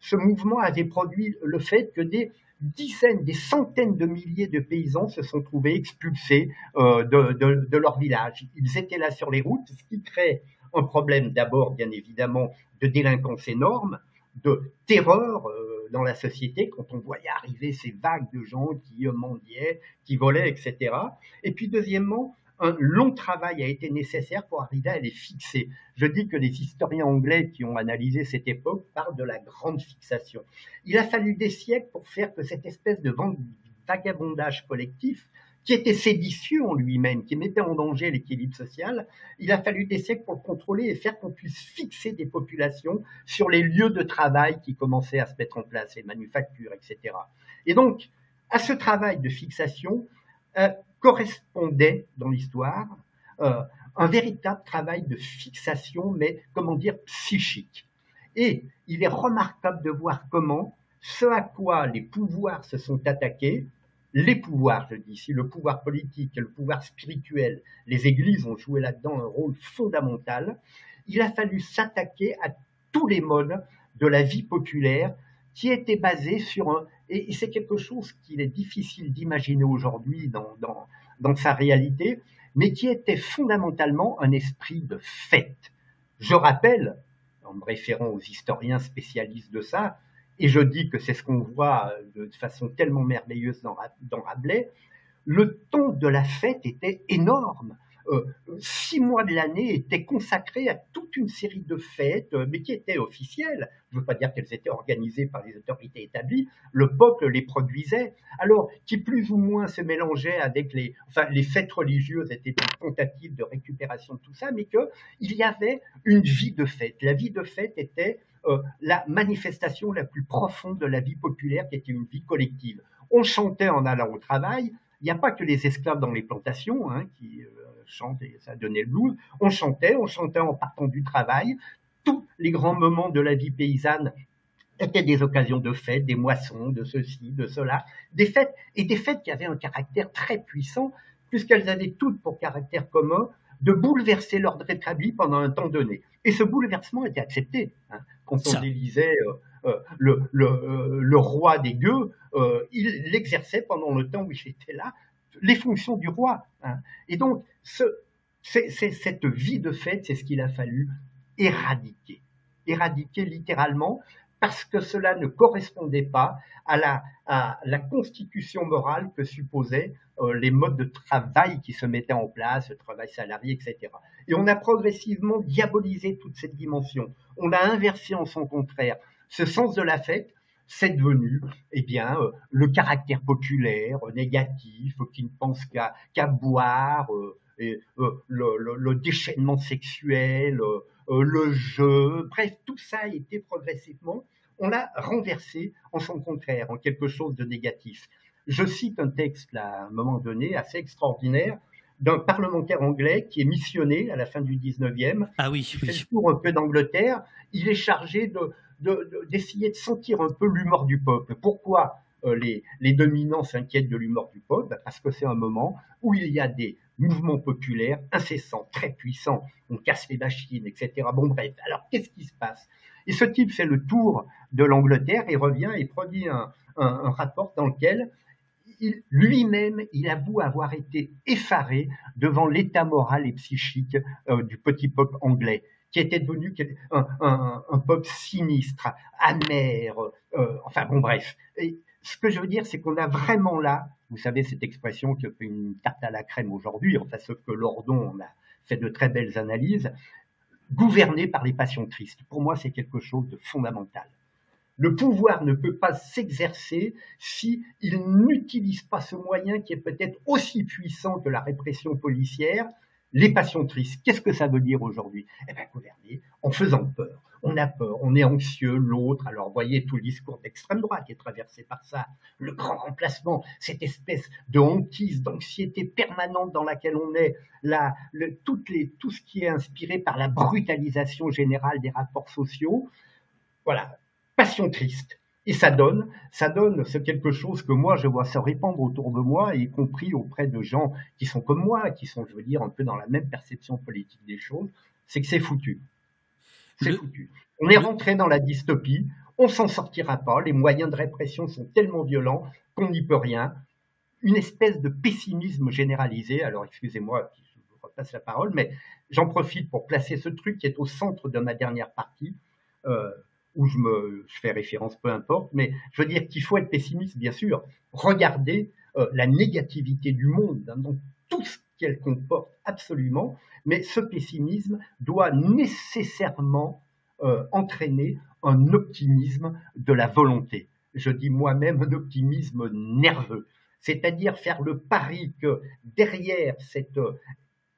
ce, mouvement avait produit le fait que des dizaines, des centaines de milliers de paysans se sont trouvés expulsés de, leur village. Ils étaient là sur les routes, ce qui crée un problème d'abord, bien évidemment, de délinquance énorme, de terreur dans la société quand on voyait arriver ces vagues de gens qui mendiaient, qui volaient, etc. Et puis deuxièmement, un long travail a été nécessaire pour arriver à les fixer. Je dis que les historiens anglais qui ont analysé cette époque parlent de la grande fixation. Il a fallu des siècles pour faire que cette espèce de vagabondage collectif qui était séditieux en lui-même, qui mettait en danger l'équilibre social, il a fallu des siècles pour le contrôler et faire qu'on puisse fixer des populations sur les lieux de travail qui commençaient à se mettre en place, les manufactures, etc. Et donc, à ce travail de fixation euh, correspondait dans l'histoire euh, un véritable travail de fixation, mais comment dire, psychique. Et il est remarquable de voir comment ce à quoi les pouvoirs se sont attaqués, les pouvoirs, je dis ici, le pouvoir politique et le pouvoir spirituel, les églises ont joué là-dedans un rôle fondamental. Il a fallu s'attaquer à tous les modes de la vie populaire qui étaient basés sur un, et c'est quelque chose qu'il est difficile d'imaginer aujourd'hui dans, dans, dans sa réalité, mais qui était fondamentalement un esprit de fête. Je rappelle, en me référant aux historiens spécialistes de ça, et je dis que c'est ce qu'on voit euh, de façon tellement merveilleuse dans, Rabelais, le ton de la fête était énorme. Euh, six mois de l'année étaient consacrés à toute une série de fêtes, euh, mais qui étaient officielles. Je ne veux pas dire qu'elles étaient organisées par les autorités établies. Le peuple les produisait. Alors, qui plus ou moins se mélangeait avec les, enfin, les fêtes religieuses étaient une tentative de récupération de tout ça, mais qu'il y avait une vie de fête. La vie de fête était euh, la manifestation la plus profonde de la vie populaire qui était une vie collective. On chantait en allant au travail. Il n'y a pas que les esclaves dans les plantations hein, qui euh, chantent et ça donnait le blues. On chantait, on chantait en partant du travail. Tous les grands moments de la vie paysanne étaient des occasions de fêtes, des moissons, de ceci, de cela, des fêtes et des fêtes qui avaient un caractère très puissant puisqu'elles avaient toutes pour caractère commun de bouleverser l'ordre établi pendant un temps donné. Et ce bouleversement était accepté. Hein. Quand on élisait euh, euh, le, le, euh, le, roi des gueux, il l'exerçait pendant le temps où il était là, les fonctions du roi. Hein. Et donc, ce, c'est, cette vie de fête, c'est ce qu'il a fallu éradiquer. Éradiquer littéralement, parce que cela ne correspondait pas à la, la constitution morale que supposaient euh, les modes de travail qui se mettaient en place, le travail salarié, etc. Et on a progressivement diabolisé toute cette dimension. On a inversé en son contraire ce sens de la fête, c'est devenu eh bien euh, le caractère populaire négatif qui ne pense qu'à boire euh, et, le, le, déchaînement sexuel le jeu bref tout ça a été progressivement on l'a renversé en son contraire, en quelque chose de négatif. Je cite un texte à un moment donné assez extraordinaire d'un parlementaire anglais qui est missionné à la fin du 19e. Ah oui, il fait le tour un peu d'Angleterre. Il est chargé d'essayer de, sentir un peu l'humeur du peuple. Pourquoi euh, les, dominants s'inquiètent de l'humeur du peuple? Parce que c'est un moment où il y a des mouvements populaires incessants, très puissants. On casse les machines, etc. Bon bref, alors qu'est-ce qui se passe? Et ce type fait le tour de l'Angleterre et revient et produit un, rapport dans lequel lui-même, il avoue avoir été effaré devant l'état moral et psychique euh, du petit peuple anglais, qui était devenu un, peuple sinistre, amer, euh, enfin bon bref. Et ce que je veux dire, c'est qu'on a vraiment là, vous savez cette expression qui fait une tarte à la crème aujourd'hui, enfin ce que Lordon a fait de très belles analyses, gouverné par les passions tristes. Pour moi, c'est quelque chose de fondamental. Le pouvoir ne peut pas s'exercer si il n'utilise pas ce moyen qui est peut-être aussi puissant que la répression policière, les passions tristes. Qu'est-ce que ça veut dire aujourd'hui? Eh bien, gouverner en faisant peur. on a peur, on est anxieux, l'autre. Alors, voyez tout le discours d'extrême droite qui est traversé par ça. Le grand remplacement, cette espèce de hantise, d'anxiété permanente dans laquelle on est, le, toutes les, tout ce qui est inspiré par la brutalisation générale des rapports sociaux. Voilà, passion triste. Et ça donne, ça donne ce quelque chose que moi je vois se répandre autour de moi, y compris auprès de gens qui sont comme moi, qui sont, je veux dire, un peu dans la même perception politique des choses, c'est que c'est foutu. C'est foutu. On est rentré dans la dystopie, on s'en sortira pas, les moyens de répression sont tellement violents qu'on n'y peut rien. Une espèce de pessimisme généralisé. Alors excusez-moi, je vous repasse la parole, mais j'en profite pour placer ce truc qui est au centre de ma dernière partie. Euh, où je me fais référence, peu importe, mais je veux dire qu'il faut être pessimiste, bien sûr. Regardez euh, la négativité du monde dans tout ce qu'elle comporte absolument, mais ce pessimisme doit nécessairement euh, entraîner un optimisme de la volonté. Je dis moi-même un optimisme nerveux, c'est-à-dire faire le pari que derrière cette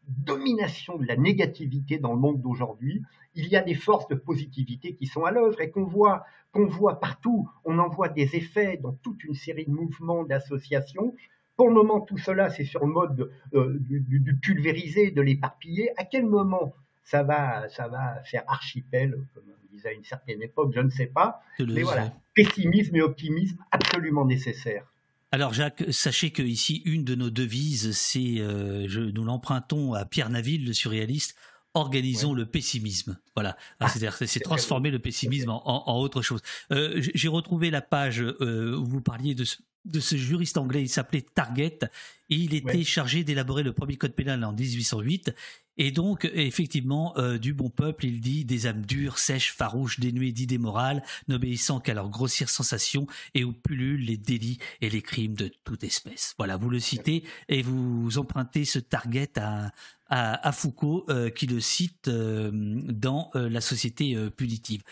domination de la négativité dans le monde d'aujourd'hui, il y a des forces de positivité qui sont à l'œuvre et qu'on voit, qu'on voit partout. On en voit des effets dans toute une série de mouvements, d'associations. Pour le moment, tout cela, c'est sur le mode euh, du, pulvériser, de l'éparpiller. À quel moment ça va, ça va faire archipel, comme on disait à une certaine époque, je ne sais pas. Mais voilà, pessimisme et optimisme absolument nécessaires. Alors Jacques, sachez que ici une de nos devises, c'est euh, nous l'empruntons à Pierre Naville, le surréaliste. Organisons le pessimisme. Voilà, ah, c'est-à-dire c'est transformer le pessimisme en, autre chose. Euh, j'ai retrouvé la page euh, où vous parliez de ce, de ce juriste anglais, il s'appelait Target, et il était chargé d'élaborer le premier code pénal en 1808. Et donc, effectivement, euh, du bon peuple, il dit des âmes dures, sèches, farouches, dénuées d'idées morales, n'obéissant qu'à leurs grossières sensations, et où pullulent les délits et les crimes de toute espèce. Voilà, vous le citez, et vous empruntez ce target à, à, Foucault euh, qui le cite euh, dans la société punitive.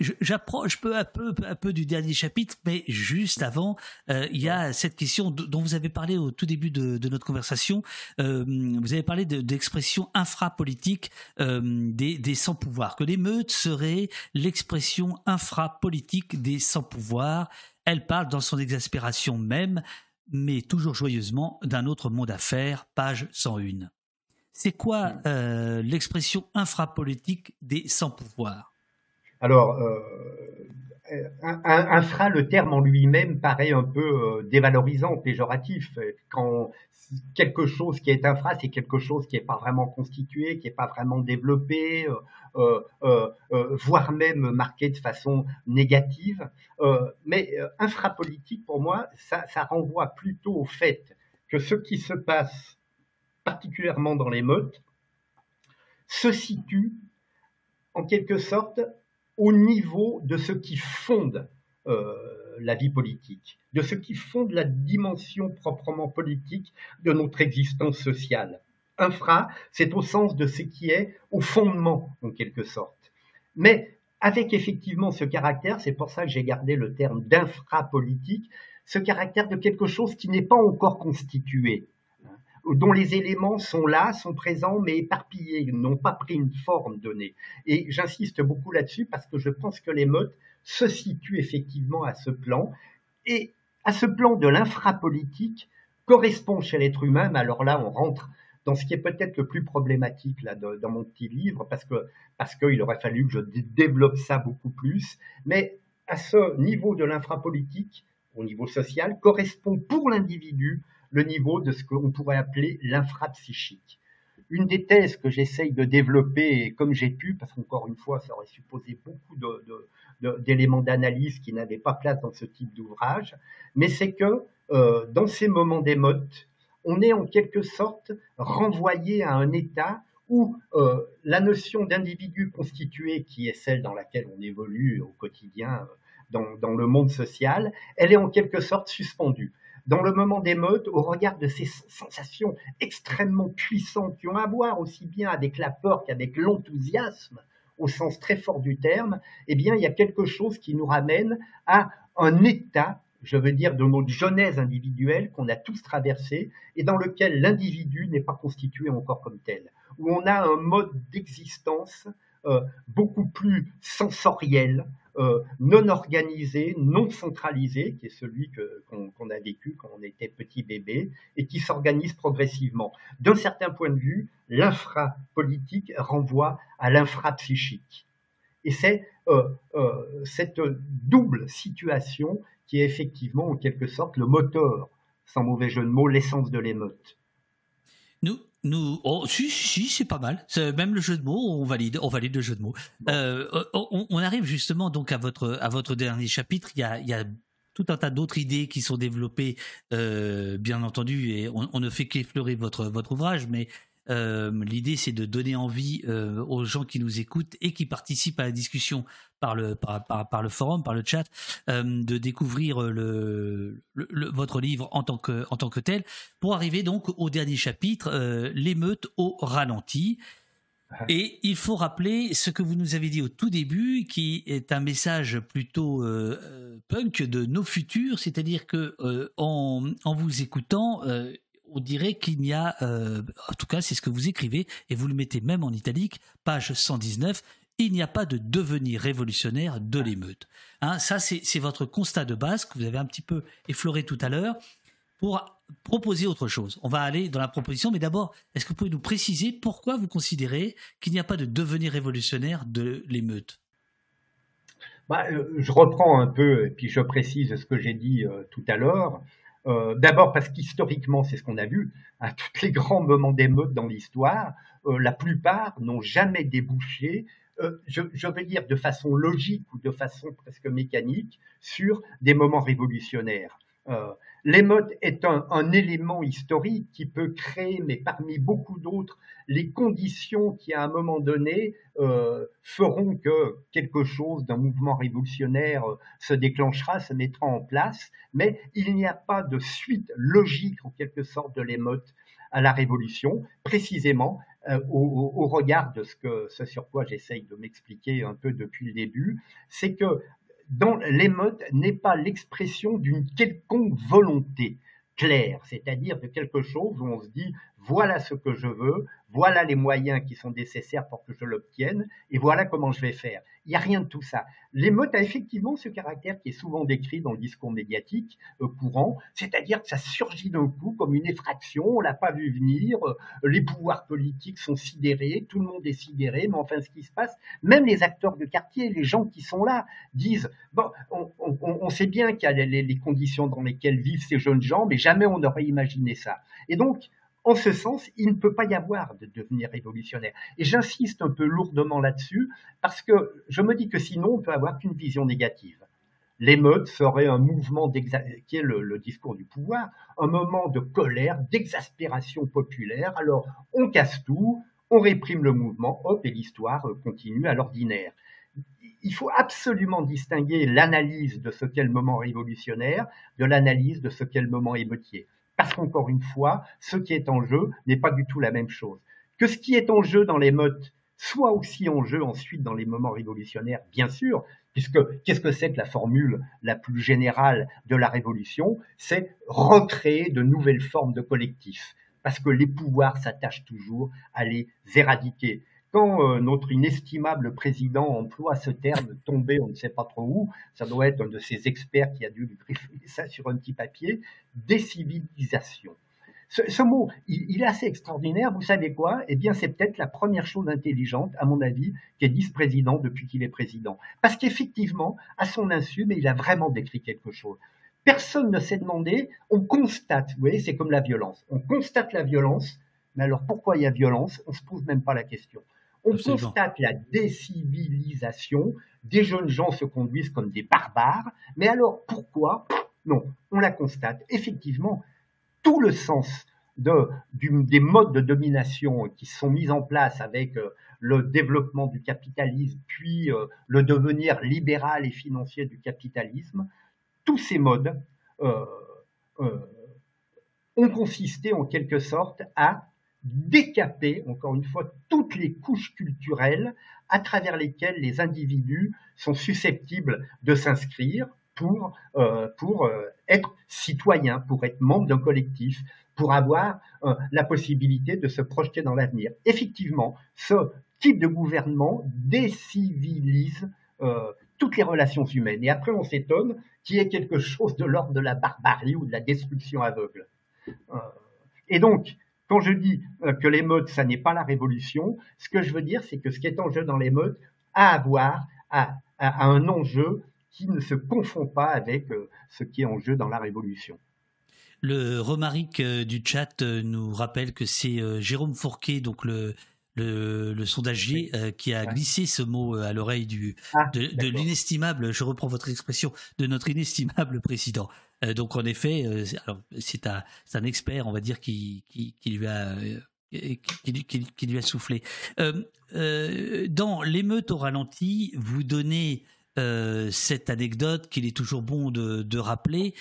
J'approche peu à peu, peu à peu du dernier chapitre, mais juste avant, il y a cette question dont vous avez parlé au tout début de, notre conversation. vous avez parlé d'expression infrapolitique des, des sans-pouvoirs, que l'émeute serait l'expression infrapolitique des sans-pouvoirs. Elle parle dans son exaspération même mais toujours joyeusement, d'un autre monde à faire, page 101. C'est quoi euh, l'expression infrapolitique des sans-pouvoirs? Alors, euh, infra, le terme en lui-même paraît un peu euh, dévalorisant, péjoratif. Quand quelque chose qui est infra, c'est quelque chose qui n'est pas vraiment constitué, qui n'est pas vraiment développé, voire même marqué de façon négative. mais infrapolitique, pour moi, ça renvoie plutôt au fait que ce qui se passe particulièrement dans les meutes, se situe en quelque sorte au niveau de ce qui fonde euh, la vie politique, de ce qui fonde la dimension proprement politique de notre existence sociale. Infra, c'est au sens de ce qui est au fondement, en quelque sorte. Mais avec effectivement ce caractère, c'est pour ça que j'ai gardé le terme d'infrapolitique, ce caractère de quelque chose qui n'est pas encore constitué, dont les éléments sont là, sont présents, mais éparpillés, n'ont pas pris une forme donnée. Et j'insiste beaucoup là-dessus parce que je pense que l'émeute se situe effectivement à ce plan. Et à ce plan de l'infrapolitique correspond chez l'être humain, mais alors là, on rentre dans ce qui est peut-être le plus problématique là dans mon petit livre, parce que parce qu'il aurait fallu que je développe ça beaucoup plus. Mais à ce niveau de l'infrapolitique, au niveau social, correspond pour l'individu le niveau de ce qu'on pourrait appeler l'infrapsychique. Une des thèses que j'essaye de développer comme j'ai pu, parce qu'encore une fois, ça aurait supposé beaucoup d'éléments d'analyse qui n'avaient pas place dans ce type d'ouvrage, mais c'est que euh, dans ces moments d'émote, on est en quelque sorte renvoyé à un état où euh, la notion d'individu constitué, qui est celle dans laquelle on évolue au quotidien dans, dans, le monde social, elle est en quelque sorte suspendue dans le moment d'émeute, au regard de ces sensations extrêmement puissantes qui ont à voir aussi bien avec la peur qu'avec l'enthousiasme, au sens très fort du terme, eh bien, il y a quelque chose qui nous ramène à un état, je veux dire, de notre genèse individuelle qu'on a tous traversé et dans lequel l'individu n'est pas constitué encore comme tel, où on a un mode d'existence beaucoup plus sensoriel, non organisé, non centralisé, qui est celui qu'on a vécu quand on était petit bébé, et qui s'organise progressivement. D'un certain point de vue, l'infrapolitique renvoie à l'infrapsychique. Et c'est cette double situation qui est effectivement en quelque sorte le moteur, sans mauvais jeu de mots, l'essence de l'émeute. Nous, nous, oh, si, si, c'est pas mal. Même le jeu de mots, on valide, on valide le jeu de mots. Euh, on, arrive justement donc à votre, à votre dernier chapitre. Il y a, il y a tout un tas d'autres idées qui sont développées, euh, bien entendu, et on, on ne fait qu'effleurer votre, votre ouvrage, mais euh, l'idée, c'est de donner envie euh, aux gens qui nous écoutent et qui participent à la discussion par le, par, le forum, par le chat, euh, de découvrir le, votre livre en tant, que, en tant que tel, pour arriver donc au dernier chapitre, l'émeute au ralenti. Et il faut rappeler ce que vous nous avez dit au tout début, qui est un message plutôt punk de nos futurs, c'est-à-dire que en, en, vous écoutant, on dirait qu'il n'y a, euh, en tout cas c'est ce que vous écrivez, et vous le mettez même en italique, page 119, il n'y a pas de devenir révolutionnaire de l'émeute. Hein, ça, c'est votre constat de base que vous avez un petit peu effleuré tout à l'heure pour proposer autre chose. On va aller dans la proposition, mais d'abord, est-ce que vous pouvez nous préciser pourquoi vous considérez qu'il n'y a pas de devenir révolutionnaire de l'émeute? Bah, euh, Je reprends un peu, et puis je précise ce que j'ai dit euh, tout à l'heure. Euh, d'abord parce qu'historiquement, c'est ce qu'on a vu, à tous les grands moments d'émeute dans l'histoire, euh, la plupart n'ont jamais débouché, euh, je, je, veux dire de façon logique ou de façon presque mécanique, sur des moments révolutionnaires. L'émeute est un, élément historique qui peut créer, mais parmi beaucoup d'autres, les conditions qui, à un moment donné, euh, feront que quelque chose d'un mouvement révolutionnaire euh, se déclenchera, se mettra en place, mais il n'y a pas de suite logique, en quelque sorte, de l'émeute à la révolution, précisément euh, au, au, regard de ce, que, ce sur quoi j'essaye de m'expliquer un peu depuis le début, c'est que dont l'émeute n'est pas l'expression d'une quelconque volonté claire, c'est-à-dire de quelque chose où on se dit voilà ce que je veux, voilà les moyens qui sont nécessaires pour que je l'obtienne, et voilà comment je vais faire. Il n'y a rien de tout ça. L'émeute a effectivement ce caractère qui est souvent décrit dans le discours médiatique euh, courant, c'est-à-dire que ça surgit d'un coup comme une effraction, on l'a pas vu venir, euh, les pouvoirs politiques sont sidérés, tout le monde est sidéré, mais enfin ce qui se passe, même les acteurs de quartier, les gens qui sont là, disent, bon, on, sait bien qu'il y a les, les conditions dans lesquelles vivent ces jeunes gens, mais jamais on n'aurait imaginé ça. Et donc, en ce sens, il ne peut pas y avoir de devenir révolutionnaire. Et j'insiste un peu lourdement là-dessus, parce que je me dis que sinon, on peut avoir qu'une vision négative. L'émeute serait un mouvement qui est le, discours du pouvoir, un moment de colère, d'exaspération populaire. Alors, on casse tout, on réprime le mouvement, hop, et l'histoire continue à l'ordinaire. Il faut absolument distinguer l'analyse de ce qu'est le moment révolutionnaire de l'analyse de ce qu'est le moment émeutier. Parce qu'encore une fois, ce qui est en jeu n'est pas du tout la même chose. Que ce qui est en jeu dans les meutes soit aussi en jeu ensuite dans les moments révolutionnaires, bien sûr, puisque qu'est-ce que c'est que la formule la plus générale de la révolution? C'est recréer de nouvelles formes de collectifs, parce que les pouvoirs s'attachent toujours à les éradiquer quand euh, notre inestimable président emploie ce terme tombé, on ne sait pas trop où, ça doit être un de ces experts qui a dû lui griffer ça sur un petit papier, décivilisation. Ce, mot, il, est assez extraordinaire. Vous savez quoi? Eh bien, c'est peut-être la première chose intelligente, à mon avis, qu'est dit ce président depuis qu'il est président. Parce qu'effectivement, à son insu, mais il a vraiment décrit quelque chose. Personne ne s'est demandé, on constate, vous voyez, c'est comme la violence. On constate la violence, mais alors pourquoi il y a violence? On se pose même pas la question. On constate la décivilisation, des jeunes gens se conduisent comme des barbares, mais alors pourquoi? Non, on la constate. Effectivement, tout le sens de, des modes de domination qui sont mis en place avec euh, le développement du capitalisme, puis euh, le devenir libéral et financier du capitalisme, tous ces modes euh, ont consisté en quelque sorte à décaper, encore une fois, toutes les couches culturelles à travers lesquelles les individus sont susceptibles de s'inscrire pour, euh, pour euh, être citoyens, pour être membres d'un collectif, pour avoir euh, la possibilité de se projeter dans l'avenir. Effectivement, ce type de gouvernement décivilise euh, toutes les relations humaines. Et après, on s'étonne qu'il y ait quelque chose de l'ordre de la barbarie ou de la destruction aveugle. Et donc, quand je dis euh, que l'émeute, ça n'est pas la révolution, ce que je veux dire, c'est que ce qui est en jeu dans l'émeute a à voir à, un enjeu qui ne se confond pas avec euh, ce qui est en jeu dans la révolution. Le Romaric du chat nous rappelle que c'est Jérôme Fourquet, donc le, le, sondagier qui a glissé ce mot à l'oreille du ah, de, de l'inestimable, je reprends votre expression, de notre inestimable président. Euh, donc en effet, euh, c'est un, expert, on va dire, qui, lui a euh, soufflé. dans l'émeute au ralenti, vous donnez cette anecdote qu'il est toujours bon de, rappeler.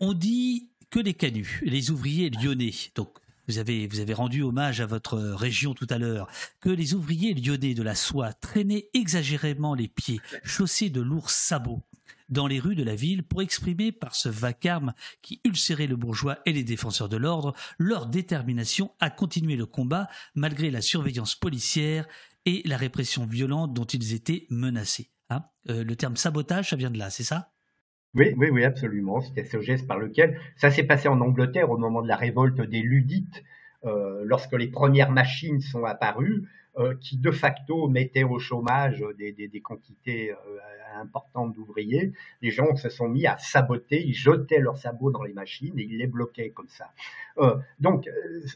On dit que les canuts, les ouvriers lyonnais, donc vous avez, vous avez rendu hommage à votre région tout à l'heure, que les ouvriers lyonnais de la soie traînaient exagérément les pieds, chaussés de lourds sabots, dans les rues de la ville pour exprimer par ce vacarme qui ulcérait le bourgeois et les défenseurs de l'ordre leur détermination à continuer le combat malgré la surveillance policière et la répression violente dont ils étaient menacés. Hein euh, le terme sabotage, ça vient de là, c'est ça? Oui, oui, oui, absolument. C'était ce geste par lequel ça s'est passé en Angleterre au moment de la révolte des Ludites, lorsque les premières machines sont apparues. Euh, qui de facto mettaient au chômage des, des, quantités euh, importantes d'ouvriers, les gens se sont mis à saboter, ils jetaient leurs sabots dans les machines et ils les bloquaient comme ça. Euh, donc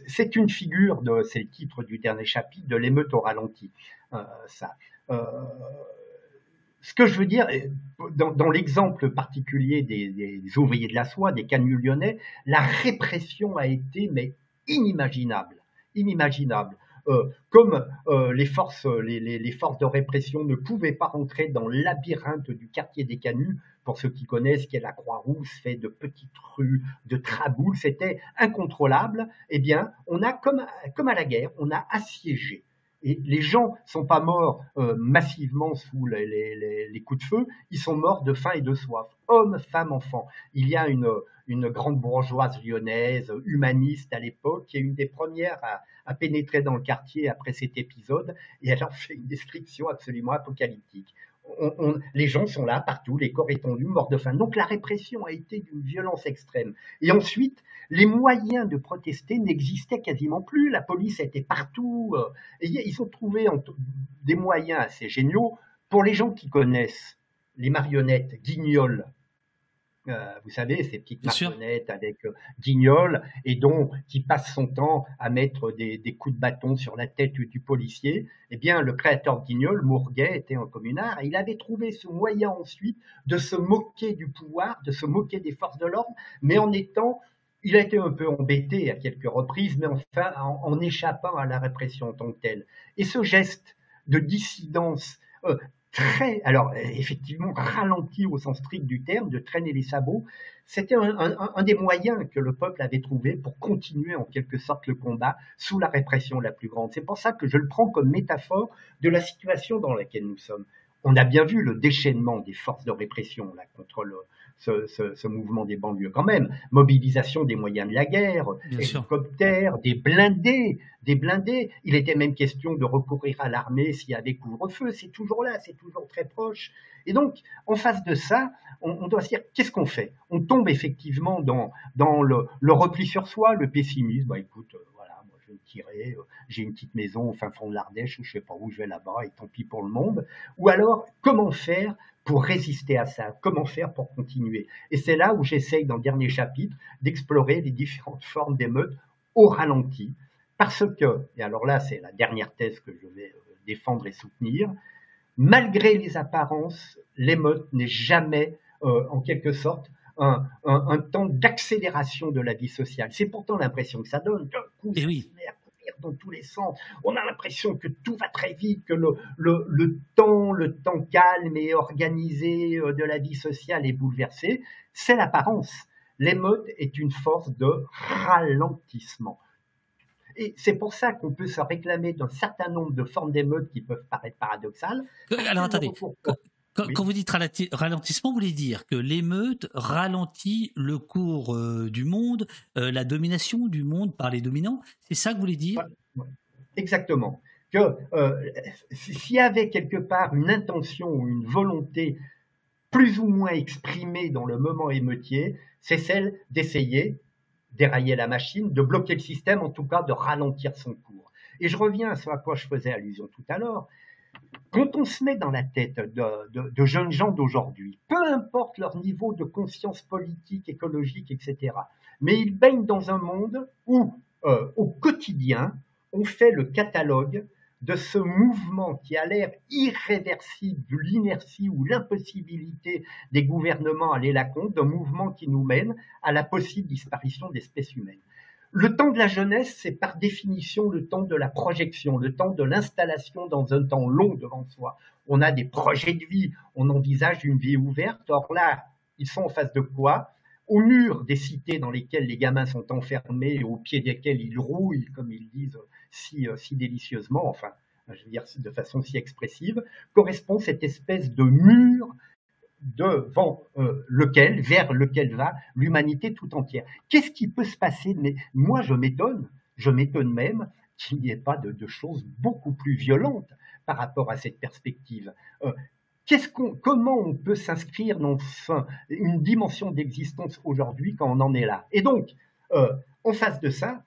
c'est une figure c'est le titre du dernier chapitre, de l'émeute au ralenti. ça. ce que je veux dire, dans, l'exemple particulier des, des, ouvriers de la soie, des canuts lyonnais, la répression a été mais inimaginable, inimaginable. Euh, comme euh, les forces, les, forces de répression ne pouvaient pas rentrer dans le labyrinthe du quartier des Canuts, pour ceux qui connaissent, qui est la Croix-Rousse, fait de petites rues, de traboules, c'était incontrôlable. Eh bien, on a comme, comme à la guerre, on a assiégé et les gens sont pas morts euh, massivement sous les, les, coups de feu, ils sont morts de faim et de soif. Hommes, femmes, enfants. Il y a une, une grande bourgeoise lyonnaise, humaniste à l'époque, qui est une des premières à, à, pénétrer dans le quartier après cet épisode, et elle en fait une description absolument apocalyptique. Les gens sont là partout, les corps étendus, morts de faim. Donc la répression a été d'une violence extrême. Et ensuite, les moyens de protester n'existaient quasiment plus. La police était partout. Euh, et ils ont trouvé des moyens assez géniaux pour les gens qui connaissent les marionnettes guignols. Euh, vous savez, ces petites marionnettes avec euh, guignol et dont qui passe son temps à mettre des, coups de bâton sur la tête du, policier. Eh bien, le créateur de guignol, Mourguet, était un communard et il avait trouvé ce moyen ensuite de se moquer du pouvoir, de se moquer des forces de l'ordre, mais en étant il a été un peu embêté à quelques reprises, mais enfin en, échappant à la répression en tant que telle. Et ce geste de dissidence euh, très, alors effectivement ralenti au sens strict du terme, de traîner les sabots, c'était un, des moyens que le peuple avait trouvé pour continuer en quelque sorte le combat sous la répression la plus grande. C'est pour ça que je le prends comme métaphore de la situation dans laquelle nous sommes. On a bien vu le déchaînement des forces de répression là, contre le, ce, mouvement des banlieues quand même. Mobilisation des moyens de la guerre, hélicoptères, des blindés, des blindés. Il était même question de recourir à l'armée s'il y avait couvre-feu. C'est toujours là, c'est toujours très proche. Et donc, en face de ça, on, doit se dire qu'est-ce qu'on fait? On tombe effectivement dans, dans le, repli sur soi, le pessimisme. Bah, écoute, euh, tirer. Euh, j'ai une petite maison au fin fond de l'Ardèche, je sais pas où je vais là-bas, et tant pis pour le monde. Ou alors, comment faire pour résister à ça? Comment faire pour continuer? Et c'est là où j'essaye, dans le dernier chapitre, d'explorer les différentes formes d'émeutes au ralenti. Parce que, et alors là, c'est la dernière thèse que je vais euh, défendre et soutenir, malgré les apparences, l'émeute n'est jamais, euh, en quelque sorte, un, temps d'accélération de la vie sociale. C'est pourtant l'impression que ça donne. coup, et oui dans tous les sens. On a l'impression que tout va très vite, que le, le, temps, le temps calme et organisé euh, de la vie sociale est bouleversé. C'est l'apparence. L'émeute est une force de ralentissement. Et c'est pour ça qu'on peut se réclamer d'un certain nombre de formes d'émeute qui peuvent paraître paradoxales. Alors attendez, quand, vous dites ralentissement, vous voulez dire que l'émeute ralentit le cours euh, du monde, euh, la domination du monde par les dominants? C'est ça que vous voulez dire? Exactement. que euh, s'il y avait quelque part une intention ou une volonté plus ou moins exprimée dans le moment émeutier, c'est celle d'essayer dérailler la machine, de bloquer le système, en tout cas de ralentir son cours. Et je reviens à ce à quoi je faisais allusion tout à l'heure. Quand on se met dans la tête de, jeunes gens d'aujourd'hui, peu importe leur niveau de conscience politique, écologique, etc., mais ils baignent dans un monde où, euh, au quotidien, on fait le catalogue de ce mouvement qui a l'air irréversible de l'inertie ou l'impossibilité des gouvernements à aller la compte, d'un mouvement qui nous mène à la possible disparition de l'espèce humaine. Le temps de la jeunesse, c'est par définition le temps de la projection, le temps de l'installation dans un temps long devant soi. On a des projets de vie, on envisage une vie ouverte. Or là, ils sont en face de quoi? Au mur des cités dans lesquelles les gamins sont enfermés, au pied desquels ils rouillent, comme ils disent si, euh, si délicieusement, enfin, je veux dire de façon si expressive, correspond cette espèce de mur devant euh, lequel, vers lequel va l'humanité tout entière. Qu'est-ce qui peut se passer? Mais moi, je m'étonne, je m'étonne même qu'il n'y ait pas de, choses beaucoup plus violentes par rapport à cette perspective. Euh, comment on peut s'inscrire dans une dimension d'existence aujourd'hui quand on en est là? Et donc, euh, en face de ça,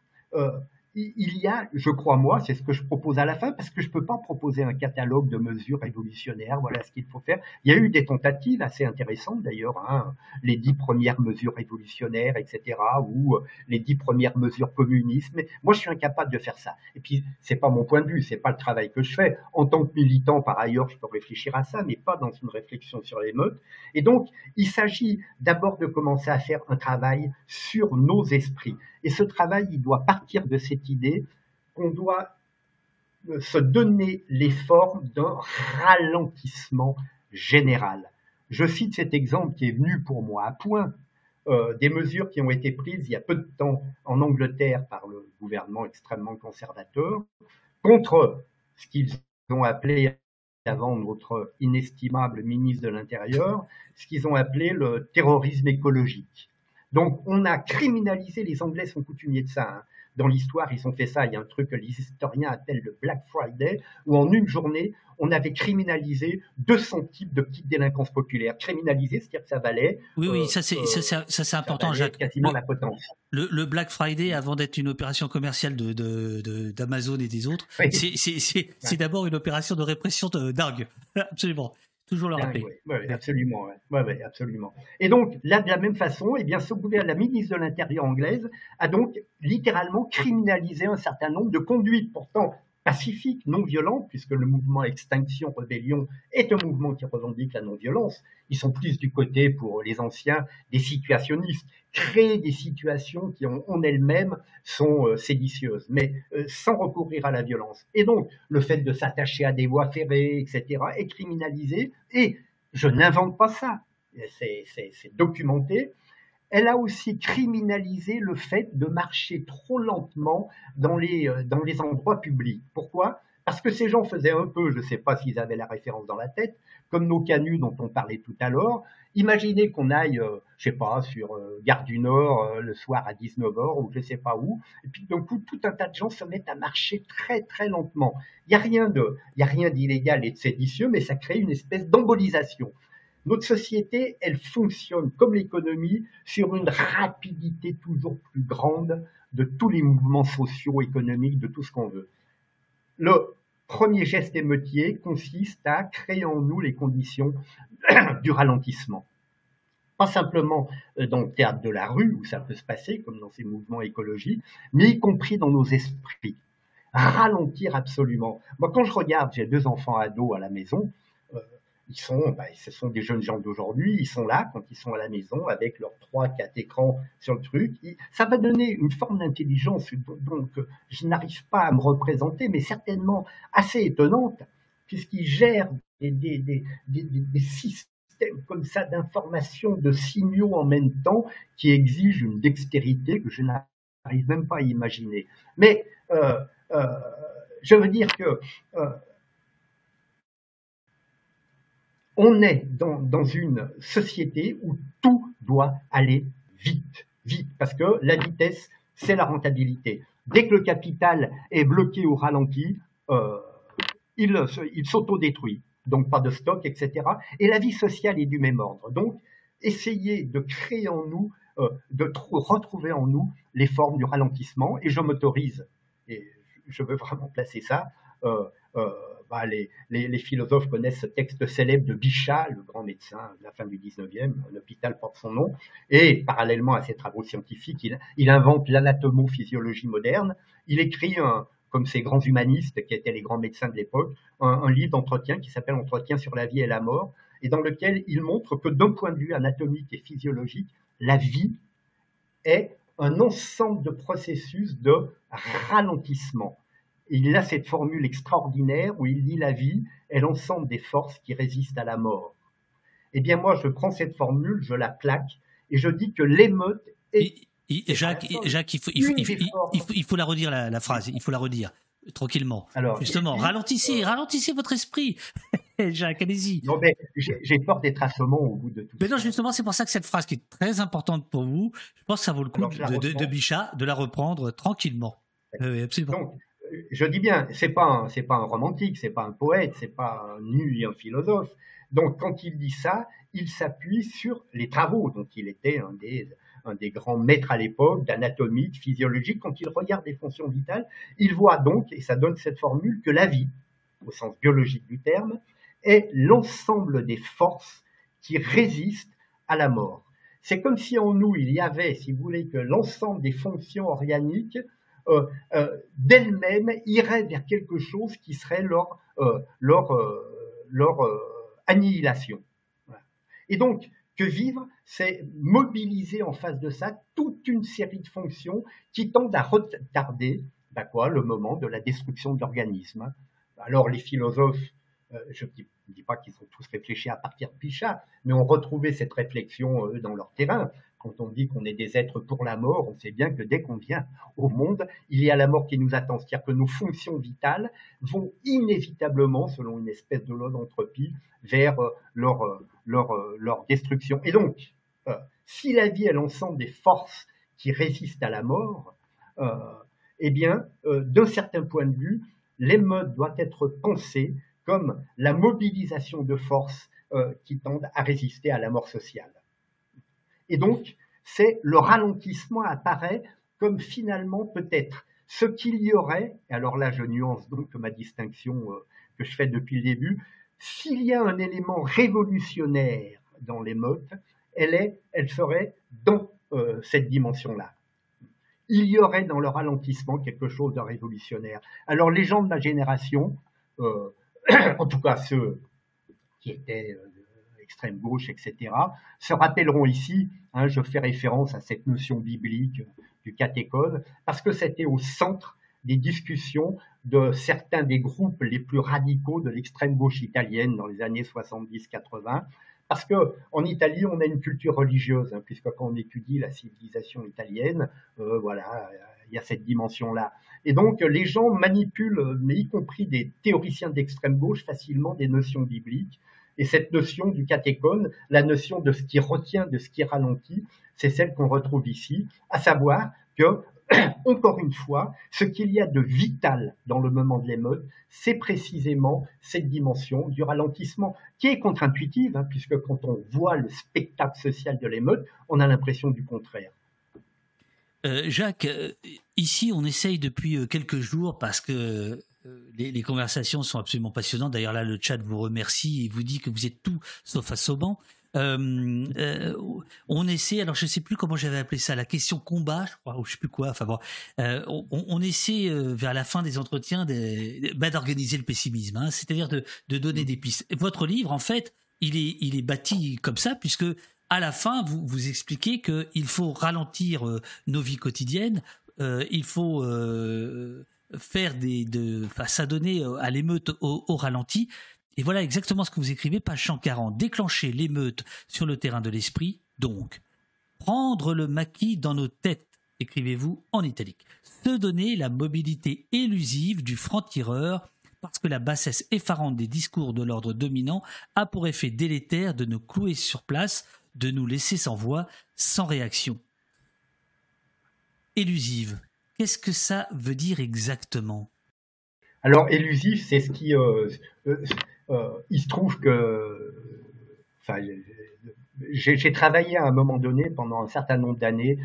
il y a, je crois moi, c'est ce que je propose à la fin, parce que je ne peux pas proposer un catalogue de mesures révolutionnaires, voilà ce qu'il faut faire. Il y a eu des tentatives assez intéressantes d'ailleurs, hein, les dix premières mesures révolutionnaires, etc., ou euh, les dix premières mesures communistes, mais moi je suis incapable de faire ça. Et puis, c'est pas mon point de vue, c'est pas le travail que je fais. En tant que militant, par ailleurs, je peux réfléchir à ça, mais pas dans une réflexion sur l'émeute. Et donc, il s'agit d'abord de commencer à faire un travail sur nos esprits. Et ce travail, il doit partir de cette idée qu'on doit euh, se donner les formes d'un ralentissement général. Je cite cet exemple qui est venu pour moi à point euh, des mesures qui ont été prises il y a peu de temps en Angleterre par le gouvernement extrêmement conservateur contre ce qu'ils ont appelé avant notre inestimable ministre de l'Intérieur, ce qu'ils ont appelé le terrorisme écologique. Donc on a criminalisé, les Anglais sont coutumiers de ça. Hein. Dans l'histoire, ils ont fait ça. Il y a un truc que les historiens appellent le Black Friday, où en une journée, on avait criminalisé 200 types de petites délinquances populaires. Criminalisé, c'est-à-dire que ça valait. Oui, oui, ça c'est euh, ça, important, Jacques. Quasiment la potence. Le, Black Friday, avant d'être une opération commerciale de d'Amazon et des autres, c'est d'abord une opération de répression de. Absolument. Toujours le rappeler. Oui, absolument, ouais. absolument. Et donc, là, de la même façon, eh bien, ce gouvernement, la ministre de l'Intérieur anglaise a donc littéralement criminalisé un certain nombre de conduites pourtant pacifique, non violent, puisque le mouvement Extinction Rebellion est un mouvement qui revendique la non-violence. Ils sont plus du côté, pour les anciens, des situationnistes, créer des situations qui en, elles-mêmes sont euh, séditieuses, mais euh, sans recourir à la violence. Et donc, le fait de s'attacher à des voies ferrées, etc., est criminalisé, et je n'invente pas ça, c'est documenté, elle a aussi criminalisé le fait de marcher trop lentement dans les, euh, dans les endroits publics. Pourquoi? Parce que ces gens faisaient un peu, je ne sais pas s'ils avaient la référence dans la tête, comme nos canuts dont on parlait tout à l'heure. Imaginez qu'on aille, je euh, je sais pas, sur euh, Gare du Nord le soir à 19h ou je ne sais pas où, et puis d'un coup, tout un tas de gens se mettent à marcher très très lentement. Il n'y a rien de, il y a rien d'illégal et de séditieux, mais ça crée une espèce d'embolisation. Notre société, elle fonctionne comme l'économie sur une rapidité toujours plus grande de tous les mouvements sociaux, économiques, de tout ce qu'on veut. Le premier geste émeutier consiste à créer en nous les conditions du ralentissement. Pas simplement euh, dans le théâtre de la rue, où ça peut se passer, comme dans ces mouvements écologiques, mais y compris dans nos esprits. Ralentir absolument. Moi, quand je regarde, j'ai deux enfants ados à la maison, ils sont, bah, ce sont des jeunes gens d'aujourd'hui, ils sont là quand ils sont à la maison avec leurs trois, quatre écrans sur le truc. ça va donner une forme d'intelligence donc je n'arrive pas à me représenter, mais certainement assez étonnante, puisqu'ils gèrent des, des, des, systèmes comme ça d'information, de signaux en même temps, qui exigent une dextérité que je n'arrive même pas à imaginer. Mais euh, euh, je veux dire que euh, on est dans, une société où tout doit aller vite, vite, parce que la vitesse, c'est la rentabilité. Dès que le capital est bloqué au ralenti, euh, il, il s'autodétruit. Donc pas de stock, etc. Et la vie sociale est du même ordre. Donc essayer de créer en nous, euh, de retrouver en nous les formes du ralentissement. Et je m'autorise, et je veux vraiment placer ça, euh, bah, les, philosophes connaissent ce texte célèbre de Bichat, le grand médecin de la fin du 19e, un hôpital porte son nom, et parallèlement à ses travaux scientifiques, il, invente l'anatomophysiologie moderne. Il écrit, comme ces grands humanistes qui étaient les grands médecins de l'époque, un, un livre d'entretien qui s'appelle Entretien sur la vie et la mort, et dans lequel il montre que d'un point de vue anatomique et physiologique, la vie est un ensemble de processus de ralentissement. Il a cette formule extraordinaire où il dit la vie est l'ensemble des forces qui résistent à la mort. Eh bien moi, je prends cette formule, je la plaque et je dis que l'émeute est... Jacques, Jacques, il faut, il faut, la redire la, phrase, il faut la redire tranquillement. Alors, Justement, ralentissez, ralentissez votre esprit. Jacques, allez-y. Non, mais j'ai peur d'être assommant au bout de tout Mais non, justement, c'est pour ça que cette phrase qui est très importante pour vous, je pense que ça vaut le coup de, de, Bichat de la reprendre tranquillement. absolument. Donc, je dis bien, c'est pas c'est pas un romantique, c'est pas un poète, c'est pas un nu et un philosophe. Donc, quand il dit ça, il s'appuie sur les travaux dont il était un des un des grands maîtres à l'époque d'anatomie, de physiologie, quand il regarde les fonctions vitales, il voit donc, et ça donne cette formule, que la vie, au sens biologique du terme, est l'ensemble des forces qui résistent à la mort. C'est comme si en nous, il y avait, si vous voulez, que l'ensemble des fonctions organiques d'elles-mêmes iraient vers quelque chose qui serait leur, euh, leur, leur annihilation. Et donc, que vivre, c'est mobiliser en face de ça toute une série de fonctions qui tendent à retarder bah quoi, le moment de la destruction de l'organisme. Alors les philosophes, euh, je ne dis, pas qu'ils ont tous réfléchi à partir de Pichat, mais ont retrouvé cette réflexion euh, dans leur terrain. Quand on dit qu'on est des êtres pour la mort, on sait bien que dès qu'on vient au monde, il y a la mort qui nous attend. C'est-à-dire que nos fonctions vitales vont inévitablement, selon une espèce de loi d'entropie, vers euh, leur, euh, euh, leur destruction. Et donc, si la vie est l'ensemble des forces qui résistent à la mort, eh bien, d'un certain point de vue, l'émeute doit être pensée comme la mobilisation de forces qui tendent à résister à la mort sociale. Et donc, c'est le ralentissement apparaît comme finalement peut-être ce qu'il y aurait, et alors là je nuance donc ma distinction que je fais depuis le début, s'il y a un élément révolutionnaire dans l'émeute, elle, elle serait dans euh, cette dimension-là. Il y aurait dans le ralentissement quelque chose de révolutionnaire. Alors les gens de ma génération, euh, en tout cas ceux qui étaient extrême gauche, etc., se rappelleront ici, hein, je fais référence à cette notion biblique du catéchone, parce que c'était au centre des discussions de certains des groupes les plus radicaux de l'extrême gauche italienne dans les années 70-80. Parce que en Italie, on a une culture religieuse, hein, puisque quand on étudie la civilisation italienne, euh, voilà, il y a cette dimension-là. Et donc, les gens manipulent, mais y compris des théoriciens d'extrême gauche, facilement des notions bibliques. Et cette notion du catéchone, la notion de ce qui retient, de ce qui ralentit, c'est celle qu'on retrouve ici, à savoir que encore une fois, ce qu'il y a de vital dans le moment de l'émeute, c'est précisément cette dimension du ralentissement, qui est contre-intuitive, hein, puisque quand on voit le spectacle social de l'émeute, on a l'impression du contraire. Euh, Jacques, euh, ici on essaye depuis euh, quelques jours parce que les, les, conversations sont absolument passionnantes. D'ailleurs là, le chat vous remercie et vous dit que vous êtes tout sauf assommant. Euh, euh, on essaie, alors je sais plus comment j'avais appelé ça, la question combat, je crois, ou je sais plus quoi. Enfin bon, euh, on, essaie vers la fin des entretiens bah, d'organiser le pessimisme, hein, c'est-à-dire de, donner des pistes. Votre livre, en fait, il est, il est bâti comme ça, puisque à la fin, vous, vous expliquez qu'il faut ralentir nos vies quotidiennes, il faut faire des, de, enfin, s'adonner à l'émeute au, au, ralenti, et voilà exactement ce que vous écrivez, page 140. Déclencher l'émeute sur le terrain de l'esprit, donc. Prendre le maquis dans nos têtes, écrivez-vous en italique. Se donner la mobilité élusive du franc-tireur, parce que la bassesse effarante des discours de l'ordre dominant a pour effet délétère de nous clouer sur place, de nous laisser sans voix, sans réaction. Élusive, qu'est-ce que ça veut dire exactement? Alors, élusif, c'est ce qui. Euh, il se trouve que. J'ai travaillé à un moment donné pendant un certain nombre d'années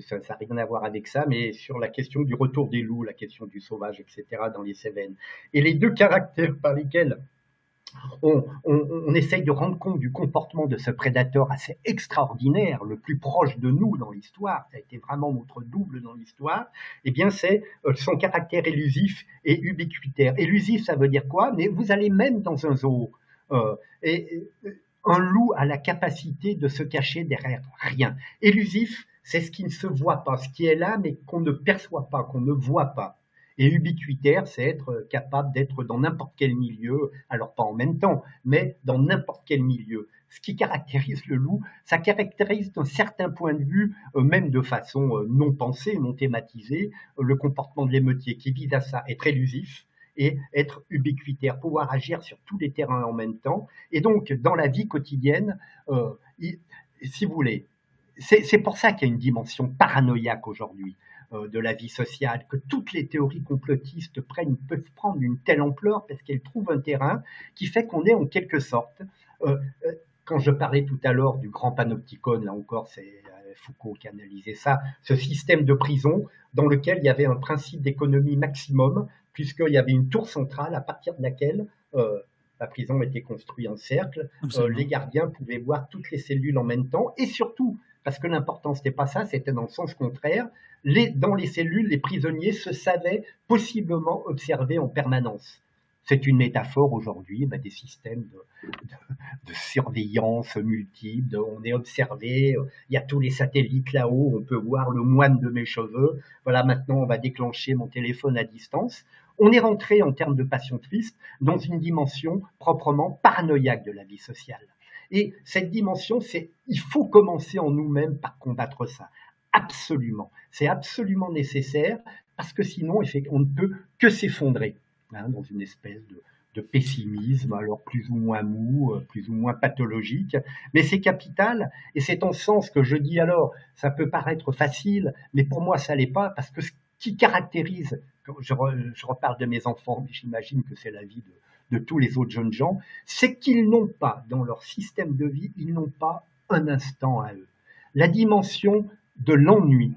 ça n'a rien à voir avec ça, mais sur la question du retour des loups, la question du sauvage, etc., dans les Cévennes. Et les deux caractères par lesquels on, essaye de rendre compte du comportement de ce prédateur assez extraordinaire, le plus proche de nous dans l'histoire, ça a été vraiment notre double dans l'histoire, eh bien c'est euh, son caractère élusif et ubiquitaire. Élusif, ça veut dire quoi? Mais vous allez même dans un zoo, euh, et, un loup a la capacité de se cacher derrière rien. Élusif, c'est ce qui ne se voit pas, ce qui est là, mais qu'on ne perçoit pas, qu'on ne voit pas. Et ubiquitaire, c'est être capable d'être dans n'importe quel milieu, alors pas en même temps, mais dans n'importe quel milieu. Ce qui caractérise le loup, ça caractérise d'un certain point de vue, euh, même de façon euh, non pensée, non thématisée, euh, le comportement de l'émeutier qui vise à ça, être élusif et être ubiquitaire, pouvoir agir sur tous les terrains en même temps. Et donc, dans la vie quotidienne, si vous voulez, c'est pour ça qu'il y a une dimension paranoïaque aujourd'hui euh, de la vie sociale, que toutes les théories complotistes prennent, peuvent prendre une telle ampleur parce qu'elles trouvent un terrain qui fait qu'on est en quelque sorte, euh, euh, quand je parlais tout à l'heure du grand panopticon, là encore c'est Foucault qui analysait ça, ce système de prison dans lequel il y avait un principe d'économie maximum, puisqu'il y avait une tour centrale à partir de laquelle la prison était construite en cercle, les gardiens pouvaient voir toutes les cellules en même temps, et surtout, parce que l'important, n'était pas ça, c'était dans le sens contraire. Dans les cellules, les prisonniers se savaient possiblement observés en permanence. C'est une métaphore aujourd'hui bah, des systèmes de, surveillance multiples. on est observé, il y a tous les satellites là-haut, on peut voir le moine de mes cheveux. Voilà, maintenant on va déclencher mon téléphone à distance. On est rentré en termes de passion triste dans une dimension proprement paranoïaque de la vie sociale. Et cette dimension, c'est il faut commencer en nous-mêmes par combattre ça. Absolument. C'est absolument nécessaire parce que sinon, on ne peut que s'effondrer hein, dans une espèce de, pessimisme, alors plus ou moins mou, euh, plus ou moins pathologique, mais c'est capital et c'est en sens que je dis alors, ça peut paraître facile, mais pour moi ça l'est pas parce que ce qui caractérise, je, je reparle de mes enfants, mais j'imagine que c'est la vie de, de tous les autres jeunes gens, c'est qu'ils n'ont pas, dans leur système de vie, ils n'ont pas un instant à eux. La dimension de l'ennui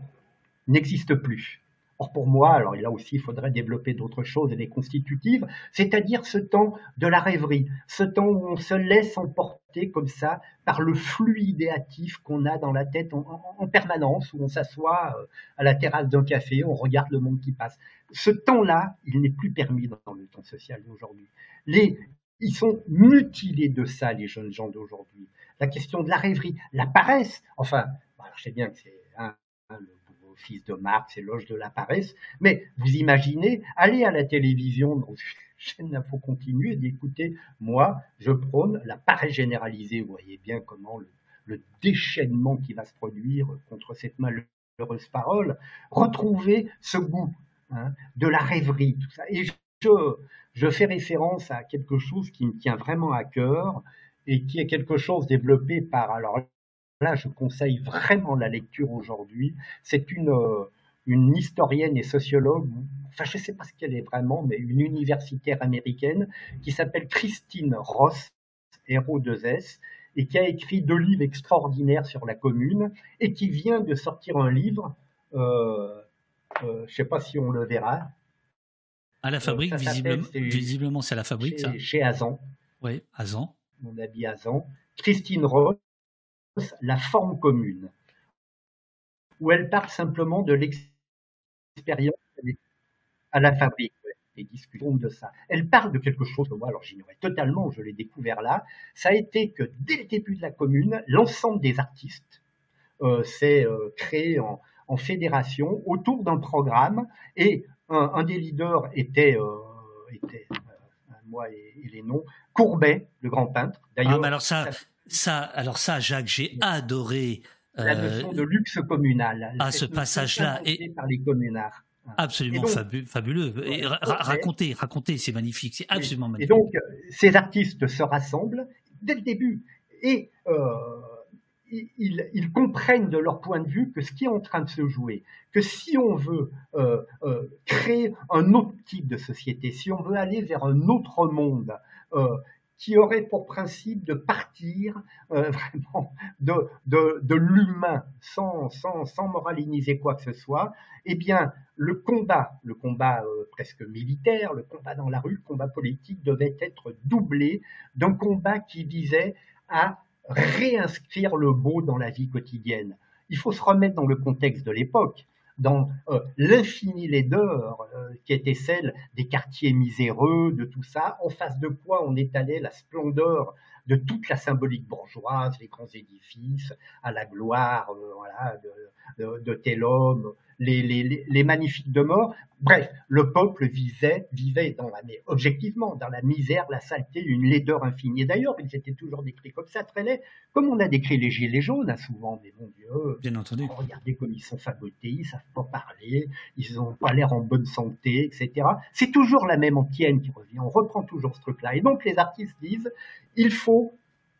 n'existe plus. Or pour moi, alors là aussi, il faudrait développer d'autres choses et des constitutives, c'est-à-dire ce temps de la rêverie, ce temps où on se laisse emporter comme ça par le flux idéatif qu'on a dans la tête en, permanence, où on s'assoit euh, à la terrasse d'un café, on regarde le monde qui passe. Ce temps-là, il n'est plus permis dans le temps social d'aujourd'hui. Les, ils sont mutilés de ça, les jeunes gens d'aujourd'hui. La question de la rêverie, la paresse, enfin, je sais bien que c'est le fils de Marx, éloge de la paresse. Mais vous imaginez, aller à la télévision dans une chaîne d'info continue et d'écouter, moi, je prône la paresse généralisée. Vous voyez bien comment le, déchaînement qui va se produire contre cette malheureuse parole, retrouver ce goût hein, de la rêverie, tout ça. Et je, fais référence à quelque chose qui me tient vraiment à cœur et qui est quelque chose développé par, là, je conseille vraiment la lecture aujourd'hui. C'est une, euh, une historienne et sociologue, enfin je ne sais pas ce qu'elle est vraiment, mais une universitaire américaine qui s'appelle Christine Ross, RO2S, et qui a écrit deux livres extraordinaires sur la commune, et qui vient de sortir un livre, euh, euh, je ne sais pas si on le verra. À la fabrique, visiblement, visiblement c'est à la fabrique, chez, ça? Chez Azan. Oui, Azan. Mon ami Azan. Christine Ross, la forme commune, où elle parle simplement de l'expérience à la fabrique, les discussions de ça. Elle parle de quelque chose que moi, alors j'ignorais totalement, je l'ai découvert là, ça a été que dès le début de la commune, l'ensemble des artistes euh, s'est euh, créé en, fédération autour d'un programme et un, des leaders était, euh, était moi et, les noms, Courbet, le grand peintre. D'ailleurs, ah, alors ça, ça, alors ça, Jacques, j'ai adoré. La euh, notion de luxe communal. Ah, ce passage-là par les communards. Absolument fabuleux. Et racontez, racontez, c'est magnifique, c'est absolument magnifique. Et donc, ces artistes se rassemblent dès le début et euh, ils, comprennent de leur point de vue que ce qui est en train de se jouer, que si on veut euh, euh, créer un autre type de société, si on veut aller vers un autre monde, euh, qui aurait pour principe de partir vraiment de, de, l'humain sans, sans, sans moraliniser quoi que ce soit, eh bien, le combat, le combat presque militaire, le combat dans la rue, le combat politique devait être doublé d'un combat qui visait à réinscrire le beau dans la vie quotidienne. Il faut se remettre dans le contexte de l'époque, dans euh, l'infini laideur euh, qui était celle des quartiers miséreux, de tout ça, en face de quoi on étalait la splendeur de toute la symbolique bourgeoise, les grands édifices, à la gloire euh, voilà, de, de, tel homme, les, les, les magnifiques demeures. Bref, le peuple vivait, vivait dans la, objectivement dans la misère, la saleté, une laideur infinie. d'ailleurs, ils étaient toujours décrits comme ça, très laids, comme on a décrit les gilets jaunes, hein, souvent, mais mon Dieu, Bien entendu. regardez comme ils sont fagotés, ils savent pas parler, ils n'ont pas l'air en bonne santé, etc. C'est toujours la même antienne qui revient, on reprend toujours ce truc-là. Et donc, les artistes disent, il faut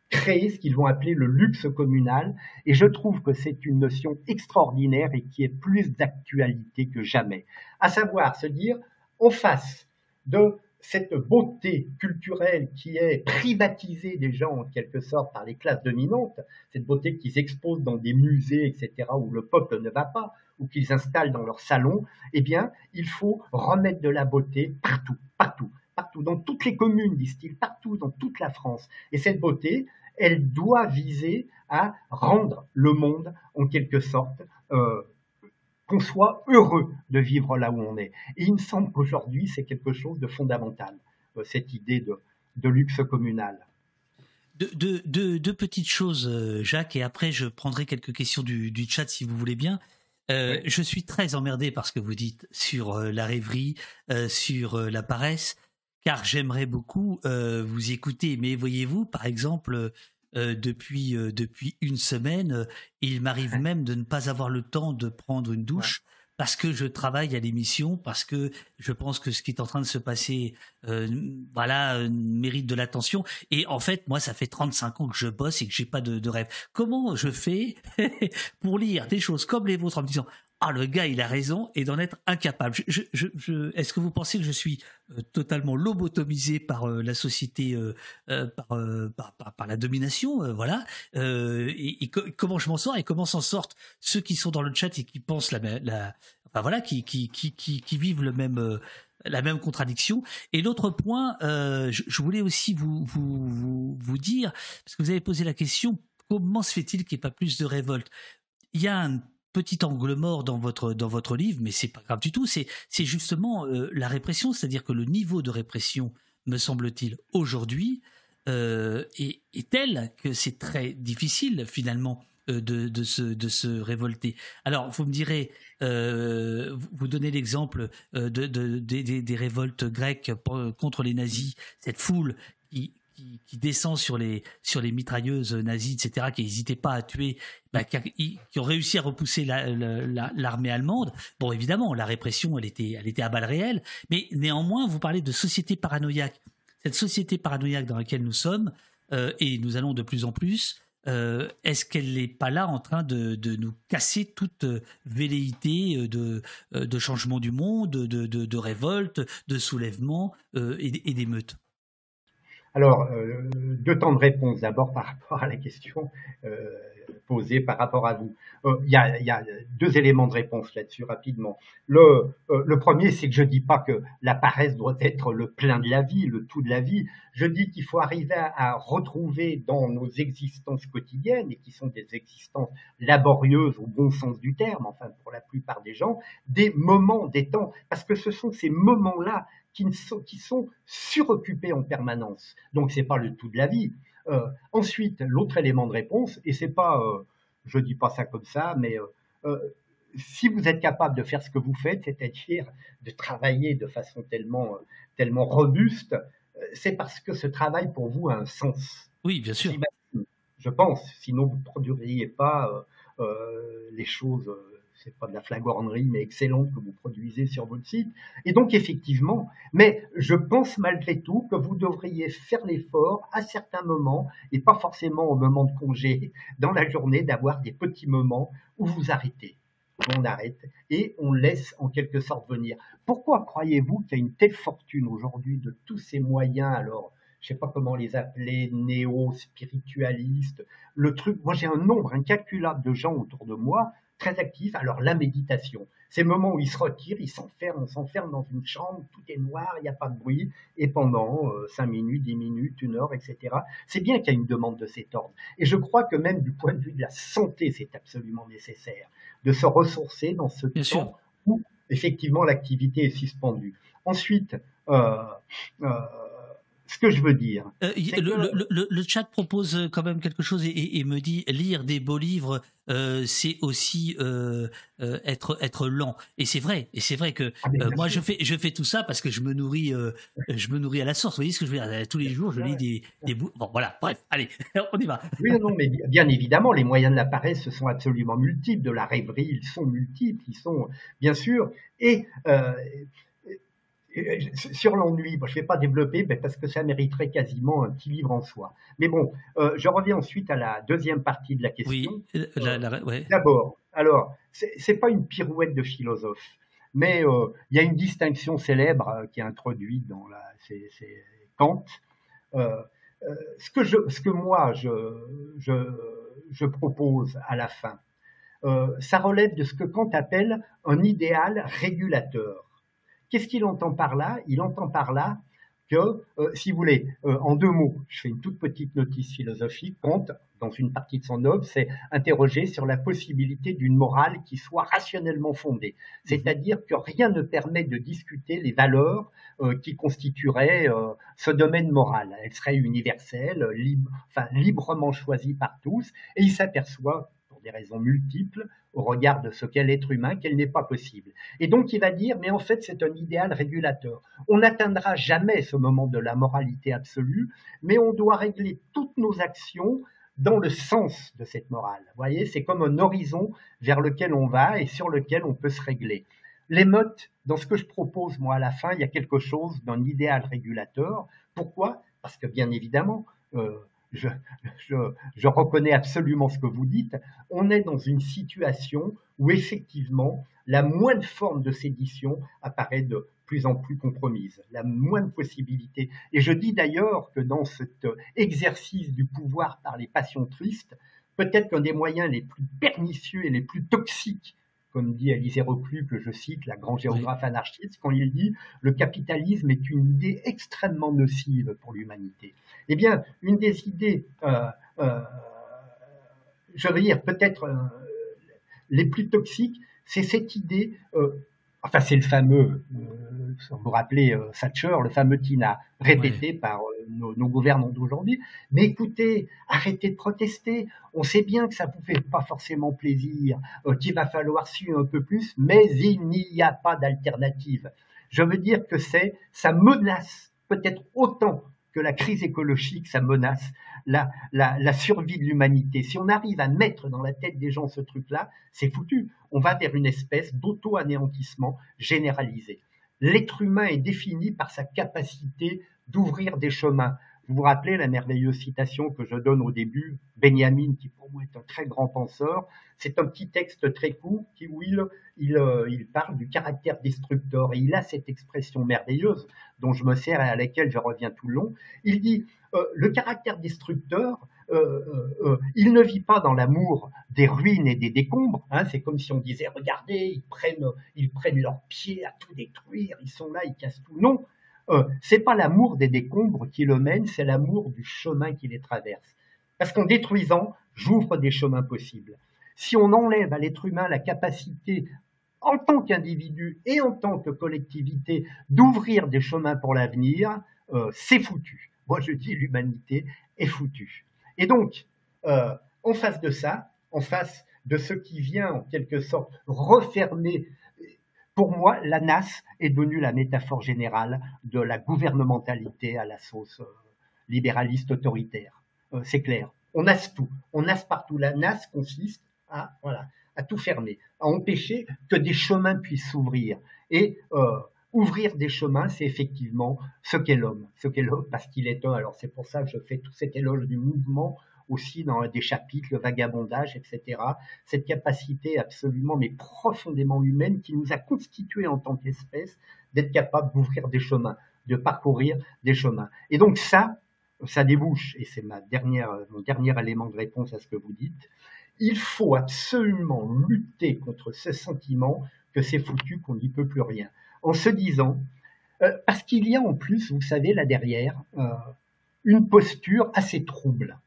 créer ce qu'ils vont appeler le luxe communal. Et je trouve que c'est une notion extraordinaire et qui est plus d'actualité que jamais. À savoir se dire, en face de cette beauté culturelle qui est privatisée déjà en quelque sorte par les classes dominantes, cette beauté qu'ils exposent dans des musées, etc., où le peuple ne va pas, ou qu'ils installent dans leur salon, eh bien, il faut remettre de la beauté partout, partout, partout, dans toutes les communes, disent-ils, partout, dans toute la France. Et cette beauté, elle doit viser à rendre le monde, en quelque sorte, euh, qu'on soit heureux de vivre là où on est. Et il me semble qu'aujourd'hui, c'est quelque chose de fondamental, euh, cette idée de, luxe communal. Deux, petites choses, euh, Jacques, et après je prendrai quelques questions du, chat si vous voulez bien. Je suis très emmerdé par ce que vous dites sur la rêverie, sur la paresse car j'aimerais beaucoup euh, vous écouter. Mais voyez-vous, par exemple, euh, depuis, euh, depuis une semaine, il m'arrive même de ne pas avoir le temps de prendre une douche. Parce que je travaille à l'émission, parce que je pense que ce qui est en train de se passer, voilà, mérite de l'attention. Et en fait, moi, ça fait 35 ans que je bosse et que j'ai pas de, de rêve. Comment je fais pour lire des choses comme les vôtres en me disant ah le gars il a raison et d'en être incapable. Je, je, Est-ce que vous pensez que je suis euh, totalement lobotomisé par euh, la société, euh, par, par, la domination, voilà. et, comment je m'en sors et comment s'en sortent ceux qui sont dans le chat et qui pensent la, la enfin voilà, qui qui, qui, qui, vivent le même la même contradiction. Et l'autre point, je, voulais aussi vous, vous, vous, vous dire, parce que vous avez posé la question, comment se fait-il qu'il n'y ait pas plus de révolte? Il y a un petit angle mort dans votre dans votre livre, mais c'est pas grave du tout. C'est justement euh, la répression, c'est-à-dire que le niveau de répression, me semble-t-il, aujourd'hui euh, est, tel que c'est très difficile finalement euh, de, de, se, de se révolter. Alors, vous me direz, vous donnez l'exemple de, de, des révoltes grecques contre les nazis, cette foule qui, qui, descend sur les, sur les mitrailleuses nazies, etc., qui n'hésitaient pas à tuer, bah, qui, ont réussi à repousser l'armée allemande. Bon, évidemment, la répression, elle était, elle était à balles réelles, mais néanmoins, vous parlez de société paranoïaque. Cette société paranoïaque dans laquelle nous sommes, euh, et nous allons de plus en plus, euh, est-ce qu'elle n'est pas là en train de, nous casser toute euh, velléité de, de changement du monde, de, de révolte, de soulèvement et d'émeute alors, euh, deux temps de réponse. D'abord par rapport à la question euh, posée par rapport à vous. Euh, il y, a, deux éléments de réponse là-dessus rapidement. Le, le premier, c'est que je dis pas que la paresse doit être le plein de la vie, le tout de la vie. Je dis qu'il faut arriver à, retrouver dans nos existences quotidiennes, et qui sont des existences laborieuses au bon sens du terme, enfin pour la plupart des gens, des moments, des temps, parce que ce sont ces moments-là qui sont, qui sont suroccupés en permanence. Donc c'est pas le tout de la vie. Euh, ensuite, l'autre élément de réponse, et c'est pas, euh, je dis pas ça comme ça, mais euh, si vous êtes capable de faire ce que vous faites, c'est-à-dire de travailler de façon tellement, tellement robuste, c'est parce que ce travail pour vous a un sens. Oui, bien sûr. Je pense, sinon vous ne produiriez pas les choses c'est pas de la flagornerie, mais excellente que vous produisez sur votre site. Et donc, effectivement, mais je pense malgré tout que vous devriez faire l'effort à certains moments, et pas forcément au moment de congé, dans la journée, d'avoir des petits moments où vous arrêtez. On arrête et on laisse en quelque sorte venir. Pourquoi croyez-vous qu'il y a une telle fortune aujourd'hui de tous ces moyens alors je sais pas comment les appeler, néo-spiritualistes, le truc, moi j'ai un nombre incalculable de gens autour de moi très actifs. Alors la méditation, ces moments où ils se retirent, ils s'enferment, on s'enferme dans une chambre, tout est noir, il n'y a pas de bruit, et pendant euh, 5 minutes, 10 minutes, une heure, etc. C'est bien qu'il y a une demande de cet ordre. Et je crois que même du point de vue de la santé, c'est absolument nécessaire de se ressourcer dans ce Bien temps sûr. où effectivement l'activité est suspendue. Ensuite, euh, euh, ce que je veux dire, Euh, le, que- le- le- le chat propose euh, quand même quelque chose et, et- et me dit lire des beaux livres, euh, c'est aussi euh, être être lent. Et c'est vrai. Et c'est vrai que Ah, moi je fais je fais tout ça parce que je me nourris je me nourris à la source. Vous voyez ce que je veux dire? Tous les jours je lis des des bouts. Bon voilà. Bref, allez, on y va. Oui, non, mais bi- bien évidemment, les moyens de la paresse ce sont absolument multiples. De la rêverie, ils sont multiples, ils sont bien sûr. Et sur l'ennui, bon, je ne vais pas développer parce que ça mériterait quasiment un petit livre en soi. Mais bon, euh, je reviens ensuite à la deuxième partie de la question. Oui. euh, ouais. D'abord, alors, c'est pas une pirouette de philosophe, mais euh, il y a une distinction célèbre euh, qui est introduite dans la, c'est, Kant. Euh, euh, ce que je, ce que moi je, je, je propose à la fin, euh, ça relève de ce que Kant appelle un idéal régulateur. Qu'est-ce qu'il entend par là? Il entend par là que, euh, si vous voulez, euh, en deux mots, je fais une toute petite notice philosophique, Kant, dans une partie de son œuvre, c'est interroger sur la possibilité d'une morale qui soit rationnellement fondée. C'est-à-dire que rien ne permet de discuter les valeurs euh, qui constitueraient euh, ce domaine moral. Elle serait universelle, libre, enfin, librement choisie par tous, et il s'aperçoit, des raisons multiples, au regard de ce qu'est l'être humain, qu'elle n'est pas possible. Et donc il va dire, mais en fait c'est un idéal régulateur. On n'atteindra jamais ce moment de la moralité absolue, mais on doit régler toutes nos actions dans le sens de cette morale. Vous voyez, c'est comme un horizon vers lequel on va et sur lequel on peut se régler. L'émote, dans ce que je propose moi à la fin, il y a quelque chose d'un idéal régulateur. Pourquoi? Parce que bien évidemment, euh, je, reconnais absolument ce que vous dites, on est dans une situation où effectivement la moindre forme de sédition apparaît de plus en plus compromise, la moindre possibilité. Et je dis d'ailleurs que dans cet exercice du pouvoir par les passions tristes, peut-être qu'un des moyens les plus pernicieux et les plus toxiques, comme dit Alizé Reclus, que je cite, la grande géographe anarchiste, quand il dit le capitalisme est une idée extrêmement nocive pour l'humanité. Eh bien, une des idées, euh, euh, je veux dire, peut-être euh, les plus toxiques, c'est cette idée, enfin c'est le fameux, euh, vous vous rappelez euh, Thatcher, le fameux Tina, répété par euh, nos, nos, gouvernants d'aujourd'hui, mais écoutez, arrêtez de protester, on sait bien que ça vous fait pas forcément plaisir, qu'il va falloir suivre un peu plus, mais il n'y a pas d'alternative. Je veux dire que c'est, ça menace peut-être autant la crise écologique, ça menace la survie de l'humanité. Si on arrive à mettre dans la tête des gens ce truc-là, c'est foutu. On va vers une espèce d'auto-anéantissement généralisé. L'être humain est défini par sa capacité d'ouvrir des chemins. Vous vous rappelez la merveilleuse citation que je donne au début, Benjamin, qui pour moi est un très grand penseur, c'est un petit texte très court qui, où il, euh, parle du caractère destructeur et il a cette expression merveilleuse dont je me sers et à laquelle je reviens tout le long. Il dit euh, le caractère destructeur, euh, il ne vit pas dans l'amour des ruines et des décombres. Hein, c'est comme si on disait regardez, ils prennent, ils prennent leurs pieds à tout détruire, ils sont là, ils cassent tout. Non, euh, c'est pas l'amour des décombres qui le mène, c'est l'amour du chemin qui les traverse. Parce qu'en détruisant, j'ouvre des chemins possibles. Si on enlève à l'être humain la capacité, en tant qu'individu et en tant que collectivité, d'ouvrir des chemins pour l'avenir, euh, c'est foutu. Moi, je dis l'humanité est foutue. Et donc, euh, en face de ça, en face de ce qui vient en quelque sorte refermer pour moi, la NAS est devenue la métaphore générale de la gouvernementalité à la sauce euh, libéraliste autoritaire. Euh, c'est clair. On nasse tout. On nasse partout. La NAS consiste à, tout fermer, à empêcher que des chemins puissent s'ouvrir. Et euh, ouvrir des chemins, c'est effectivement ce qu'est l'homme, ce qu'est l'homme parce qu'il est un. Alors c'est pour ça que je fais tout cet éloge du mouvement aussi dans des chapitres, le vagabondage, etc. Cette capacité absolument mais profondément humaine qui nous a constitués en tant qu'espèce d'être capable d'ouvrir des chemins, de parcourir des chemins. Et donc ça, ça débouche, et c'est ma dernière, mon dernier élément de réponse à ce que vous dites, il faut absolument lutter contre ce sentiment que c'est foutu, qu'on n'y peut plus rien. En se disant, euh, parce qu'il y a en plus, vous savez, là derrière, euh, une posture assez trouble.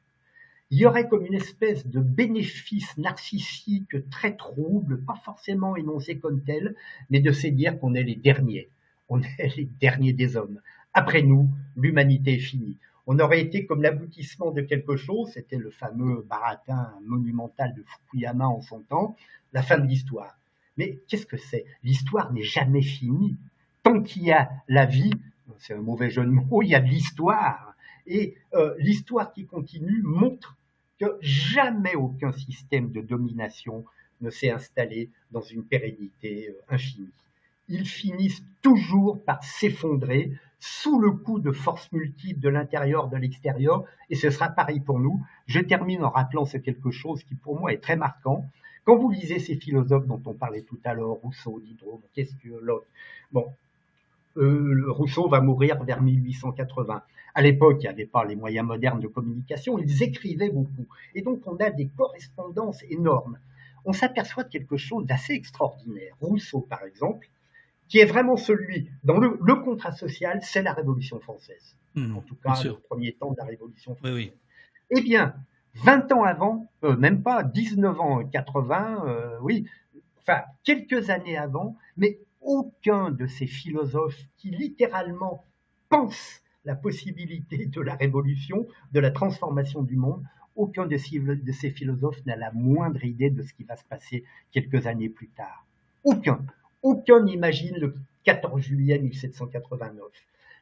Il y aurait comme une espèce de bénéfice narcissique très trouble, pas forcément énoncé comme tel, mais de se dire qu'on est les derniers, on est les derniers des hommes. Après nous, l'humanité est finie on aurait été comme l'aboutissement de quelque chose, c'était le fameux baratin monumental de Fukuyama en son temps, la fin de l'histoire. Mais qu'est-ce que c'est? L'histoire n'est jamais finie. Tant qu'il y a la vie, c'est un mauvais jeu de mots, il y a de l'histoire. Et euh, l'histoire qui continue montre jamais aucun système de domination ne s'est installé dans une pérennité euh, infinie. Ils finissent toujours par s'effondrer sous le coup de forces multiples de l'intérieur, de l'extérieur, et ce sera pareil pour nous. Je termine en rappelant ce quelque chose qui pour moi est très marquant. Quand vous lisez ces philosophes dont on parlait tout à l'heure, Rousseau, Diderot, que l'autre Bon, euh, Rousseau va mourir vers 1880. À l'époque, il n'y avait pas les moyens modernes de communication, ils écrivaient beaucoup. Et donc, on a des correspondances énormes. On s'aperçoit de quelque chose d'assez extraordinaire. Rousseau, par exemple, qui est vraiment celui, dans le, contrat social, c'est la Révolution française. Hmm, en tout cas, le premier temps de la Révolution française. Eh bien, 20 ans avant, euh, même pas 19 ans 80, euh, oui, enfin quelques années avant, mais aucun de ces philosophes qui littéralement pensent la possibilité de la révolution, de la transformation du monde, aucun de ces, philosophes n'a la moindre idée de ce qui va se passer quelques années plus tard. Aucun. Aucun n'imagine le 14 juillet 1789.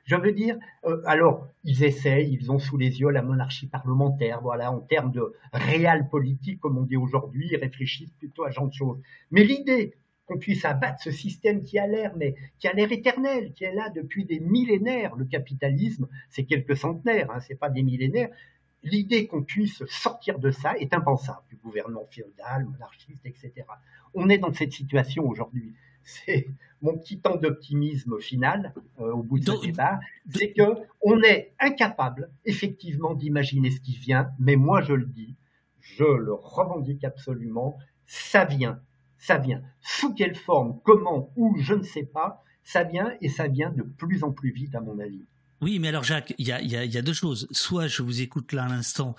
Je veux dire, euh, alors, ils essayent, ils ont sous les yeux la monarchie parlementaire, voilà, en termes de réel politique, comme on dit aujourd'hui, ils réfléchissent plutôt à genre de choses. Mais l'idée qu'on puisse abattre ce système qui a l'air, mais qui a l'air éternel, qui est là depuis des millénaires, le capitalisme, c'est quelques centenaires, hein, c'est pas des millénaires, l'idée qu'on puisse sortir de ça est impensable, du gouvernement féodal, monarchiste, etc. On est dans cette situation aujourd'hui. C'est mon petit temps d'optimisme final euh, au bout de ce débat, c'est que on est incapable effectivement d'imaginer ce qui vient, mais moi je le dis, je le revendique absolument, ça vient, ça vient. Sous quelle forme, comment, où, je ne sais pas, ça vient et ça vient de plus en plus vite à mon avis. Oui, mais alors Jacques, il y a, deux choses. Soit je vous écoute là à l'instant,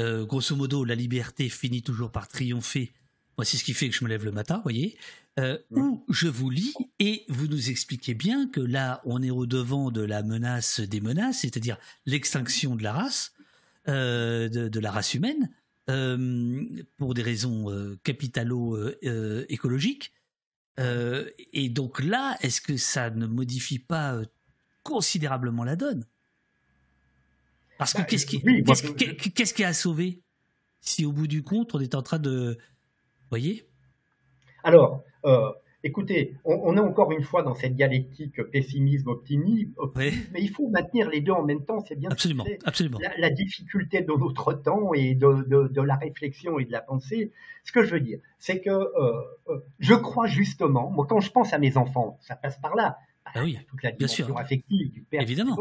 euh, grosso modo, la liberté finit toujours par triompher. Moi, c'est ce qui fait que je me lève le matin, vous voyez. Euh, où je vous lis et vous nous expliquez bien que là, on est au devant de la menace des menaces, c'est-à-dire l'extinction de la race, euh, de, la race humaine, pour des raisons capitalo-écologiques. et donc là, est-ce que ça ne modifie pas considérablement la donne? Parce que bah, qu'est-ce qui, qu'est-ce qui a sauvé? Si au bout du compte, on est en train de... voyez? Alors, euh, écoutez, on, est encore une fois dans cette dialectique pessimisme-optimisme, mais il faut maintenir les deux en même temps, c'est bien absolument, absolument. La, difficulté de notre temps et de, la réflexion et de la pensée. Ce que je veux dire, c'est que euh, euh, je crois justement, moi quand je pense à mes enfants, ça passe par là, ah oui, toute la dimension affective du père, évidemment,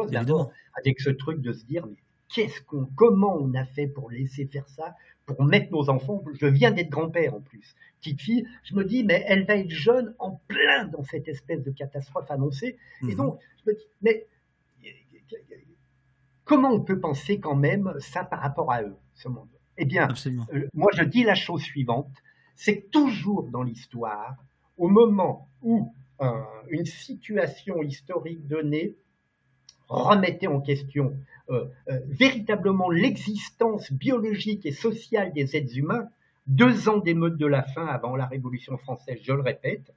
avec ce truc de se dire, mais qu'est-ce qu'on, comment on a fait pour laisser faire ça, pour mettre nos enfants. Je viens d'être grand-père en plus, petite fille. Je me dis, mais elle va être jeune en plein dans cette espèce de catastrophe annoncée. Et mhm. donc, je me dis, mais comment on peut penser quand même ça par rapport à eux, ce monde? Eh bien, euh, moi je dis la chose suivante, c'est toujours dans l'histoire, au moment où euh, une situation historique donnée remettait en question euh, euh, véritablement l'existence biologique et sociale des êtres humains, deux ans d'émeute de la faim avant la Révolution française, je le répète,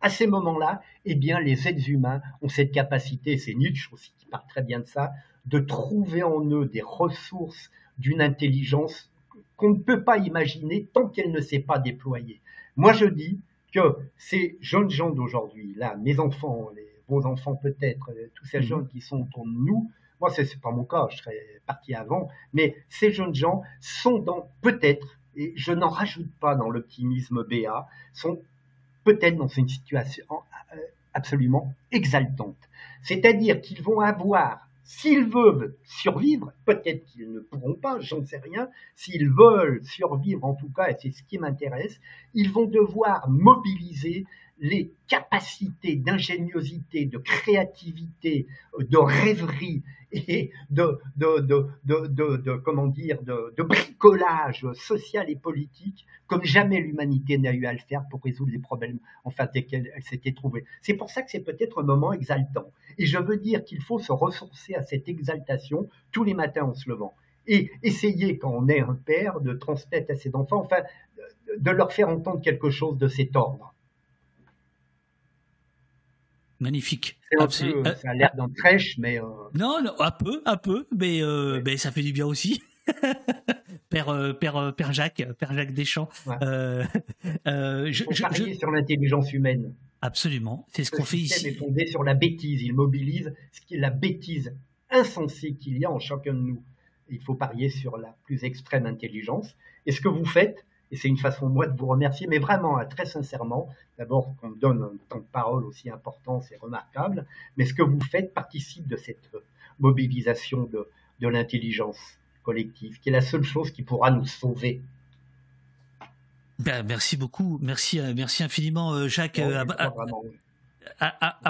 à ces moments-là, eh bien, les êtres humains ont cette capacité, c'est Nietzsche aussi qui parle très bien de ça, de trouver en eux des ressources d'une intelligence qu'on ne peut pas imaginer tant qu'elle ne s'est pas déployée. Moi, je dis que ces jeunes gens d'aujourd'hui, là, mes enfants, les, vos enfants peut-être, euh, tous ces mhm. jeunes qui sont autour de nous, moi, c'est n'est pas mon cas, je serais parti avant, mais ces jeunes gens sont dans, peut-être, et je n'en rajoute pas dans l'optimisme BA, sont peut-être dans une situation euh, absolument exaltante. C'est-à-dire qu'ils vont avoir S'ils veulent survivre, peut-être qu'ils ne pourront pas, j'en sais rien, s'ils veulent survivre en tout cas, et c'est ce qui m'intéresse, ils vont devoir mobiliser les capacités d'ingéniosité, de créativité, de rêverie et de, de, de, de, comment dire, de, bricolage social et politique comme jamais l'humanité n'a eu à le faire pour résoudre les problèmes en face desquels elle s'était trouvée. C'est pour ça que c'est peut-être un moment exaltant. Et je veux dire qu'il faut se ressourcer à cette exaltation tous les matins en se levant et essayer, quand on est un père, de transmettre à ses enfants, enfin, de leur faire entendre quelque chose de cet ordre. Magnifique. Euh, ça a l'air d'un trèche, mais. Euh, non, non, un peu, un peu, mais, euh, mais ça fait du bien aussi. père, père, père Jacques, père Jacques Deschamps. je, je, sur l'intelligence humaine. Absolument, c'est ce qu'on fait ici. est fondé sur la bêtise. Il mobilise ce qui est la bêtise insensée qu'il y a en chacun de nous. Il faut parier sur la plus extrême intelligence. Et ce que vous faites, et c'est une façon, moi, de vous remercier, mais vraiment, hein, très sincèrement, d'abord qu'on me donne un temps de parole aussi important, c'est remarquable, mais ce que vous faites participe de cette mobilisation de, de l'intelligence collective, qui est la seule chose qui pourra nous sauver. Ben, merci beaucoup, merci, euh, merci infiniment, euh, Jacques. Euh, à,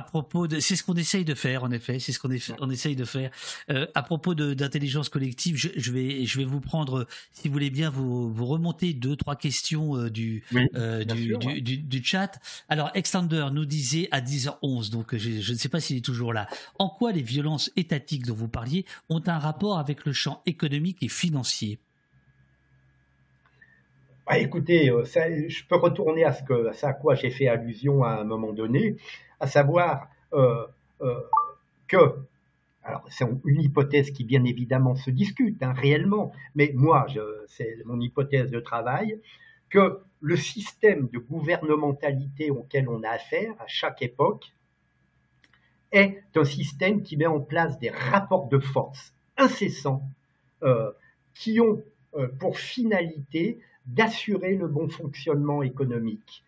propos de, c'est ce qu'on essaye de faire en effet, c'est ce qu'on on essaye de faire. Euh, à propos d'intelligence collective, je, vais, je vais vous prendre, si vous voulez bien, vous, vous remonter deux, trois questions euh, du, euh, du, du, du, chat. Alors, Extender nous disait à 10h11, donc je, je ne sais pas s'il est toujours là. En quoi les violences étatiques dont vous parliez ont un rapport avec le champ économique et financier? Bah, écoutez, je peux retourner à ce que, à, à quoi j'ai fait allusion à un moment donné à savoir euh, euh, que, alors c'est une hypothèse qui bien évidemment se discute hein, réellement, mais moi, c'est mon hypothèse de travail, que le système de gouvernementalité auquel on a affaire à chaque époque est un système qui met en place des rapports de force incessants euh, qui ont pour finalité d'assurer le bon fonctionnement économique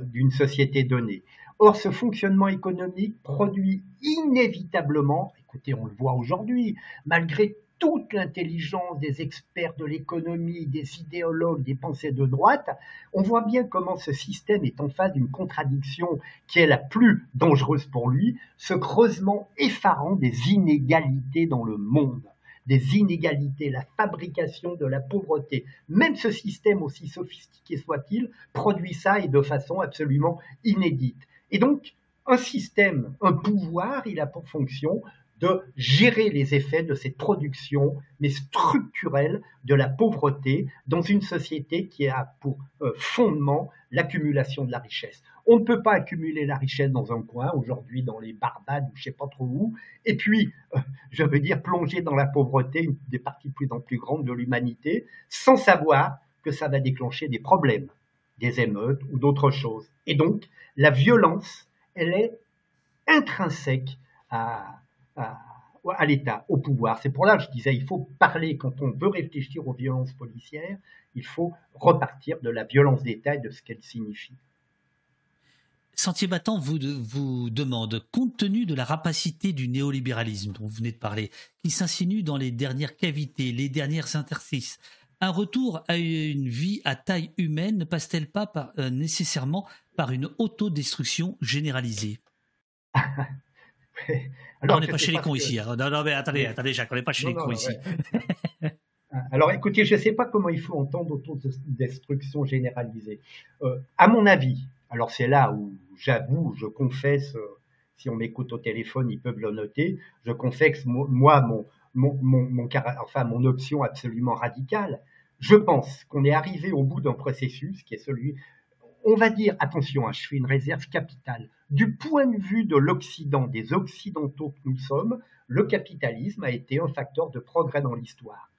d'une société donnée. Or, ce fonctionnement économique produit inévitablement, écoutez, on le voit aujourd'hui, malgré toute l'intelligence des experts de l'économie, des idéologues, des pensées de droite, on voit bien comment ce système est en face d'une contradiction qui est la plus dangereuse pour lui, ce creusement effarant des inégalités dans le monde des inégalités, la fabrication de la pauvreté. Même ce système, aussi sophistiqué soit-il, produit ça et de façon absolument inédite. Et donc, un système, un pouvoir, il a pour fonction de gérer les effets de cette production, mais structurelle, de la pauvreté dans une société qui a pour euh, fondement l'accumulation de la richesse. On ne peut pas accumuler la richesse dans un coin, aujourd'hui dans les Barbades ou je sais pas trop où, et puis, euh, je veux dire, plonger dans la pauvreté, des parties de plus en plus grandes de l'humanité, sans savoir que ça va déclencher des problèmes, des émeutes ou d'autres choses. Et donc, la violence, elle est intrinsèque à, l'État, au pouvoir. C'est pour là que je disais, il faut parler, quand on veut réfléchir aux violences policières, il faut repartir de la violence d'État et de ce qu'elle signifie. Sentier battant vous, vous demande, compte tenu de la rapacité du néolibéralisme dont vous venez de parler, qui s'insinue dans les dernières cavités, les dernières interstices, un retour à une vie à taille humaine ne passe-t-elle pas euh, nécessairement par une autodestruction généralisée? Alors, on n'est pas chez les cons ici. Hein. Non, non, mais attendez, attendez, Jacques, on n'est pas chez les cons ici. Alors écoutez, je ne sais pas comment il faut entendre autodestruction généralisée. Euh, à mon avis, alors c'est là où j'avoue, je confesse, euh, si on m'écoute au téléphone, ils peuvent le noter, je confesse moi mon, mon, mon, enfin, mon option absolument radicale. Je pense qu'on est arrivé au bout d'un processus qui est celui, on va dire, attention, hein, je fais une réserve capitale. Du point de vue de l'Occident, des Occidentaux que nous sommes, le capitalisme a été un facteur de progrès dans l'histoire.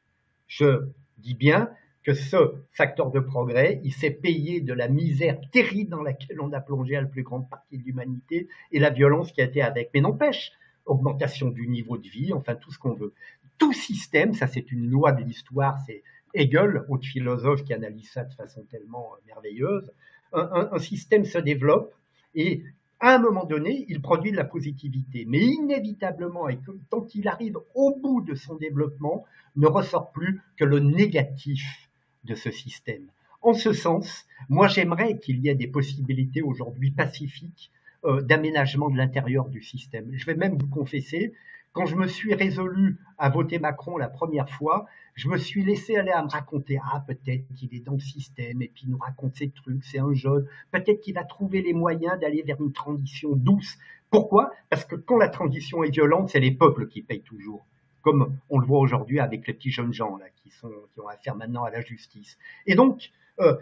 Je dis bien que ce facteur de progrès, il s'est payé de la misère terrible dans laquelle on a plongé la plus grande partie de l'humanité et la violence qui a été avec. Mais n'empêche, augmentation du niveau de vie, enfin tout ce qu'on veut. Tout système, ça c'est une loi de l'histoire, c'est Hegel, autre philosophe qui analyse ça de façon tellement euh, merveilleuse, un, système se développe et à un moment donné, il produit de la positivité. Mais inévitablement, et tant qu'il arrive au bout de son développement, ne ressort plus que le négatif de ce système. En ce sens, moi j'aimerais qu'il y ait des possibilités aujourd'hui pacifiques euh, d'aménagement de l'intérieur du système. Je vais même vous confesser, quand je me suis résolu à voter Macron la première fois, je me suis laissé aller à me raconter, ah, peut-être qu'il est dans le système et puis il nous raconte ces trucs, c'est un jeune, peut-être qu'il a trouvé les moyens d'aller vers une transition douce. Pourquoi? Parce que quand la transition est violente, c'est les peuples qui payent toujours comme on le voit aujourd'hui avec les petits jeunes gens là, qui, sont, qui ont affaire maintenant à la justice. Et donc, euh,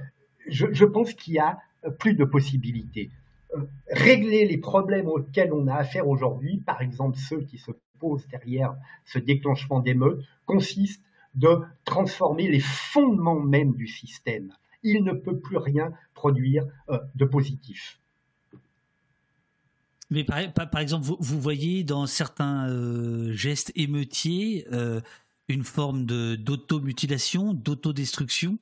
je, pense qu'il y a plus de possibilités. Euh, régler les problèmes auxquels on a affaire aujourd'hui, par exemple ceux qui se derrière ce déclenchement d'émeutes, consiste de transformer les fondements même du système. Il ne peut plus rien produire euh, de positif. Mais par, exemple, vous, voyez dans certains euh, gestes émeutiers euh, une forme d'automutilation, d'autodestruction?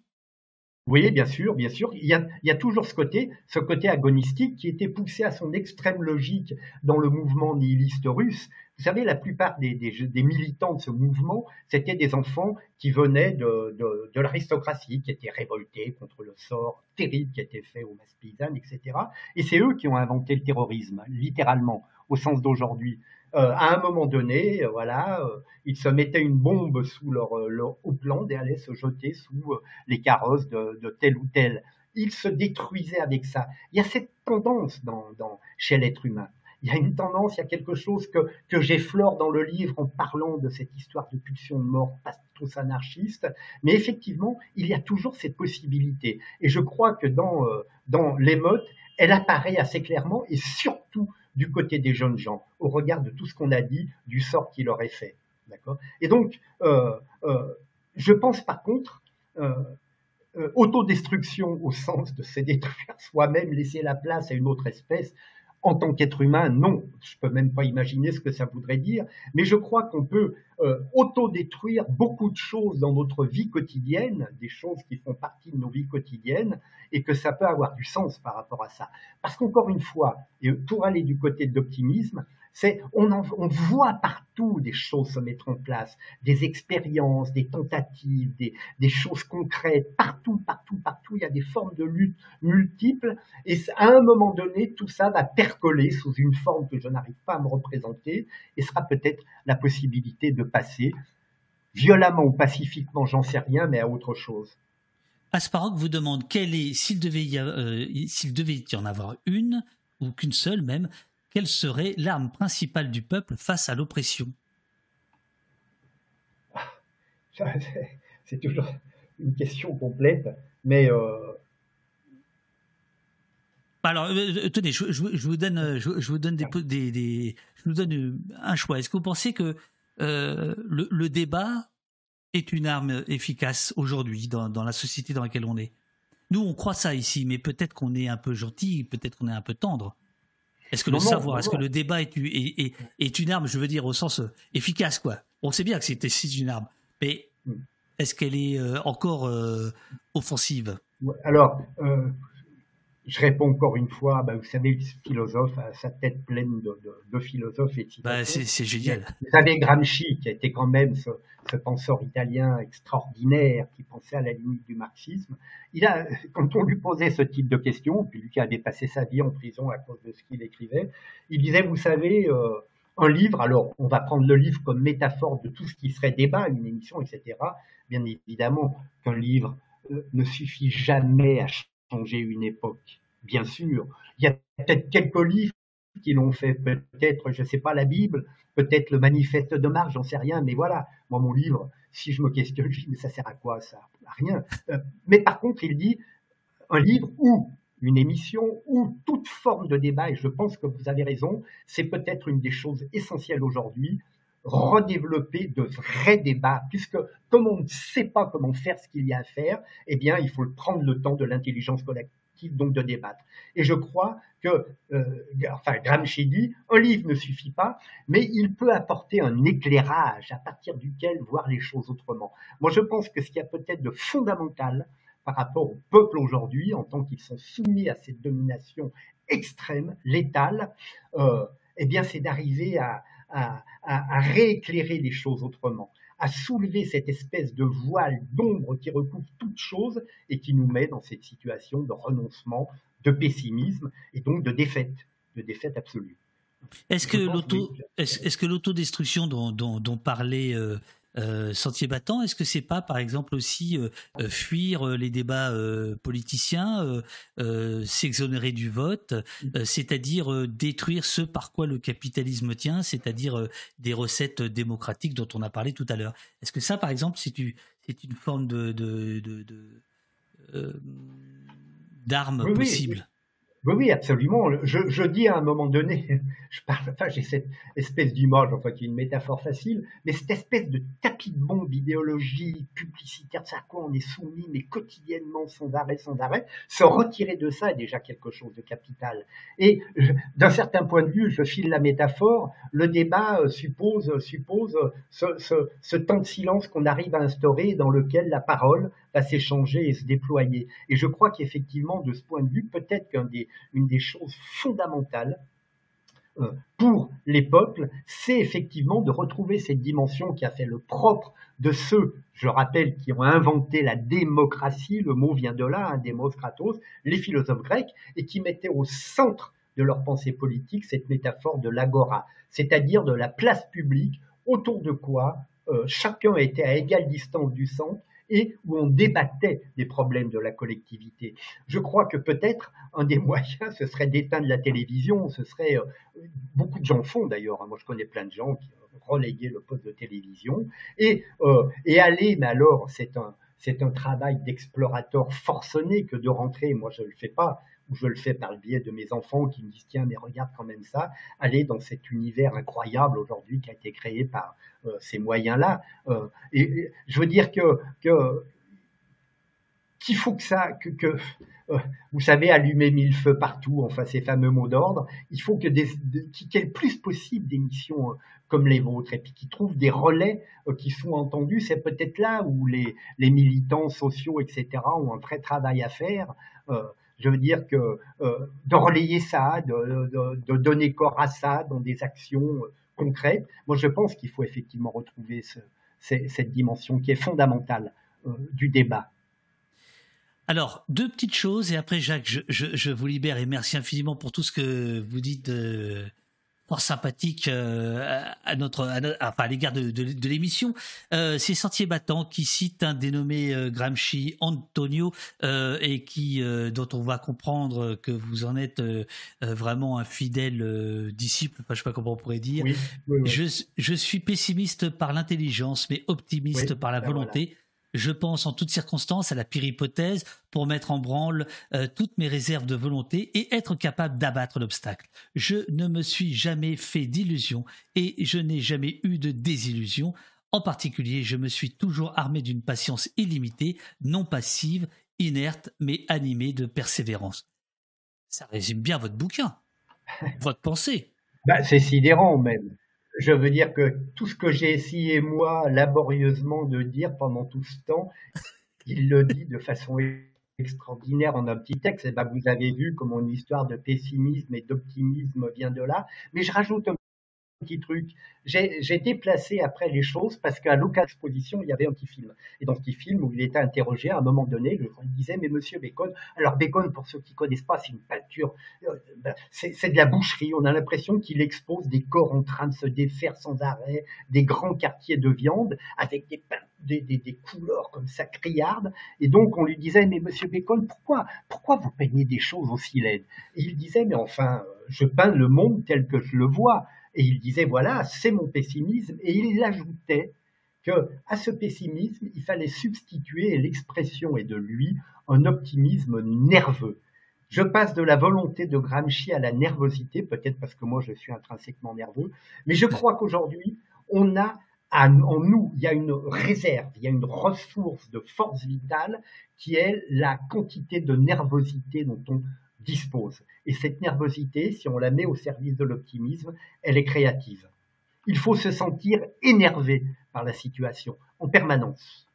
Oui, bien sûr, bien sûr. Il y, a, il y, a, toujours ce côté, ce côté agonistique qui était poussé à son extrême logique dans le mouvement nihiliste russe. Vous savez, la plupart des, militants de ce mouvement, c'était des enfants qui venaient de, l'aristocratie, qui étaient révoltés contre le sort terrible qui était fait aux masses paysannes, etc. Et c'est eux qui ont inventé le terrorisme, littéralement, au sens d'aujourd'hui. Euh, à un moment donné, euh, voilà, euh, ils se mettaient une bombe sous leur, leur et allaient se jeter sous les carrosses de, tel ou tel. Ils se détruisaient avec ça. Il y a cette tendance chez l'être humain. Il y a une tendance, il y a quelque chose que, que j'effleure dans le livre en parlant de cette histoire de pulsion de mort tous anarchiste. Mais effectivement, il y a toujours cette possibilité. Et je crois que dans, dans l'émeute, elle apparaît assez clairement et surtout du côté des jeunes gens, au regard de tout ce qu'on a dit, du sort qu'il aurait fait. D'accord? Et donc, euh, euh, je pense par contre, euh, euh autodestruction au sens de se détruire soi-même, laisser la place à une autre espèce, en tant qu'être humain, non, je peux même pas imaginer ce que ça voudrait dire, mais je crois qu'on peut euh, autodétruire beaucoup de choses dans notre vie quotidienne, des choses qui font partie de nos vies quotidiennes, et que ça peut avoir du sens par rapport à ça. Parce qu'encore une fois, et pour aller du côté de l'optimisme, on, voit partout des choses se mettre en place, des expériences, des tentatives, des, choses concrètes, partout, partout, partout. Il y a des formes de lutte multiples, et à un moment donné, tout ça va percoler sous une forme que je n'arrive pas à me représenter, et sera peut-être la possibilité de passer violemment ou pacifiquement, j'en sais rien, mais à autre chose. Asparok vous demande quelle est, s'il devait, y euh, s'il devait y en avoir une, ou qu'une seule même, quelle serait l'arme principale du peuple face à l'oppression? C'est toujours une question complète, mais euh, alors, euh, tenez, je, vous donne, je, vous donne des, des, je vous donne un choix. Est-ce que vous pensez que euh, le, le, débat est une arme efficace aujourd'hui dans, dans, la société dans laquelle on est? Nous, on croit ça ici, mais peut-être qu'on est un peu gentil, peut-être qu'on est un peu tendre. Est-ce que le savoir, est-ce que le débat est, est, est, une arme, je veux dire, au sens euh, efficace, quoi. On sait bien que c'est une arme, mais mm. est-ce qu'elle est, euh, encore euh, offensive? Alors, je réponds encore une fois, bah, vous savez, le philosophe a sa tête pleine de, de, de philosophes et bah, c'est génial. Vous savez, Gramsci, qui a été quand même ce, ce, penseur italien extraordinaire, qui pensait à la limite du marxisme, il a, quand on lui posait ce type de questions, puis lui qui avait passé sa vie en prison à cause de ce qu'il écrivait, il disait, vous savez, euh, un livre, alors on va prendre le livre comme métaphore de tout ce qui serait débat, une émission, etc. Bien évidemment qu'un livre euh, ne suffit jamais à changer une époque, bien sûr. Il y a peut-être quelques livres qui l'ont fait, peut-être, je ne sais pas, la Bible, peut-être le manifeste de Marx, j'en sais rien, mais voilà, moi mon livre, si je me questionne, je dis, mais ça sert à quoi ça? À rien. Euh, mais par contre, il dit, un livre ou une émission ou toute forme de débat, et je pense que vous avez raison, c'est peut-être une des choses essentielles aujourd'hui, redévelopper de vrais débats, puisque comme on ne sait pas comment faire ce qu'il y a à faire, eh bien, il faut prendre le temps de l'intelligence collective, donc de débattre. Et je crois que, euh, enfin, Gramsci dit, un livre ne suffit pas, mais il peut apporter un éclairage à partir duquel voir les choses autrement. Moi, je pense que ce qu'il y a peut-être de fondamental par rapport au peuple aujourd'hui, en tant qu'ils sont soumis à cette domination extrême, létale, euh, eh bien, c'est d'arriver à, rééclairer les choses autrement, à soulever cette espèce de voile d'ombre qui recouvre toute chose et qui nous met dans cette situation de renoncement, de pessimisme et donc de défaite, de défaite absolue. Est-ce que, l'autodestruction dont, dont, dont parlait euh, euh, sentier battant, est-ce que c'est pas, par exemple, aussi euh, euh, fuir les débats politiciens, s'exonérer du vote, mmh. c'est-à-dire détruire ce par quoi le capitalisme tient, c'est-à-dire des recettes démocratiques dont on a parlé tout à l'heure. Est-ce que ça, par exemple, c'est une forme de, d'arme possible oui, oui, absolument. Je, dis à un moment donné, je parle, enfin, j'ai cette espèce d'image, enfin, qui est une métaphore facile, mais cette espèce de tapis de bombe idéologie publicitaire, ça quoi on est soumis, mais quotidiennement, sans arrêt, sans arrêt, se retirer de ça est déjà quelque chose de capital. Et d'un certain point de vue, je file la métaphore, le débat euh, suppose, suppose ce, ce, ce temps de silence qu'on arrive à instaurer dans lequel la parole va s'échanger et se déployer. Et je crois qu'effectivement, de ce point de vue, peut-être qu'une des, des choses fondamentales euh, pour les peuples, c'est effectivement de retrouver cette dimension qui a fait le propre de ceux, je rappelle, qui ont inventé la démocratie, le mot vient de là, un démos kratos, les philosophes grecs, et qui mettaient au centre de leur pensée politique cette métaphore de l'agora, c'est-à-dire de la place publique autour de quoi euh, chacun était à égale distance du centre et où on débattait des problèmes de la collectivité. Je crois que peut-être un des moyens, ce serait d'éteindre la télévision, ce serait, euh, beaucoup de gens font d'ailleurs, hein. moi je connais plein de gens qui ont le poste de télévision, et, euh, et aller, mais alors c'est un, c'est un travail d'explorateur forcené que de rentrer, moi je ne le fais pas, ou je le fais par le biais de mes enfants qui me disent tiens mais regarde quand même ça, aller dans cet univers incroyable aujourd'hui qui a été créé par euh, ces moyens-là. Euh, et, je veux dire que, qu'il faut que ça, que, euh, vous savez, allumer mille feux partout, enfin ces fameux mots d'ordre, il faut que des, qu'il y ait le plus possible d'émissions comme les vôtres et puis qui trouvent des relais qui sont entendus. C'est peut-être là où les, les militants sociaux, etc., ont un vrai travail à faire. Je veux dire que euh, de relayer ça, de, donner corps à ça dans des actions euh, concrètes, moi je pense qu'il faut effectivement retrouver cette dimension qui est fondamentale euh, du débat. Alors, deux petites choses, et après Jacques, je, vous libère et merci infiniment pour tout ce que vous dites sympathique euh, à notre, enfin à l'égard de, de, l'émission. Euh, c'est Sentier Battant qui cite un dénommé euh, Gramsci Antonio et qui dont on va comprendre que vous en êtes vraiment un fidèle disciple. Enfin, je sais pas comment on pourrait dire. Je, je, suis pessimiste par l'intelligence, mais optimiste par la ben volonté je pense en toutes circonstances à la pire hypothèse pour mettre en branle euh, toutes mes réserves de volonté et être capable d'abattre l'obstacle. Je ne me suis jamais fait d'illusions et je n'ai jamais eu de désillusions. En particulier, je me suis toujours armé d'une patience illimitée, non passive, inerte, mais animée de persévérance. Ça résume bien votre bouquin, votre pensée. Bah, c'est sidérant même je veux dire que tout ce que j'ai essayé, moi, laborieusement de dire pendant tout ce temps, il le dit de façon extraordinaire en un petit texte. Et eh ben, vous avez vu comment une histoire de pessimisme et d'optimisme vient de là. Mais je rajoute petit truc. J'ai déplacé après les choses parce qu'à l'occasion exposition, il y avait un petit film. Et dans ce petit film, où il était interrogé, à un moment donné, le il disait, mais monsieur Bacon, alors Bacon, pour ceux qui connaissent pas, c'est une peinture, euh, ben, c'est de la boucherie. On a l'impression qu'il expose des corps en train de se défaire sans arrêt, des grands quartiers de viande avec des, des, des, des couleurs comme ça criardes. Et donc, on lui disait, mais monsieur Bacon, pourquoi, pourquoi vous peignez des choses aussi laides? Et il disait, mais enfin, je peins le monde tel que je le vois. Et il disait, voilà, c'est mon pessimisme. Et il ajoutait que à ce pessimisme, il fallait substituer, et l'expression est de lui, un optimisme nerveux. Je passe de la volonté de Gramsci à la nervosité, peut-être parce que moi je suis intrinsèquement nerveux, mais je crois qu'aujourd'hui, on a en nous, il y a une réserve, il y a une ressource de force vitale qui est la quantité de nervosité dont on dispose. Et cette nervosité, si on la met au service de l'optimisme, elle est créative. Il faut se sentir énervé par la situation en permanence.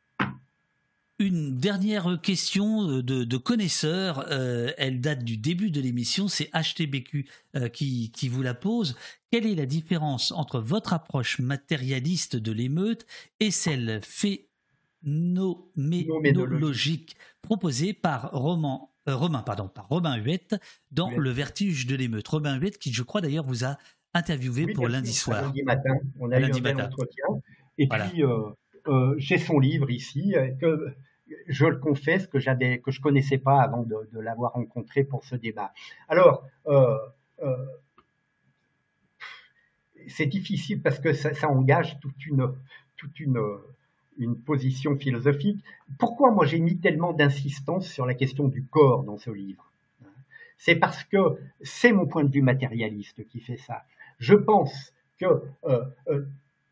Une dernière question de, de connaisseur, euh, elle date du début de l'émission, c'est HTBQ euh, qui, qui vous la pose. Quelle est la différence entre votre approche matérialiste de l'émeute et celle phénoménologique proposée par Roman, euh, Romain, pardon, par Robin Huette dans Le Vertige de l'émeute Robin Huette, qui je crois d'ailleurs vous a interviewé pour lundi soir. Lundi matin, on a eu un bel entretien. Et puis, j'ai son livre ici, que je le confesse que j'avais que je connaissais pas avant de, l'avoir rencontré pour ce débat. Alors, euh, euh, c'est difficile parce que ça, engage toute une toute une une position philosophique. Pourquoi moi j'ai mis tellement d'insistance sur la question du corps dans ce livre? C'est parce que c'est mon point de vue matérialiste qui fait ça. Je pense que euh,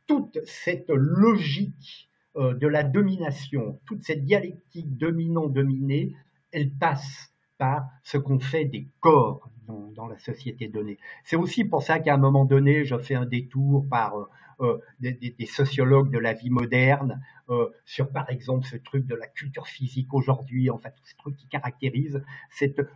toute cette logique euh, de la domination, toute cette dialectique dominant-dominé, elle passe par ce qu'on fait des corps dans, la société donnée. C'est aussi pour ça qu'à un moment donné, je fais un détour par euh, euh, des, sociologues de la vie moderne euh, sur, par exemple, ce truc de la culture physique aujourd'hui, en fait, tout ce truc qui caractérise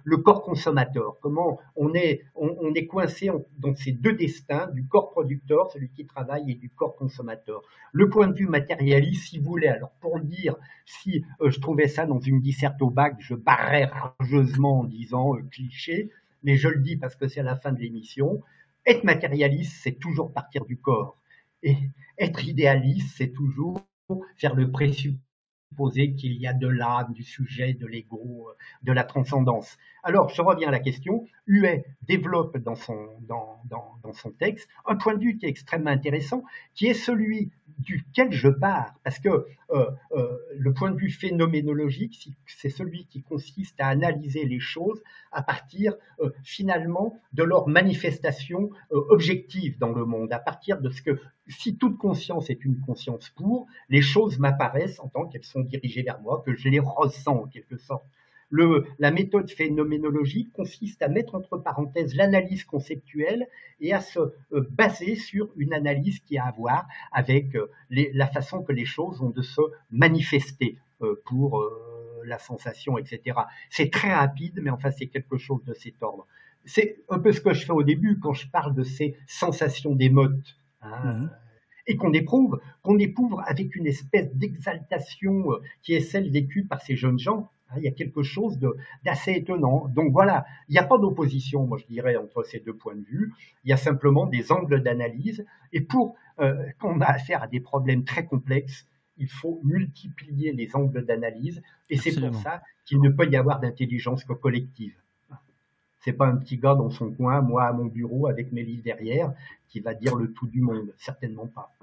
le corps consommateur. Comment on est, on, est coincé dans ces deux destins, du corps producteur, celui qui travaille, et du corps consommateur. Le point de vue matérialiste, si vous voulez, alors pour dire si je trouvais ça dans une disserte au bac, je barrais rageusement en disant cliché, mais je le dis parce que c'est à la fin de l'émission. Être matérialiste, c'est toujours partir du corps. Et être idéaliste, c'est toujours faire le présupposé qu'il y a de l'âme, du sujet, de l'ego, de la transcendance. Alors, je reviens à la question. Huet développe dans son, dans, dans, dans son texte un point de vue qui est extrêmement intéressant, qui est celui duquel je pars, parce que euh, euh, le point de vue phénoménologique, c'est celui qui consiste à analyser les choses à partir euh, finalement de leur manifestation objective dans le monde, à partir de ce que si toute conscience est une conscience pour, les choses m'apparaissent en tant qu'elles sont dirigées vers moi, que je les ressens en quelque sorte la méthode phénoménologique consiste à mettre entre parenthèses l'analyse conceptuelle et à se euh, baser sur une analyse qui a à voir avec euh, la façon que les choses ont de se manifester euh, pour la sensation, etc. C'est très rapide, mais enfin c'est quelque chose de cet ordre. C'est un peu ce que je fais au début quand je parle de ces sensations d'émote. Hein, mmh. et qu'on éprouve, qu'on éprouve avec une espèce d'exaltation qui est celle vécue par ces jeunes gens il y a quelque chose d'assez étonnant. Donc voilà, il n'y a pas d'opposition, moi je dirais, entre ces deux points de vue. Il y a simplement des angles d'analyse. Et pour euh, quand on a affaire à des problèmes très complexes, il faut multiplier les angles d'analyse. Et c'est pour ça qu'il ne peut y avoir d'intelligence que collective. C'est pas un petit gars dans son coin, moi à mon bureau avec mes livres derrière, qui va dire le tout du monde. Certainement pas.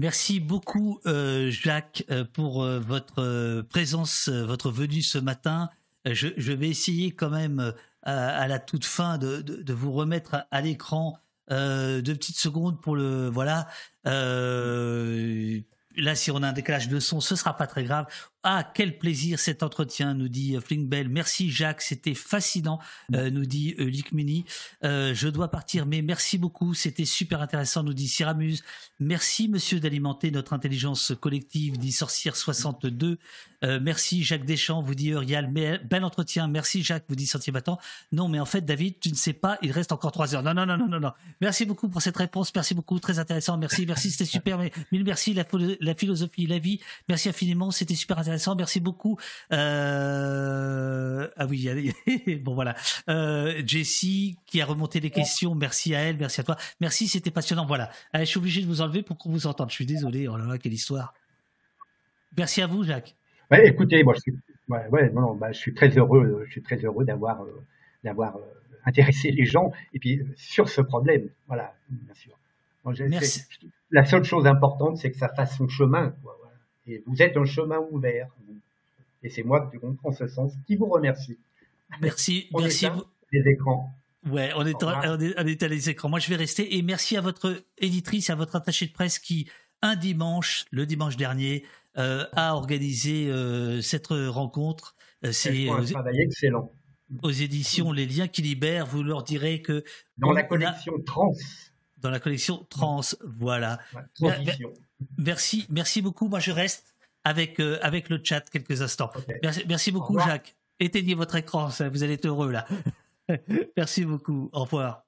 Merci beaucoup, euh, Jacques, euh, pour euh, votre présence, votre venue ce matin. Je, vais essayer quand même à, la toute fin de, vous remettre à, l'écran deux petites secondes pour le voilà. là, si on a un décalage de son, ce sera pas très grave. Ah, quel plaisir cet entretien, nous dit euh, Flinkbell. Merci Jacques, c'était fascinant, euh, nous dit euh, Luc Muni. je dois partir, mais merci beaucoup, c'était super intéressant, nous dit Siramuse. Merci monsieur d'alimenter notre intelligence collective, dit Sorcière 62. merci Jacques Deschamps, vous dit Urial. Bel entretien, merci Jacques, vous dit Sentier Battant. Non, mais en fait, David, tu ne sais pas, il reste encore trois heures. Non, non, non, non, non, non. Merci beaucoup pour cette réponse, merci beaucoup, très intéressant, merci, merci, c'était super, mais mille merci, la, la philosophie, la vie, merci infiniment, c'était super intéressant Merci beaucoup. Euh, ah oui, bon voilà. Euh, Jessie qui a remonté les questions. Merci à elle, merci à toi. Merci, c'était passionnant. Voilà. je suis obligé de vous enlever pour qu'on vous entende. Je suis désolé. Oh là là, quelle histoire. Merci à vous, Jacques. Ouais, écoutez, moi, je suis, ouais, non, bah, je suis très heureux. Je suis très heureux d'avoir, euh, d'avoir intéressé les gens. Et puis sur ce problème, voilà, bien sûr. Merci. La seule chose importante, c'est que ça fasse son chemin. Quoi vous êtes un chemin ouvert. Et c'est moi qui comprends ce sens, qui vous remercie. Merci, merci. Les écrans. Ouais, on est, on est, on est à les écrans. Moi, je vais rester. Et merci à votre éditrice, à votre attaché de presse qui, un dimanche, le dimanche dernier, euh, a organisé euh, cette rencontre. Euh, c'est un travail excellent. Aux éditions Les Liens qui libèrent, vous leur direz que dans la collection Trans. Dans la collection Trans, voilà. merci, merci beaucoup. Moi, je reste avec avec le chat quelques instants. Merci, merci beaucoup, Jacques. Éteignez votre écran, ça, vous allez être heureux là. merci beaucoup. Au revoir.